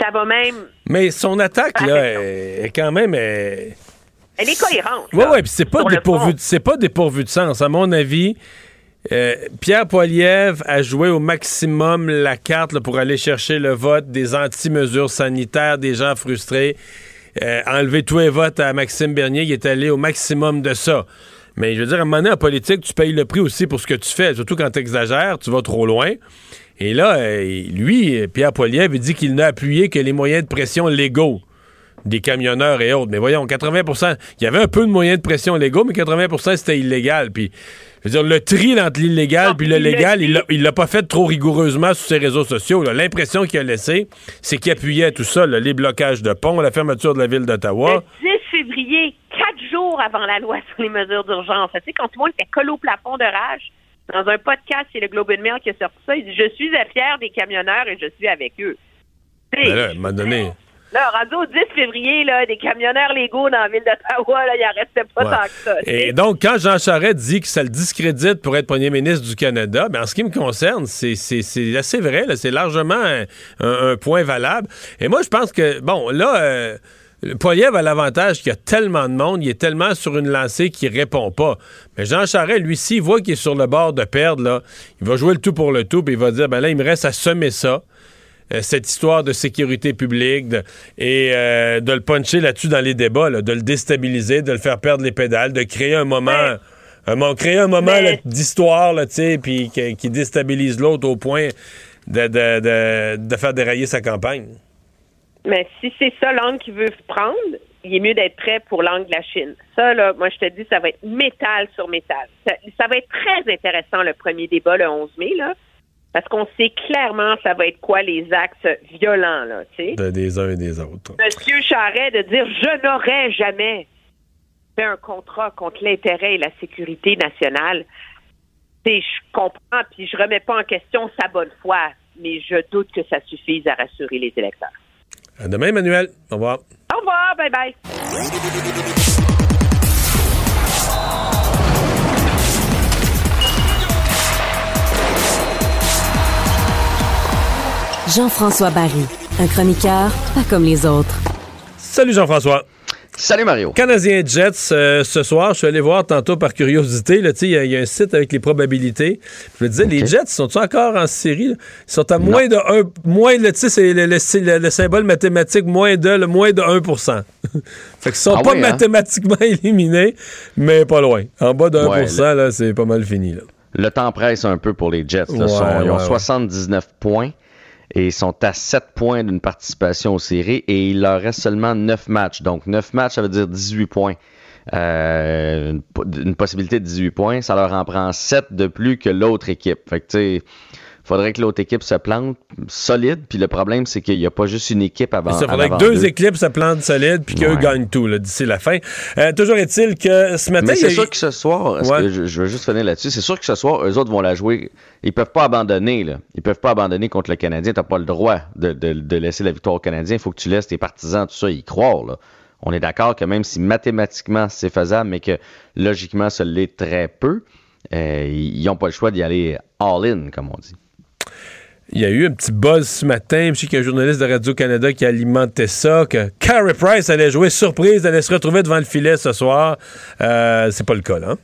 Speaker 19: Ça va même.
Speaker 3: Mais son attaque, là, est, quand même. Elle,
Speaker 19: est cohérente.
Speaker 3: Oui, oui, puis c'est pas, dépourvu, c'est pas dépourvu de sens. À mon avis, euh, Pierre Poilievre a joué au maximum la carte pour aller chercher le vote des anti-mesures sanitaires, des gens frustrés. Euh, enlever tous les votes à Maxime Bernier, il est allé au maximum de ça. Mais je veux dire, à un moment donné, en politique, tu payes le prix aussi pour ce que tu fais. Surtout quand tu exagères, tu vas trop loin. Et là, euh, lui, Pierre Poilievre, il dit qu'il n'a appuyé que les moyens de pression légaux des camionneurs et autres. Mais voyons, 80% il y avait un peu de moyens de pression légaux, mais 80% c'était illégal. Puis, je veux dire, le tri entre l'illégal puis le légal, il l'a pas fait trop rigoureusement sur ses réseaux sociaux. L'impression qu'il a laissé, c'est qu'il appuyait tout ça, les blocages de ponts, la fermeture de la ville d'Ottawa.
Speaker 19: Le 10 février, jours avant la loi sur les mesures d'urgence, tu sais, quand tout le monde était collé au plafond de rage, dans un podcast, c'est le Globe and Mail qui a sorti ça, il dit « Je suis à fier des camionneurs et je suis avec eux. »
Speaker 3: Ben là, m'a donné...
Speaker 19: Là, rendu au 10 février, là, des camionneurs légaux dans la ville d'Ottawa, il en restait pas tant que ça.
Speaker 3: Et donc, quand Jean Charest dit que ça le discrédite pour être premier ministre du Canada, ben, en ce qui me concerne, c'est assez vrai, c'est largement un, point valable. Et moi, je pense que, bon, là... Euh, Poiliev a l'avantage qu'il y a tellement de monde, il est tellement sur une lancée qu'il répond pas. Mais Jean Charest, lui, s'il voit qu'il est sur le bord de perdre, là, il va jouer le tout pour le tout, puis il va dire, ben là, il me reste à semer ça. Euh, cette histoire de sécurité publique et euh, de le puncher là-dessus dans les débats, de le déstabiliser, de le faire perdre les pédales, de créer un moment, un, créer un moment d'histoire, puis qui, déstabilise l'autre au point de, de, faire dérailler sa campagne.
Speaker 19: Mais si c'est ça l'angle qu'il veut prendre, il est mieux d'être prêt pour l'angle de la Chine. Ça, là, moi, je te dis, ça va être métal sur métal. Ça, ça va être très intéressant, le premier débat, le 11 mai, là. Parce qu'on sait clairement ça va être quoi les actes violents, là, tu sais.
Speaker 3: des uns et des autres.
Speaker 19: Monsieur Charret de dire je n'aurais jamais fait un contrat contre l'intérêt et la sécurité nationale. je comprends, puis je remets pas en question sa bonne foi, mais je doute que ça suffise à rassurer les électeurs.
Speaker 3: À demain, Emmanuel. Au revoir.
Speaker 19: Au revoir. Bye bye.
Speaker 11: Jean-François Barry, un chroniqueur pas comme les autres.
Speaker 3: Salut Jean-François.
Speaker 20: Salut Mario.
Speaker 3: Canadien Jets, euh, ce soir, je suis allé voir tantôt par curiosité. Il y, y, a un site avec les probabilités. Je me disais, les Jets, sont-ils encore en série? Ils sont à moins de 1. Moins, c'est le, le, le, symbole mathématique, moins de, le moins de 1 Fait qu'ils sont ah pas hein? mathématiquement éliminés, mais pas loin. En bas de 1 ouais, là, c'est pas mal fini. Là.
Speaker 20: Le temps presse un peu pour les Jets. Là. Sont, ils ont 79 points et ils sont à 7 points d'une participation aux séries et il leur reste seulement 9 matchs. Donc 9 matchs, ça veut dire 18 points. Euh, une, possibilité de 18 points, ça leur en prend 7 de plus que l'autre équipe. Fait que faudrait que l'autre équipe se plante solide. Puis le problème, c'est qu'il n'y a pas juste une équipe avant.
Speaker 3: Il faudrait que deux, équipes se plantent solide puis qu'eux gagnent tout d'ici la fin. Euh, toujours est-il que ce matin.
Speaker 20: Mais c'est sûr que ce soir, je, veux juste finir là-dessus, c'est sûr que ce soir, eux autres vont la jouer. Ils peuvent pas abandonner. Là. Ils peuvent pas abandonner contre le Canadien. Tu n'as pas le droit de, de, laisser la victoire au Canadien. Il faut que tu laisses tes partisans, tout ça, y croire. Là. On est d'accord que même si mathématiquement c'est faisable, mais que logiquement ça l'est très peu, euh, ils n'ont pas le choix d'y aller all-in, comme on dit.
Speaker 3: Il y a eu un petit buzz ce matin. Je sais qu'il y a un journaliste de Radio-Canada qui alimentait ça, que Carey Price allait jouer surprise, allait se retrouver devant le filet ce soir. Euh, c'est pas le cas, là. Hein?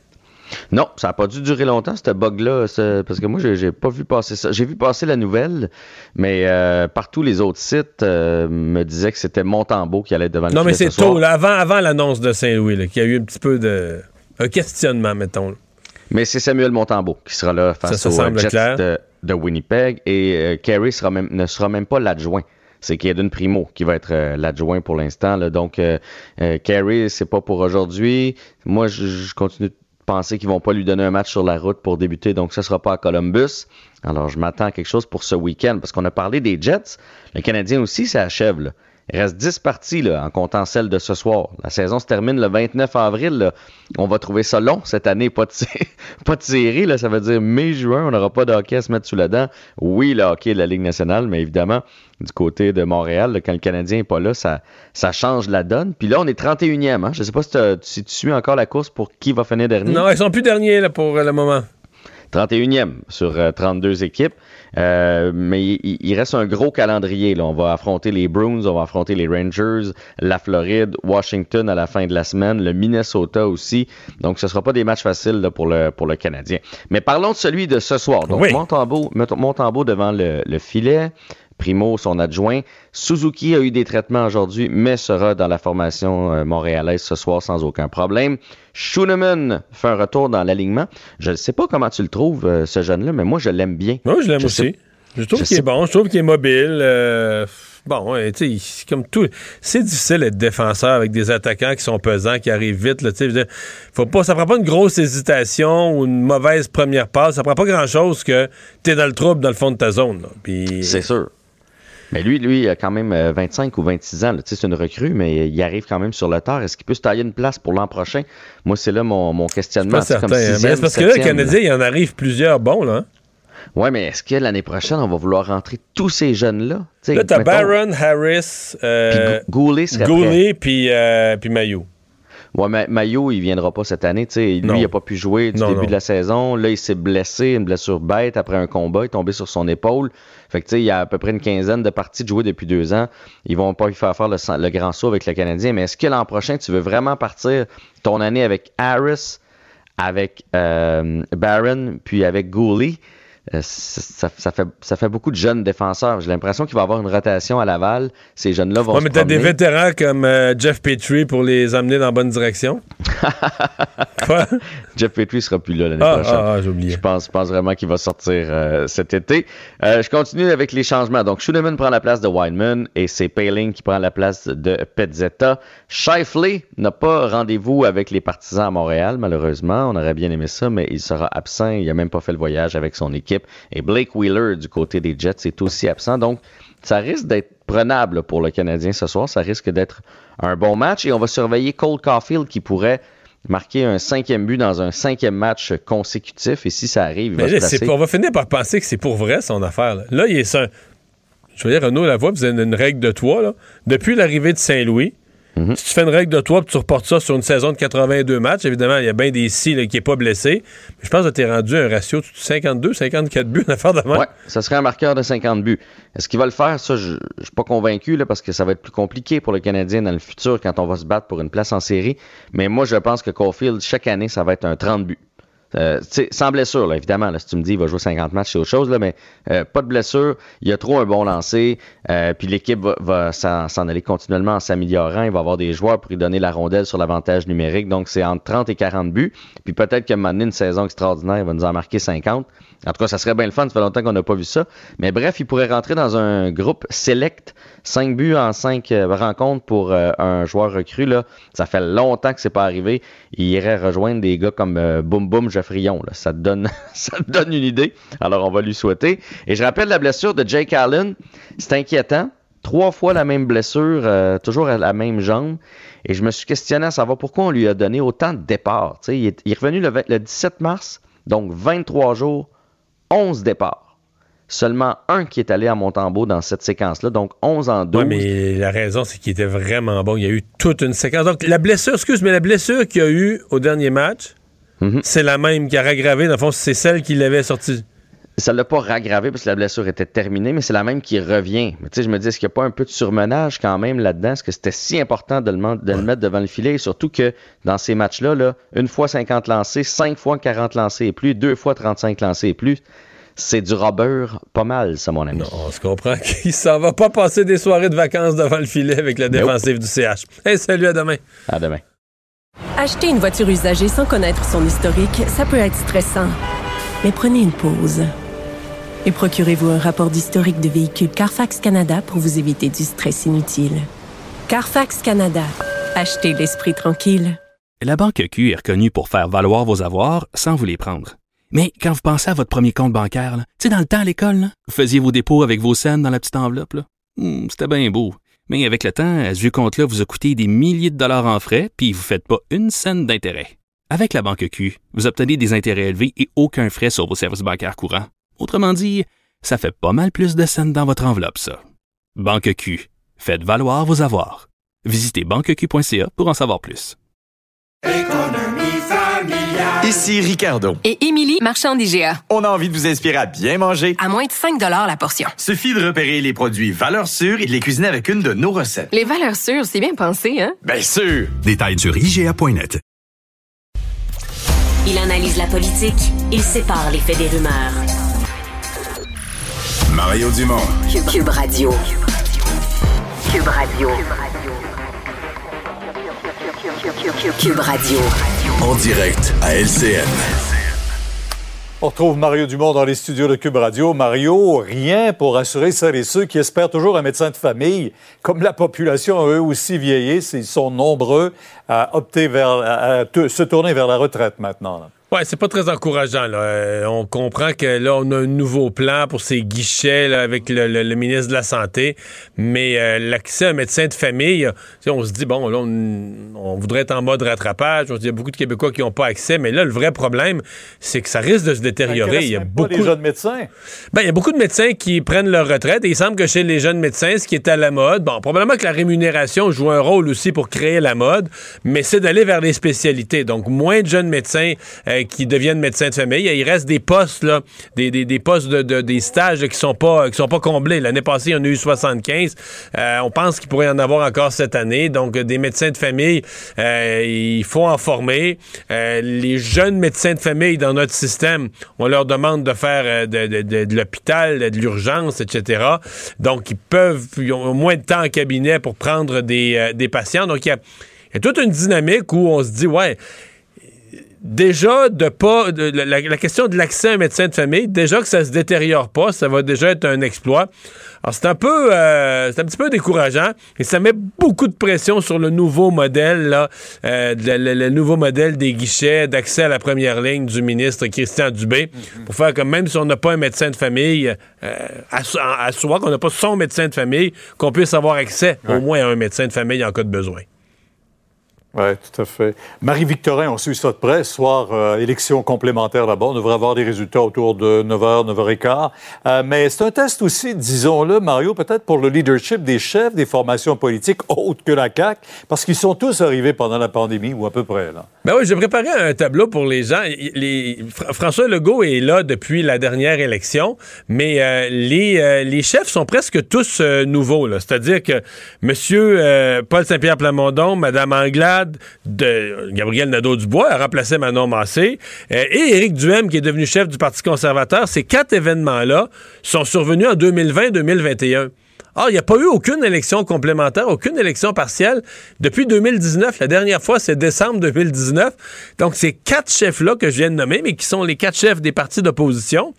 Speaker 20: Non, ça n'a pas dû durer longtemps, ce bug-là, parce que moi, j'ai pas vu passer ça. J'ai vu passer la nouvelle, mais euh, partout les autres sites euh, me disaient que c'était Montembeau qui allait devant le
Speaker 3: Non,
Speaker 20: mais
Speaker 3: c'est tôt, là, avant, avant l'annonce de Saint-Louis, qu'il y a eu un petit peu de. un questionnement, mettons.
Speaker 20: Mais c'est Samuel Montembeau qui sera là face au Jets de, de, Winnipeg et euh, même, ne sera même pas l'adjoint. C'est Kaden Primo qui va être euh, l'adjoint pour l'instant. Donc, euh, euh, Carey, c'est pas pour aujourd'hui. Moi, je, continue de penser qu'ils vont pas lui donner un match sur la route pour débuter, donc ce sera pas à Columbus. Alors, je m'attends à quelque chose pour ce week-end parce qu'on a parlé des Jets. Le Canadien aussi, ça achève. Il reste 10 parties là, en comptant celle de ce soir. La saison se termine le 29 avril. On va trouver ça long cette année. Pas de, série. Ça veut dire mai-juin. On n'aura pas de hockey à se mettre sous la dent. Oui, le hockey de la Ligue nationale, mais évidemment, du côté de Montréal, quand le Canadien n'est pas là, ça, change la donne. Puis là, on est 31e. Hein? Je ne sais pas si, tu suis encore la course pour qui va finir dernier.
Speaker 3: Non, ils sont plus derniers pour le moment.
Speaker 20: 31e sur 32 euh, équipes. Euh, mais il, reste un gros calendrier. Là. On va affronter les Bruins, on va affronter les Rangers, la Floride, Washington à la fin de la semaine, le Minnesota aussi. Donc, ce ne sera pas des matchs faciles pour, le, pour le Canadien. Mais parlons de celui de ce soir. Donc, oui. Montembeau, devant le, le filet. Primo, son adjoint. Suzuki a eu des traitements aujourd'hui, mais sera dans la formation euh, montréalaise ce soir sans aucun problème. Schooneman fait un retour dans l'alignement. Je ne sais pas comment tu le trouves, euh, ce jeune-là, mais moi, je l'aime bien.
Speaker 3: Moi, je l'aime aussi. Je trouve qu'il est bon, je trouve qu'il est mobile. Euh, bon, tu sais, comme tout. C'est difficile d'être défenseur avec des attaquants qui sont pesants, qui arrivent vite. Là, faut pas, ça prend pas une grosse hésitation ou une mauvaise première passe. Ça prend pas grand-chose que tu es dans le trouble dans le fond de ta zone.
Speaker 20: C'est sûr. Mais lui, lui, il a quand même 25 euh, ou 26 ans. C'est une recrue, mais il arrive quand même sur le tard. Est-ce qu'il peut se tailler une place pour l'an prochain? Moi, c'est là mon, mon questionnement.
Speaker 3: C'est certain. Hein. mais parce que là, le Canadien, il en arrive plusieurs bons, là. Hein?
Speaker 20: Oui, mais est-ce que l'année prochaine, on va vouloir rentrer tous ces jeunes-là?
Speaker 3: là, t'as Baron, Harris,
Speaker 20: euh, Goulet,
Speaker 3: puis, euh, puis Mayo.
Speaker 20: Ouais, mais Mayo, il viendra pas cette année. Lui, il n'a pas pu jouer du début de la saison. Là, il s'est blessé, une blessure bête après un combat. Il est tombé sur son épaule. Fait que, tu sais, il y a à peu près une quinzaine de parties de jouer depuis deux ans. Ils vont pas lui faire faire le, grand saut avec le Canadien. Mais est-ce que l'an prochain, tu veux vraiment partir ton année avec Harris, avec euh, Barron, puis avec Gooley? Euh, ça, fait, ça fait beaucoup de jeunes défenseurs. J'ai l'impression qu'il va y avoir une rotation à Laval. Ces jeunes-là vont ouais, mais
Speaker 3: t'as des vétérans comme euh, Jeff Petrie pour les amener dans la bonne direction?
Speaker 20: Quoi? Jeff Petrie sera plus là l'année
Speaker 3: ah,
Speaker 20: prochaine.
Speaker 3: Ah, ah j'ai oublié.
Speaker 20: Je pense, pense vraiment qu'il va sortir euh, cet été. je continue avec les changements. Donc, Schuneman prend la place de Weinman et c'est Paling qui prend la place de Petzetta. Shifley n'a pas rendez-vous avec les partisans à Montréal, malheureusement. On aurait bien aimé ça, mais il sera absent. Il n'a même pas fait le voyage avec son équipe. Et Blake Wheeler du côté des Jets est aussi absent. Donc, ça risque d'être prenable pour le Canadien ce soir. Ça risque d'être un bon match. Et on va surveiller Cole Caulfield qui pourrait marquer un cinquième but dans un cinquième match consécutif. Et si ça arrive, il va
Speaker 3: Mais
Speaker 20: se
Speaker 3: On va finir par penser que c'est pour vrai son affaire. Là, il est un... Je veux dire, Renaud voix, vous avez une règle de toi. Là. Depuis l'arrivée de Saint-Louis, Mhm. Si tu fais une règle de toi, puis tu reportes ça sur une saison de 82 matchs, évidemment, il y a bien des si qui n'est pas blessé. Mais je pense que tu es rendu un ratio de 52, 54 buts, une affaire de
Speaker 20: Oui, ça serait un marqueur de 50 buts. Est-ce qu'il va le faire? Ça, je ne suis pas convaincu, là, parce que ça va être plus compliqué pour le Canadien dans le futur quand on va se battre pour une place en série. Mais moi, je pense que Caulfield, chaque année, ça va être un 30 buts. Euh, sans blessure, évidemment. Là, si tu me dis il va jouer 50 matchs, c'est autre chose, mais euh, pas de blessure. Il a trop un bon lancer. Euh, puis l'équipe va, s'en aller continuellement en s'améliorant. Il va avoir des joueurs pour lui donner la rondelle sur l'avantage numérique. Donc, c'est entre 30 et 40 buts. Puis peut-être moment donné, une saison extraordinaire, il va nous en marquer 50. En tout cas, ça serait bien le fun. Ça fait longtemps qu'on n'a pas vu ça. Mais bref, il pourrait rentrer dans un groupe select. 5 buts en 5 euh, rencontres pour euh, un joueur recru. Là. Ça fait longtemps que c'est pas arrivé. Il irait rejoindre des gars comme euh, Boum Boum Geoffrion. Là. Ça, te donne, ça donne une idée. Alors, on va lui souhaiter. Et je rappelle la blessure de Jake Allen. C'est inquiétant. Trois fois la même blessure, toujours à la même jambe. Et je me suis questionné à savoir pourquoi on lui a donné autant de départs. Il est, il est, revenu le, le 17 mars, donc 23 jours 11 départs. Seulement un qui est allé à Montembeau dans cette séquence-là, donc 11 en 12. Oui,
Speaker 3: mais la raison, c'est qu'il était vraiment bon. Il y a eu toute une séquence. Donc, la blessure, excuse, mais la blessure qu'il y a eu au dernier match, mhm. c'est la même qui a raggravé. Dans le fond, c'est celle qui l'avait sorti
Speaker 20: ça l'a pas raggravé parce que la blessure était terminée, mais c'est la même qui revient. Mais tu sais, je me dis, est-ce qu'il n'y a pas un peu de surmenage quand même là-dedans? Est-ce que c'était si important de, le, mettre devant le filet? surtout que dans ces matchs-là, là, une fois 50 lancés, cinq fois 40 lancés et plus, deux fois 35 lancés et plus, c'est du robber pas mal, ça, mon ami.
Speaker 3: Non, on se comprend qu'il s'en va pas passer des soirées de vacances devant le filet avec la défensive du CH. Hey, salut, à demain.
Speaker 20: À demain.
Speaker 9: Acheter une voiture usagée sans connaître son historique, ça peut être stressant. Mais prenez une pause et procurez-vous un rapport d'historique de véhicule Carfax Canada pour vous éviter du stress inutile. Carfax Canada. Achetez l'esprit tranquille.
Speaker 10: La Banque Q est reconnue pour faire valoir vos avoirs sans vous les prendre. Mais quand vous pensez à votre premier compte bancaire, tu sais, dans le temps à l'école, vous faisiez vos dépôts avec vos scènes dans la petite enveloppe. Hmm, c'était bien beau. Mais avec le temps, à ce compte-là vous a coûté des milliers de dollars en frais, puis vous ne faites pas une scène d'intérêt. Avec la Banque Q, vous obtenez des intérêts élevés et aucun frais sur vos services bancaires courants. Autrement dit, ça fait pas mal plus de scènes dans votre enveloppe, ça. Banque Q. Faites valoir vos avoirs. Visitez banqueq.ca pour en savoir plus.
Speaker 13: Ici Ricardo.
Speaker 14: Et Émilie, marchand d'IGA.
Speaker 13: On a envie de vous inspirer à bien manger.
Speaker 14: À moins de 5 la portion.
Speaker 13: Suffit de repérer les produits valeurs sûres et de les cuisiner avec une de nos recettes.
Speaker 14: Les valeurs sûres, c'est bien pensé, hein?
Speaker 13: Bien sûr!
Speaker 15: Détails sur IGA.net.
Speaker 2: Il analyse la politique, il sépare les faits des rumeurs.
Speaker 1: Mario Dumont.
Speaker 2: Cube, Radio. Cube Radio. Cube Radio.
Speaker 1: En direct à LCN.
Speaker 4: On retrouve Mario Dumont dans les studios de Cube Radio. Mario, rien pour assurer celles et ceux qui espèrent toujours un médecin de famille. Comme la population eux aussi vieillissent, ils sont nombreux à opter vers, à, se tourner vers la retraite maintenant.
Speaker 3: Ouais, c'est pas très encourageant. Là. Euh, on comprend que là, on a un nouveau plan pour ces guichets avec le, ministre de la Santé, mais euh, l'accès à un médecin de famille, on se dit, bon, là, on, voudrait être en mode rattrapage. On se dit, il y a beaucoup de Québécois qui n'ont pas accès, mais là, le vrai problème, c'est que ça risque de se détériorer. Il y a beaucoup
Speaker 4: de jeunes médecins.
Speaker 3: Ben, il y a beaucoup de médecins qui prennent leur retraite et il semble que chez les jeunes médecins, ce qui est à la mode, bon, probablement que la rémunération joue un rôle aussi pour créer la mode, mais c'est d'aller vers les spécialités. Donc, moins de jeunes médecins. Euh, euh, qui deviennent médecins de famille. Il reste des postes, des, postes de, stages qui sont pas qui sont pas comblés. L'année passée, il y en a eu 75. Euh, on pense qu'il pourrait y en avoir encore cette année. Donc, des médecins de famille, euh, il faut en former. les jeunes médecins de famille dans notre système, on leur demande de faire de, l'hôpital, de l'urgence, etc. Donc, ils peuvent, ils ont moins de temps en cabinet pour prendre des, des patients. Donc, il y a il y a toute une dynamique où on se dit, ouais, déjà de pas la, question de l'accès à un médecin de famille, déjà que ça se détériore pas, ça va déjà être un exploit. Alors c'est un peu euh, c'est un petit peu décourageant et ça met beaucoup de pression sur le nouveau modèle là, euh, le, nouveau modèle des guichets d'accès à la première ligne du ministre Christian Dubé mm-hmm. pour faire comme même si on n'a pas un médecin de famille euh, à, soi qu'on n'a pas son médecin de famille qu'on puisse avoir accès au moins à un médecin de famille en cas de besoin.
Speaker 21: Oui, tout à fait. Marie-Victorin, on suit ça de près. Soir, euh, élection complémentaire là-bas. On devrait avoir des résultats autour de 9h, 9h15. Euh, mais c'est un test aussi, disons-le, Mario, peut-être pour le leadership des chefs des formations politiques autres que la CAQ, parce qu'ils sont tous arrivés pendant la pandémie, ou à peu près. Là.
Speaker 3: Ben oui, j'ai préparé un tableau pour les gens. François Legault est là depuis la dernière élection, mais euh, les, les chefs sont presque tous nouveaux. C'est-à-dire que M. Paul Saint-Pierre Plamondon, Mme Anglade, de Gabriel Nadeau-Dubois a remplacé Manon Massé euh, et Éric Duhem qui est devenu chef du Parti conservateur. Ces quatre événements-là sont survenus en 2020-2021. Or, il n'y a pas eu aucune élection complémentaire, aucune élection partielle depuis 2019. La dernière fois, c'est décembre 2019. Donc, ces quatre chefs-là que je viens de nommer, mais qui sont les quatre chefs des partis d'opposition,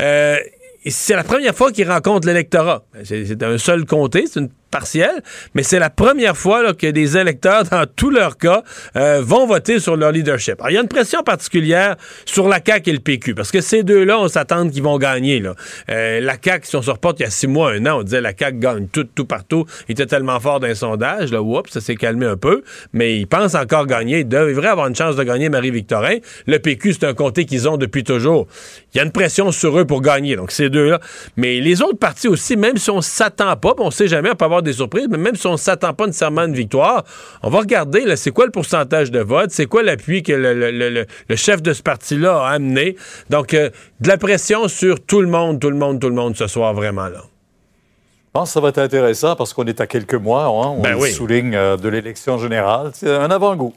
Speaker 3: euh, c'est la première fois qu'ils rencontrent l'électorat. C'est un seul comté, c'est une partielle, mais c'est la première fois que des électeurs, dans tous leurs cas, euh, vont voter sur leur leadership. Alors, il y a une pression particulière sur la CAQ et le PQ, parce que ces deux-là, on s'attend qu'ils vont gagner. Euh, la CAQ, si on se reporte il y a six mois, un an, on disait la CAQ gagne tout, tout partout. Il était tellement fort d'un sondage, là, oups, ça s'est calmé un peu, mais ils pensent encore gagner. Ils devraient avoir une chance de gagner Marie-Victorin. Le PQ, c'est un comté qu'ils ont depuis toujours. Il y a une pression sur eux pour gagner, donc ces deux-là. Mais les autres partis aussi, même si on s'attend pas, on sait jamais, on peut avoir des surprises, mais même si on ne s'attend pas nécessairement à une victoire, on va regarder, c'est quoi le pourcentage de vote, c'est quoi l'appui que le, chef de ce parti-là a amené. Donc, euh, de la pression sur tout le monde, tout le monde, tout le monde ce soir, vraiment, là.
Speaker 21: Je pense que ça va être intéressant parce qu'on est à quelques mois, hein, on ben souligne euh, de l'élection générale. C'est un avant-goût.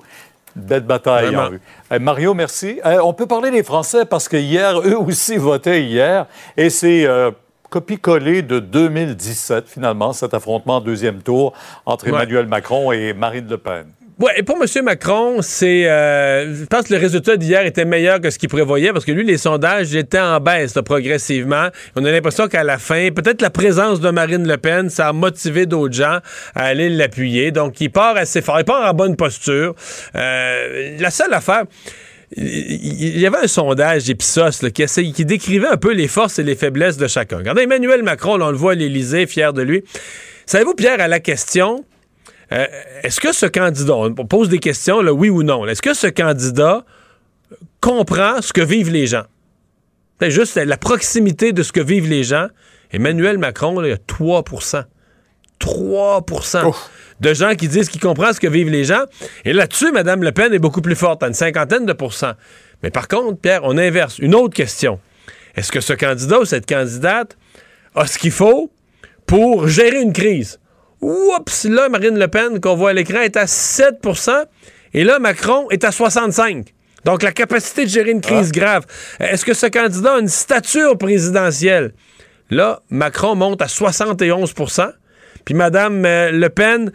Speaker 21: Belle bataille en. Eh, Mario, merci. Eh, on peut parler des Français parce que hier, eux aussi votaient hier. Et c'est euh, copie-collé de 2017, finalement, cet affrontement en deuxième tour entre Emmanuel Macron et Marine Le Pen.
Speaker 3: Oui, et pour M. Macron, c'est. Euh, je pense que le résultat d'hier était meilleur que ce qu'il prévoyait parce que lui, les sondages étaient en baisse progressivement. On a l'impression qu'à la fin, peut-être la présence de Marine Le Pen, ça a motivé d'autres gens à aller l'appuyer. Donc, il part assez fort. Il part en bonne posture. Euh, la seule affaire il y avait un sondage Ipsos qui, décrivait un peu les forces et les faiblesses de chacun. Regardez, Emmanuel Macron, on le voit à l'Élysée, fier de lui. Savez-vous, Pierre, à la question, euh, est-ce que ce candidat, on pose des questions, oui ou non, est-ce que ce candidat comprend ce que vivent les gens? C'est juste la proximité de ce que vivent les gens. Emmanuel Macron, il y a 3 3% de gens qui disent qu'ils comprennent ce que vivent les gens. Et là-dessus, Mme Le Pen est beaucoup plus forte, à une cinquantaine de pourcents. Mais par contre, Pierre, on inverse. Une autre question. Est-ce que ce candidat ou cette candidate a ce qu'il faut pour gérer une crise? Oups, là, Marine Le Pen, qu'on voit à l'écran, est à 7% et là, Macron est à 65% donc, la capacité de gérer une crise ah. grave. Est-ce que ce candidat a une stature présidentielle? Là, Macron monte à 71 puis Mme euh, Le Pen,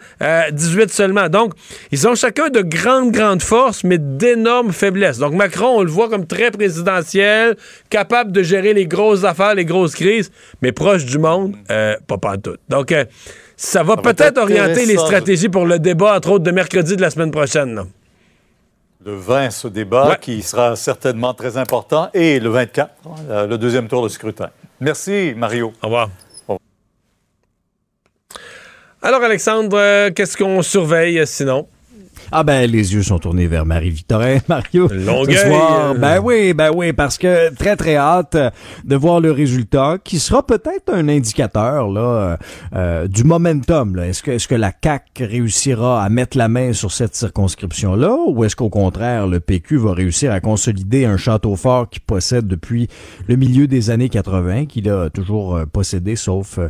Speaker 3: 18 euh, seulement. Donc, ils ont chacun de grandes, grandes forces, mais d'énormes faiblesses. Donc, Macron, on le voit comme très présidentiel, capable de gérer les grosses affaires, les grosses crises, mais proche du monde, euh, pas pas tout. Donc, ça va peut-être orienter les stratégies pour le débat, entre autres, de mercredi de la semaine prochaine.
Speaker 21: Le 20, ce débat qui sera certainement très important, et le 24, le deuxième tour de scrutin. Merci, Mario.
Speaker 3: Au revoir. Alors, Alexandre, euh, qu'est-ce qu'on surveille euh, sinon?
Speaker 4: Ah ben les yeux sont tournés vers Marie-Victorin, Mario.
Speaker 3: Longueuil.
Speaker 4: Ben oui, ben oui, parce que très très hâte de voir le résultat, qui sera peut-être un indicateur là euh, du momentum. Est-ce que est-ce que la CAC réussira à mettre la main sur cette circonscription là, ou est-ce qu'au contraire le PQ va réussir à consolider un château fort qu'il possède depuis le milieu des années 80, qu'il a toujours euh, possédé, sauf euh,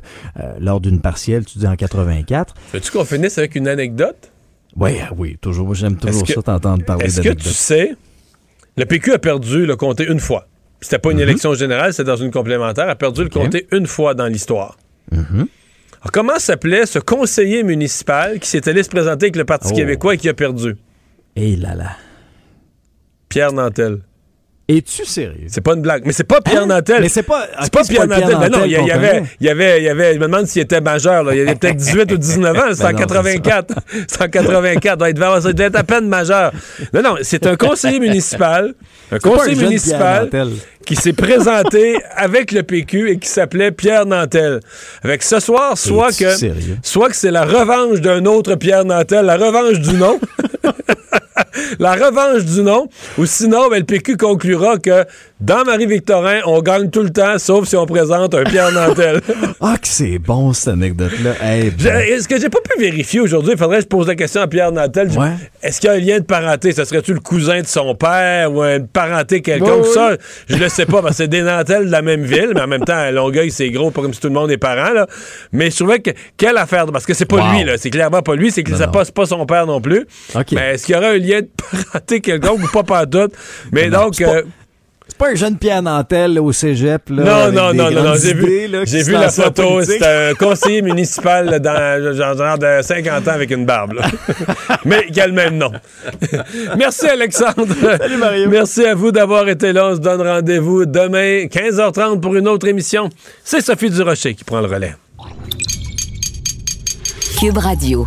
Speaker 4: lors d'une partielle, tu dis en 84.
Speaker 3: Veux-tu qu'on finisse avec une anecdote?
Speaker 4: Oui, oui, toujours. J'aime toujours ça t'entendre parler
Speaker 3: Est-ce que tu sais, le PQ a perdu le comté une fois. C'était pas une mhm. élection générale, c'était dans une complémentaire. A perdu le comté une fois dans l'histoire.
Speaker 4: Mhm.
Speaker 3: comment s'appelait ce conseiller municipal qui s'est allé se présenter avec le Parti oh. québécois et qui a perdu?
Speaker 4: Eh là là.
Speaker 3: Pierre Nantel.
Speaker 4: Es-tu sérieux?
Speaker 3: C'est pas une blague. Mais c'est pas Pierre hein? Nantel.
Speaker 4: Mais c'est pas.
Speaker 3: C'est pas Pierre, Nantel. Mais non, il y, avait, il y avait, il y avait, je me demande s'il était majeur, là. Il avait peut-être 18 ou 19 ans. C'est en 84. C'est en 84. il, devait être à peine majeur. Non, non, c'est un conseiller municipal. Un conseiller municipal qui s'est présenté avec le PQ et qui s'appelait Pierre Nantel. Avec ce soir, soit que, soit que c'est la revanche d'un autre Pierre Nantel, la revanche du nom. la revanche du nom, ou sinon, ben, le PQ conclura que dans Marie-Victorin, on gagne tout le temps, sauf si on présente un Pierre Nantel.
Speaker 4: ah, que c'est bon, cette anecdote-là.
Speaker 3: Est-ce que j'ai pas pu vérifier aujourd'hui? Il faudrait que je pose la question à Pierre Nantel. Est-ce qu'il y a un lien de parenté? Ce serait-tu le cousin de son père ou une parenté quelconque? Ça, je le sais pas, parce que c'est des Nantel de la même ville, mais en même temps, à Longueuil, c'est gros, pas comme si tout le monde est parent, là. Mais je trouvais que, quelle affaire, parce que c'est pas lui, là. C'est clairement pas lui, c'est que ça passe pas son père non plus. Mais est-ce qu'il y aurait un lien de parenté quelconque ou pas pas tout? Mais donc,
Speaker 4: c'est pas un jeune Pierre Nantel au cégep. Là,
Speaker 3: non, non, non, non, non, J'ai vu, j'ai vu la photo. C'est un conseiller municipal dans genre de 50 ans avec une barbe. Mais qui a le même nom. Merci, Alexandre.
Speaker 4: Salut, Mario.
Speaker 3: Merci à vous d'avoir été là. On se donne rendez-vous demain, 15h30 pour une autre émission. C'est Sophie Durocher qui prend le relais.
Speaker 2: Cube Radio.